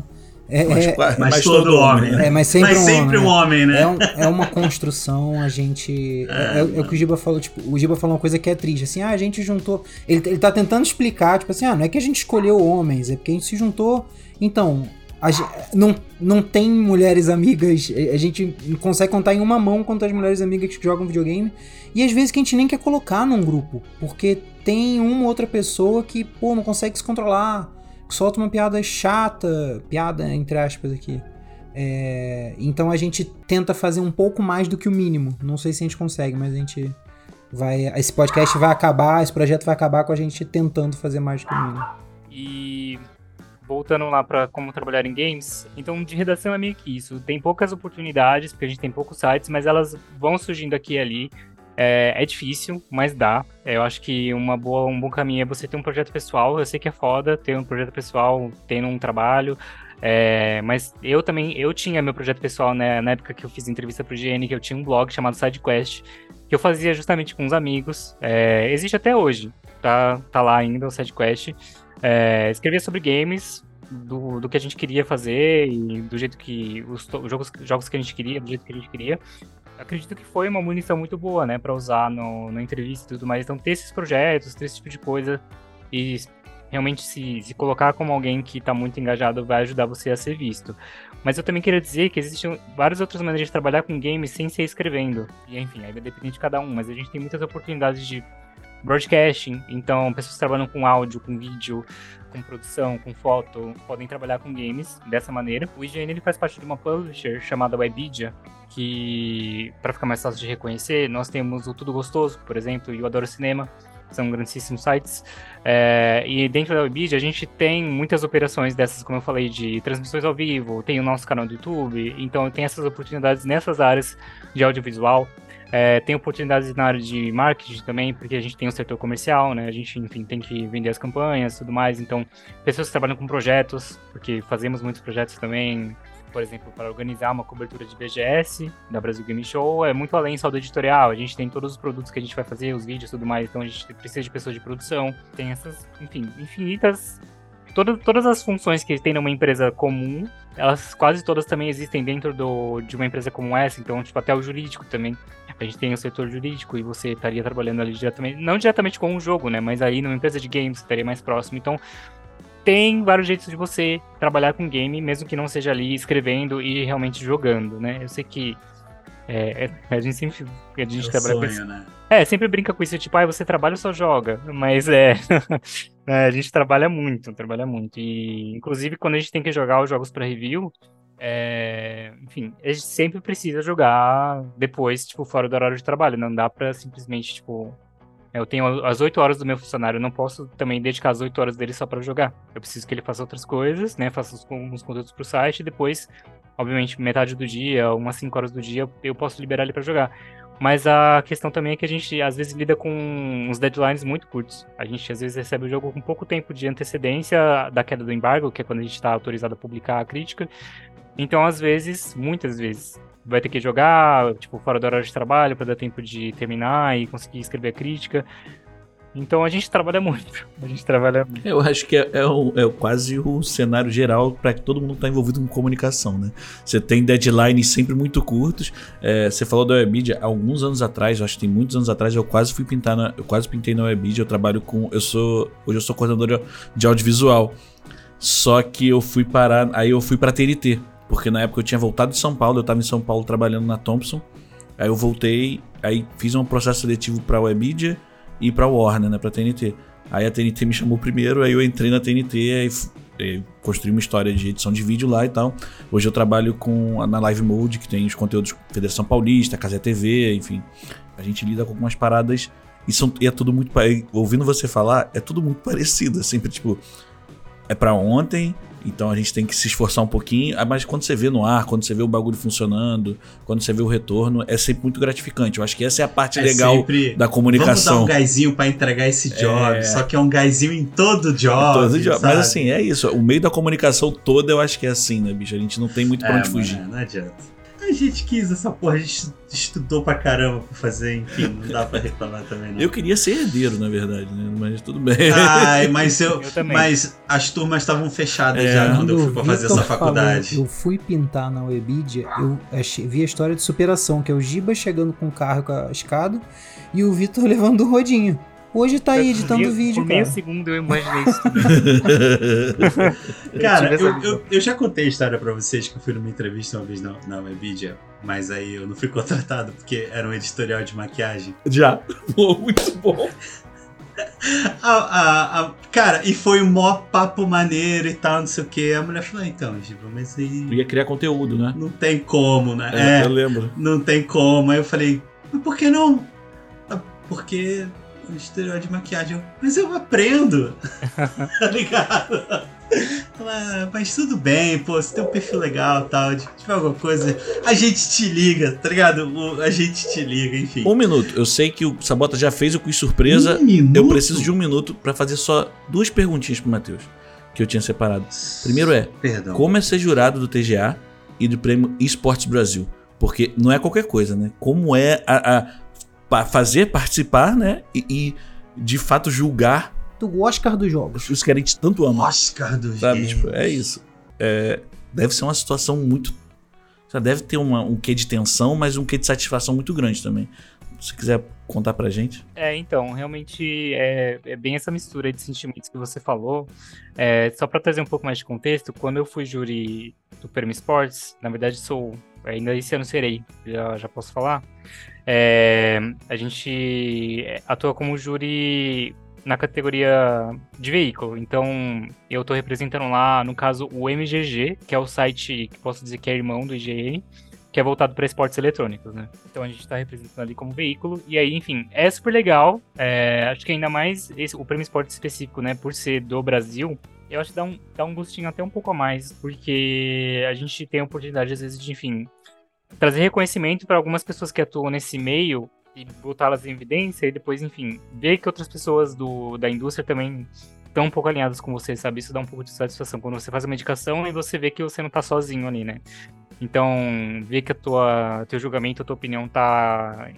[SPEAKER 4] É,
[SPEAKER 3] Mas,
[SPEAKER 4] é,
[SPEAKER 1] Mas,
[SPEAKER 3] mas
[SPEAKER 1] todo, homem, né?
[SPEAKER 4] é, mas sempre
[SPEAKER 1] Mas
[SPEAKER 4] um
[SPEAKER 1] sempre
[SPEAKER 4] homem.
[SPEAKER 1] um homem, né?
[SPEAKER 4] É, um- é uma construção, a gente. É, é o que o Giba falou, tipo, o Giba falou uma coisa que é triste, assim, ah, a gente juntou. Ele, ele tá tentando explicar, tipo assim, ah, não é que a gente escolheu homens, é porque a gente se juntou. Então, a não, não tem mulheres amigas, a gente consegue contar em uma mão quantas mulheres amigas que jogam videogame. E às vezes que a gente nem quer colocar num grupo, porque tem uma outra pessoa que, pô, não consegue se controlar, solta uma piada chata, piada entre aspas aqui. É, então a gente tenta fazer um pouco mais do que o mínimo. Não sei se a gente consegue, mas a gente vai. Esse podcast vai acabar, esse projeto vai acabar com a gente tentando fazer mais do que o mínimo.
[SPEAKER 2] E voltando lá pra como trabalhar em games, então de redação é meio que isso. Tem poucas oportunidades, porque a gente tem poucos sites, mas elas vão surgindo aqui e ali. É, é difícil, mas dá. É, Eu acho que uma boa, um bom caminho é você ter um projeto pessoal. Eu sei que é foda ter um projeto pessoal, tendo um trabalho. é, mas eu também, eu tinha meu projeto pessoal né, na época que eu fiz entrevista pro GN, que eu tinha um blog chamado SideQuest, que eu fazia justamente com uns amigos. É, existe até hoje, tá, tá lá ainda o SideQuest. É, escrevia sobre games, do, do que a gente queria fazer e do jeito que os, os jogos, jogos que a gente queria, do jeito que a gente queria. Acredito que foi uma munição muito boa, né, para usar no, na entrevista e tudo mais. Então, ter esses projetos, ter esse tipo de coisa e realmente se, se colocar como alguém que está muito engajado vai ajudar você a ser visto. Mas eu também queria dizer que existem várias outras maneiras de trabalhar com games sem ser escrevendo. E enfim, aí vai depender de cada um, mas a gente tem muitas oportunidades de broadcasting, então pessoas que trabalham com áudio, com vídeo, com produção, com foto, podem trabalhar com games dessa maneira. O IGN ele faz parte de uma publisher chamada Webidia, que para ficar mais fácil de reconhecer, nós temos o Tudo Gostoso, por exemplo, e o Adoro Cinema, são grandíssimos sites. É, e dentro da Webidia a gente tem muitas operações dessas, como eu falei, de transmissões ao vivo, tem o nosso canal do YouTube, então tem essas oportunidades nessas áreas de audiovisual. É, tem oportunidades na área de marketing também, porque a gente tem o setor comercial, né? A gente, enfim, tem que vender as campanhas e tudo mais. Então, pessoas que trabalham com projetos, porque fazemos muitos projetos também, por exemplo, para organizar uma cobertura de BGS, da Brasil Game Show, é muito além só do editorial. A gente tem todos os produtos que a gente vai fazer, os vídeos e tudo mais. Então, a gente precisa de pessoas de produção. Tem essas, enfim, infinitas. Todas, todas as funções que tem numa empresa comum, elas quase todas também existem dentro do, de uma empresa como essa. Então, tipo, até o jurídico também. A gente tem o setor jurídico e você estaria trabalhando ali diretamente, não diretamente com o jogo, né? Mas aí numa empresa de games estaria mais próximo. Então, tem vários jeitos de você trabalhar com game, mesmo que não seja ali escrevendo e realmente jogando, né? Eu sei que é, é- a gente sempre a gente
[SPEAKER 1] É
[SPEAKER 2] trabalha com isso.
[SPEAKER 1] sonho, né?
[SPEAKER 2] É, sempre brinca com isso, tipo, ah, você trabalha ou só joga? Mas é, é, a gente trabalha muito, trabalha muito. E, inclusive, quando a gente tem que jogar os jogos pra review, é, enfim, a gente sempre precisa jogar depois, tipo, fora do horário de trabalho. Não dá pra simplesmente, tipo, eu tenho as 8 horas do meu funcionário, eu não posso também dedicar as 8 horas dele só pra jogar. Eu preciso que ele faça outras coisas, né? Faça uns, uns conteúdos pro site e depois, obviamente, metade do dia, umas 5 horas do dia, eu posso liberar ele pra jogar. Mas a questão também é que a gente às vezes lida com uns deadlines muito curtos. A gente às vezes recebe o jogo com pouco tempo de antecedência da queda do embargo, que é quando a gente está autorizado a publicar a crítica. Então, às vezes, muitas vezes, vai ter que jogar, tipo, fora do horário de trabalho para dar tempo de terminar e conseguir escrever a crítica. Então a gente trabalha muito. A gente trabalha muito.
[SPEAKER 3] Eu acho que é, é o- é quase o cenário geral para que todo mundo está envolvido com comunicação, né? Você tem deadlines sempre muito curtos. É, você falou da Webidia, há alguns anos atrás, eu acho que tem muitos anos atrás, eu quase fui pintar na, eu quase pintei na Webidia, eu trabalho com, eu sou, hoje eu sou coordenador de audiovisual. Só que eu fui parar, aí eu fui para TNT, porque na época eu tinha voltado de São Paulo, eu estava em São Paulo trabalhando na Thompson. Aí eu voltei, aí fiz um processo seletivo para Webidia e para Warner, né, para TNT. Aí a TNT me chamou primeiro, aí eu entrei na TNT, aí eh, construí uma história de edição de vídeo lá e tal. Hoje eu trabalho com na Live Mode, que tem os conteúdos Federação Paulista, Casé TV, enfim. A gente lida com algumas paradas e, são, e é tudo muito. Ouvindo você falar, é tudo muito parecido. É sempre tipo. é para ontem, então a gente tem que se esforçar um pouquinho. Ah, Mas quando você vê no ar, quando você vê o bagulho funcionando, quando você vê o retorno, é sempre muito gratificante. Eu acho que essa é a parte
[SPEAKER 1] É
[SPEAKER 3] legal
[SPEAKER 1] sempre,
[SPEAKER 3] da
[SPEAKER 1] Vamos dar
[SPEAKER 3] comunicação.
[SPEAKER 1] um gásinho pra entregar esse job.
[SPEAKER 3] É.
[SPEAKER 1] Só que é um gásinho em todo job.
[SPEAKER 3] Todo
[SPEAKER 1] sabe?
[SPEAKER 3] Mas assim, é isso. O meio da comunicação toda eu acho que é assim, né, bicho? A gente não tem muito pra
[SPEAKER 1] É,
[SPEAKER 3] onde fugir.
[SPEAKER 1] não adianta. A gente quis essa porra, a gente estudou pra caramba pra fazer, enfim, não dá pra reclamar também, não.
[SPEAKER 3] Eu queria ser herdeiro, na verdade, né? Mas tudo bem.
[SPEAKER 1] Ai, mas eu.
[SPEAKER 2] Eu
[SPEAKER 1] mas as turmas estavam fechadas
[SPEAKER 3] É.
[SPEAKER 1] já quando eu fui pra fazer
[SPEAKER 4] Vitor
[SPEAKER 1] essa faculdade.
[SPEAKER 4] falou, eu fui pintar na Webidia, eu achei- vi a história de superação, que é o Giba chegando com o carro com a escada e o Vitor levando o rodinho. Hoje tá aí editando
[SPEAKER 2] Por
[SPEAKER 4] vídeo,
[SPEAKER 2] meio
[SPEAKER 4] cara.
[SPEAKER 2] segundo eu imaginei isso tudo.
[SPEAKER 1] Cara, eu, eu, eu já contei a história pra vocês que eu fui numa entrevista uma vez na, na Webidia, mas aí eu não fui contratado porque era um editorial de maquiagem.
[SPEAKER 3] Já. Muito bom.
[SPEAKER 1] A, a- a- cara, e foi um mó papo maneiro e tal, não sei o que. A mulher falou, "Ah, então, Giba, mas
[SPEAKER 3] Eu
[SPEAKER 1] aí
[SPEAKER 3] ia criar conteúdo, né?
[SPEAKER 1] não tem como, né?
[SPEAKER 3] É,
[SPEAKER 1] É,
[SPEAKER 3] Eu lembro.
[SPEAKER 1] não tem como. Aí eu falei, mas por que não? "Ah, Porque o editorial de maquiagem. Mas eu aprendo. tá ligado? Ela, mas tudo bem, pô, você tem um perfil legal e tal. Tiver alguma coisa, a gente te liga, tá ligado? O- a gente te liga, enfim.
[SPEAKER 3] Um minuto. Eu sei que o Sabota já fez o quiz surpresa.
[SPEAKER 1] Um minuto?
[SPEAKER 3] Eu preciso de um minuto pra fazer só duas perguntinhas pro Matheus. Que eu tinha separado. Primeiro é,
[SPEAKER 1] Perdão.
[SPEAKER 3] como é ser jurado do TGA e do prêmio Esportes Brasil? Porque não é qualquer coisa, né? Como é a, a- pa- fazer participar, né? E, e, de fato julgar
[SPEAKER 4] Do Oscar dos jogos.
[SPEAKER 3] os que a gente tanto ama.
[SPEAKER 1] Oscar do
[SPEAKER 3] Sabe?
[SPEAKER 1] Games.
[SPEAKER 3] Tipo, é isso. É, deve ser uma situação muito. já Deve ter uma- um quê de tensão, mas um quê de satisfação muito grande também. Se quiser contar pra gente.
[SPEAKER 2] É, então, realmente é, é bem essa mistura de sentimentos que você falou. É, só para trazer um pouco mais de contexto, quando eu fui júri do Prêmio Esportes, na verdade sou, ainda esse ano serei, já, já posso falar. É, a gente atua como júri na categoria de veículo. Então, eu tô representando lá, no caso, o MGG, que é o site que posso dizer que é irmão do IGN, que é voltado para esportes eletrônicos, né? Então a gente está representando ali como veículo. E aí, enfim, é super legal. É, acho que ainda mais esse, o prêmio esporte específico, né? Por ser do Brasil, eu acho que dá um, dá um gostinho até um pouco a mais, porque a gente tem a oportunidade, às vezes, de, enfim, trazer reconhecimento para algumas pessoas que atuam nesse meio e botá-las em evidência e depois, enfim, ver que outras pessoas do, da indústria também estão um pouco alinhadas com você, sabe? Isso dá um pouco de satisfação quando você faz uma indicação e você vê que você não tá sozinho ali, né? Então, ver que a tua teu julgamento, a tua opinião tá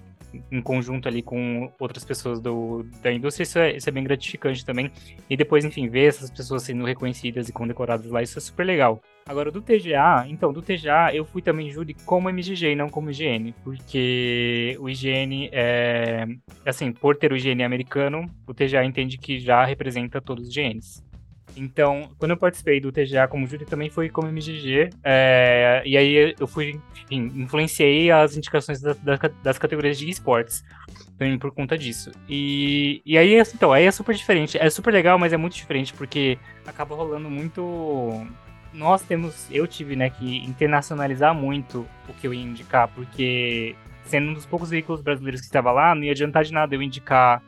[SPEAKER 2] em conjunto ali com outras pessoas do, da indústria, isso é, isso é bem gratificante também. E depois, enfim, ver essas pessoas sendo reconhecidas e condecoradas lá, isso é super legal. Agora, do TGA, então, do TGA eu fui também júri como MGG e não como IGN, porque o IGN é, assim, por ter o IGN americano, o TGA entende que já representa todos os IGNs. Então, quando eu participei do TGA como júri, também foi como MGG. é, e aí eu fui, enfim, influenciei as indicações da- da- das categorias de esportes. Também por conta disso. E, e aí, então, aí é super diferente. É super legal, mas é muito diferente, porque acaba rolando muito. Nós temos, eu tive, né, que internacionalizar muito o que eu ia indicar, porque sendo um dos poucos veículos brasileiros que estava lá, não ia adiantar de nada eu indicar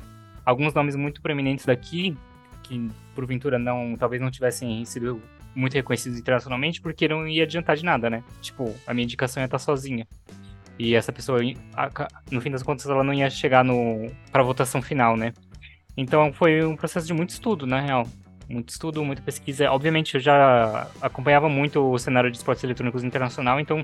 [SPEAKER 2] alguns nomes muito proeminentes daqui, que porventura não, talvez não tivessem sido muito reconhecidos internacionalmente, porque não ia adiantar de nada, né? Tipo, a minha indicação ia estar sozinha. E essa pessoa, no fim das contas, ela não ia chegar no para votação final, né? Então foi um processo de muito estudo, na real. Muito estudo, muita pesquisa. Obviamente, eu já acompanhava muito o cenário de esportes eletrônicos internacional, então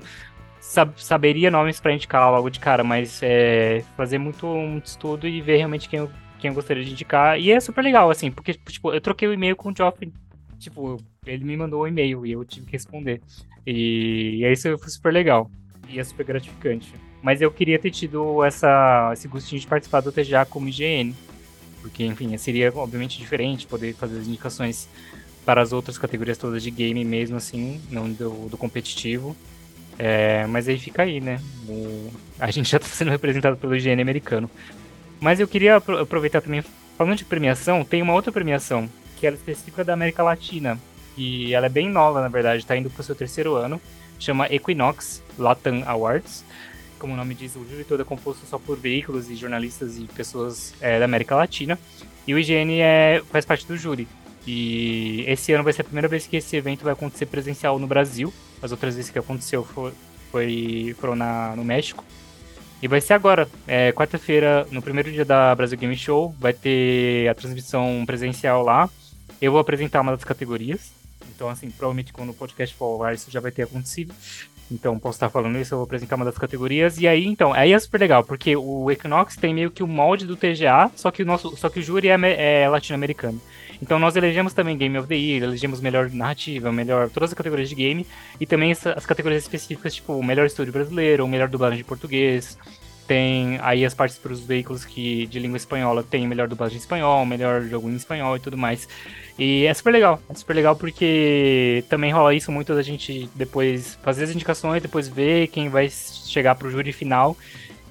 [SPEAKER 2] sab- saberia nomes para indicar logo de cara, mas é, fazer muito, muito estudo e ver realmente quem eu, quem eu gostaria de indicar. E é super legal, assim, porque, tipo, eu troquei o e-mail com o Geoffrey. Tipo, ele me mandou um e-mail e eu tive que responder. E, e aí isso foi super legal. E é super gratificante. Mas eu queria ter tido essa, esse gostinho de participar do TGA como IGN. Porque, enfim, seria obviamente diferente poder fazer as indicações para as outras categorias todas de game mesmo, assim, não do, do competitivo. É, mas aí fica aí, né? O- a gente já está sendo representado pelo IGN americano. Mas eu queria apro- aproveitar também, falando de premiação, tem uma outra premiação, que é específica da América Latina. E ela é bem nova, na verdade, está indo para o seu terceiro ano. Chama Equinox Latam Awards. Como o nome diz, o júri todo é composto só por veículos e jornalistas e pessoas é, da América Latina. E o IGN é, faz parte do júri. E esse ano vai ser a primeira vez que esse evento vai acontecer presencial no Brasil. As outras vezes que aconteceu foi, foi foram na, no México. E vai ser agora, é, quarta-feira, no primeiro dia da Brasil Game Show, vai ter a transmissão presencial lá. Eu vou apresentar uma das categorias. Então, assim, provavelmente quando o podcast for ao ar, isso já vai ter acontecido. Então, posso estar falando isso, eu vou apresentar uma das categorias. E aí, então, aí é super legal, porque o Equinox tem meio que o molde do TGA, só que o nosso, só que o júri é, é latino-americano. Então nós elegemos também Game of the Year, elegemos melhor narrativa, melhor todas as categorias de game e também as categorias específicas, tipo o melhor estúdio brasileiro, o melhor dublagem de português. Tem aí as partes para os veículos que de língua espanhola tem melhor dublagem em espanhol, melhor jogo em espanhol e tudo mais. E é super legal, é super legal porque também rola isso muito da gente depois fazer as indicações, depois ver quem vai chegar pro júri final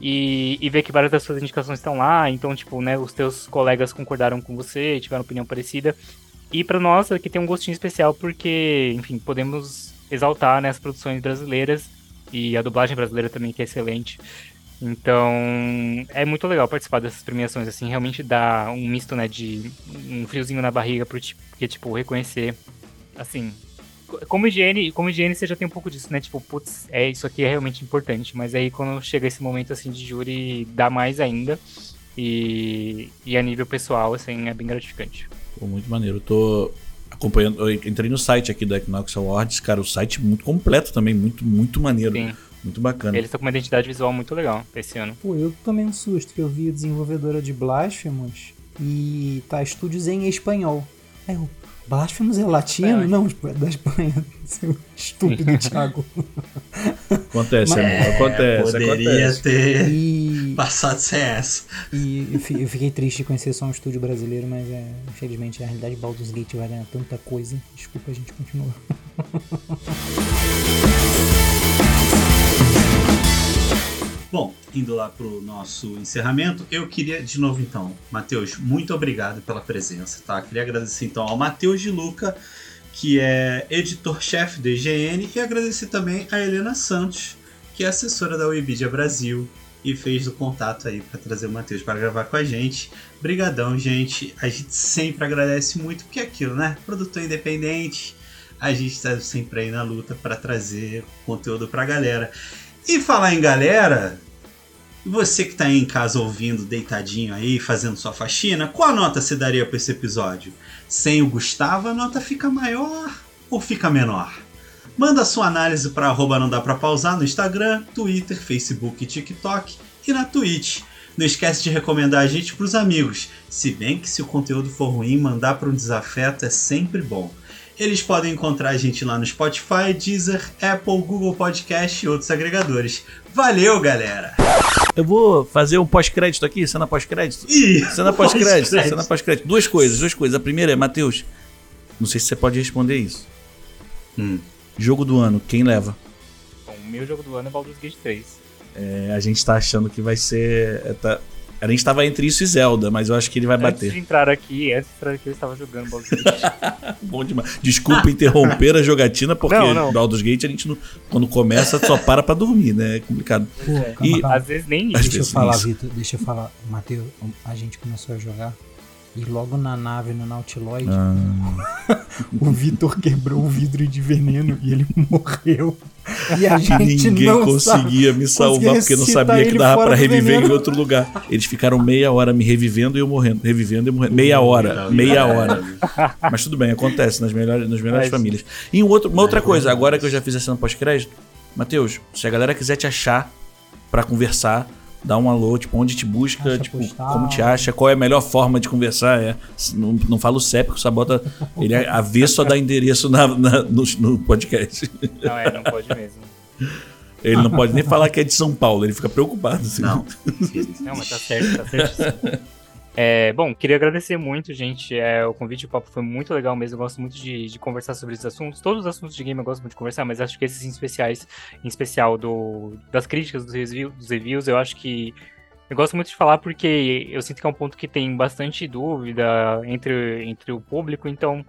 [SPEAKER 2] e, e ver que várias das suas indicações estão lá, então, tipo, né, os teus colegas concordaram com você, tiveram opinião parecida. E para nós aqui tem um gostinho especial porque, enfim, podemos exaltar né, as produções brasileiras e a dublagem brasileira também, que é excelente. Então, é muito legal participar dessas premiações, assim, realmente dá um misto, né, de um friozinho na barriga, porque, tipo, reconhecer, assim, como higiene, como higiene você já tem um pouco disso, né? Tipo, putz, é, isso aqui é realmente importante. Mas aí quando chega esse momento assim de júri, dá mais ainda. E, e a nível pessoal, assim, é bem gratificante.
[SPEAKER 3] Pô, muito maneiro. Eu tô acompanhando. Eu entrei no site aqui do Equinox Awards, cara, o site muito completo também, muito, muito maneiro. Sim. Muito bacana.
[SPEAKER 2] Eles estão com uma identidade visual muito legal esse ano.
[SPEAKER 4] Pô, eu tomei um susto que eu vi a desenvolvedora de Blasphemous e tá estúdios em espanhol. Aí eu, Blasphemous é latino? É, não, tipo, é da Espanha. Seu estúpido, Thiago.
[SPEAKER 3] Acontece, Mas, amigo. Acontece.
[SPEAKER 1] Poderia
[SPEAKER 3] acontece.
[SPEAKER 1] ter e... passado sem essa.
[SPEAKER 4] E eu fiquei triste de conhecer só um estúdio brasileiro, mas é, infelizmente a realidade Baldur's Gate vai ganhar tanta coisa. Desculpa, a gente continua.
[SPEAKER 1] Bom, indo lá pro nosso encerramento, eu queria de novo então, Matheus, muito obrigado pela presença, tá? Queria agradecer então ao Matheus de Luca, que é editor-chefe do IGN, e agradecer também a Helena Santos, que é assessora da Wikipedia Brasil e fez o contato aí para trazer o Matheus para gravar com a gente. Brigadão, gente. A gente sempre agradece muito porque é aquilo, né? Produtor independente, a gente está sempre aí na luta para trazer conteúdo para a galera. E falar em galera, você que está aí em casa ouvindo, deitadinho aí, fazendo sua faxina, qual nota você daria para esse episódio? Sem o Gustavo, a nota fica maior ou fica menor? Manda sua análise para arroba não dá pra pausar no Instagram, Twitter, Facebook TikTok e na Twitch. Não esquece de recomendar a gente para os amigos, se bem que se o conteúdo for ruim, mandar para um desafeto é sempre bom. Eles podem encontrar a gente lá no Spotify, Deezer, Apple, Google Podcast e outros agregadores. Valeu, galera!
[SPEAKER 3] Eu vou fazer um pós-crédito aqui, cena pós-crédito. Cena pós-crédito, pós cena pós-crédito. Duas coisas, duas coisas. A primeira é, Matheus, não sei se você pode responder isso. Hum. Jogo do ano, quem leva?
[SPEAKER 2] Bom, o meu jogo do ano é Baldur's Gate 3.
[SPEAKER 3] É, a gente tá achando que vai ser. É, tá, a gente tava entre isso e Zelda, mas eu acho que ele vai
[SPEAKER 2] antes
[SPEAKER 3] bater.
[SPEAKER 2] Antes de entrar aqui, antes de entrar aqui, eu estava jogando Baldur's Gate.
[SPEAKER 3] Bom demais. Desculpa interromper a jogatina, porque não, não. Baldur's Gate a gente, não, quando começa, só para pra dormir, né? É complicado.
[SPEAKER 2] Pô. E, Às vezes nem
[SPEAKER 4] isso. Deixa eu falar, Vitor, deixa eu falar. Matheus, a gente começou a jogar e logo na nave, no Nautiloid, ah. o Vitor quebrou o vidro de veneno e ele morreu. E a gente
[SPEAKER 3] Ninguém
[SPEAKER 4] não
[SPEAKER 3] conseguia
[SPEAKER 4] sabe,
[SPEAKER 3] me salvar porque não sabia que dava para reviver em outro lugar. Eles ficaram meia hora me revivendo e eu morrendo. Revivendo e morrendo. Meia hora. Meia hora. Mas tudo bem, acontece nas melhores, nas melhores famílias. E um outro, uma outra coisa, agora que eu já fiz a cena pós-crédito, Matheus, se a galera quiser te achar para conversar, dá um alô, tipo, onde te busca, acha tipo, postal. como te acha, qual é a melhor forma de conversar. É, não, não fala o CEP, o Sabota, ele é avesso a dar endereço na, na no, no, podcast.
[SPEAKER 2] Não, é, não pode mesmo.
[SPEAKER 3] Ele não pode nem falar que é de São Paulo, ele fica preocupado. Assim.
[SPEAKER 2] Não. Não, mas tá certo, tá certo. É, bom, queria agradecer muito, gente. É, o convite o papo foi muito legal mesmo. Eu gosto muito de, de, conversar sobre esses assuntos. Todos os assuntos de game eu gosto muito de conversar, mas acho que esses em especiais, em especial do, das críticas, dos, dos reviews, eu acho que eu gosto muito de falar porque eu sinto que é um ponto que tem bastante dúvida entre, entre o público, então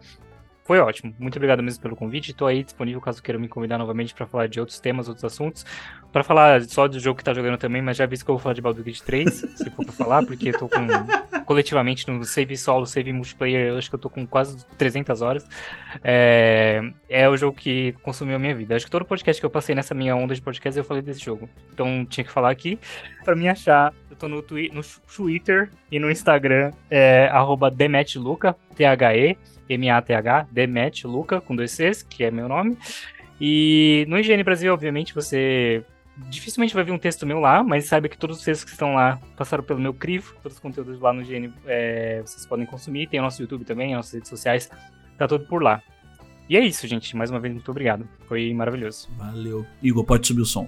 [SPEAKER 2] foi ótimo. Muito obrigado mesmo pelo convite. Estou aí disponível caso queiram me convidar novamente para falar de outros temas, outros assuntos. Para falar só do jogo que tá jogando também, mas já visto que eu vou falar de Baldur's Gate 3, se for para falar, porque estou com coletivamente no save solo, save multiplayer, eu acho que eu tô com quase 300 horas. É, é o jogo que consumiu a minha vida. Acho que todo podcast que eu passei nessa minha onda de podcast eu falei desse jogo. Então tinha que falar aqui. Pra me achar, eu tô no, twi no Twitter e no Instagram, é arroba T-H-E, M-A-T-H, Demetluca, com dois Cs, que é meu nome. E no IGN Brasil, obviamente, você dificilmente vai ver um texto meu lá, mas saiba que todos os textos que estão lá passaram pelo meu crivo, todos os conteúdos lá no IGN é, vocês podem consumir. Tem o nosso YouTube também, nossas redes sociais, tá tudo por lá. E é isso, gente. Mais uma vez, muito obrigado. Foi maravilhoso.
[SPEAKER 5] Valeu. Igor, pode subir o som.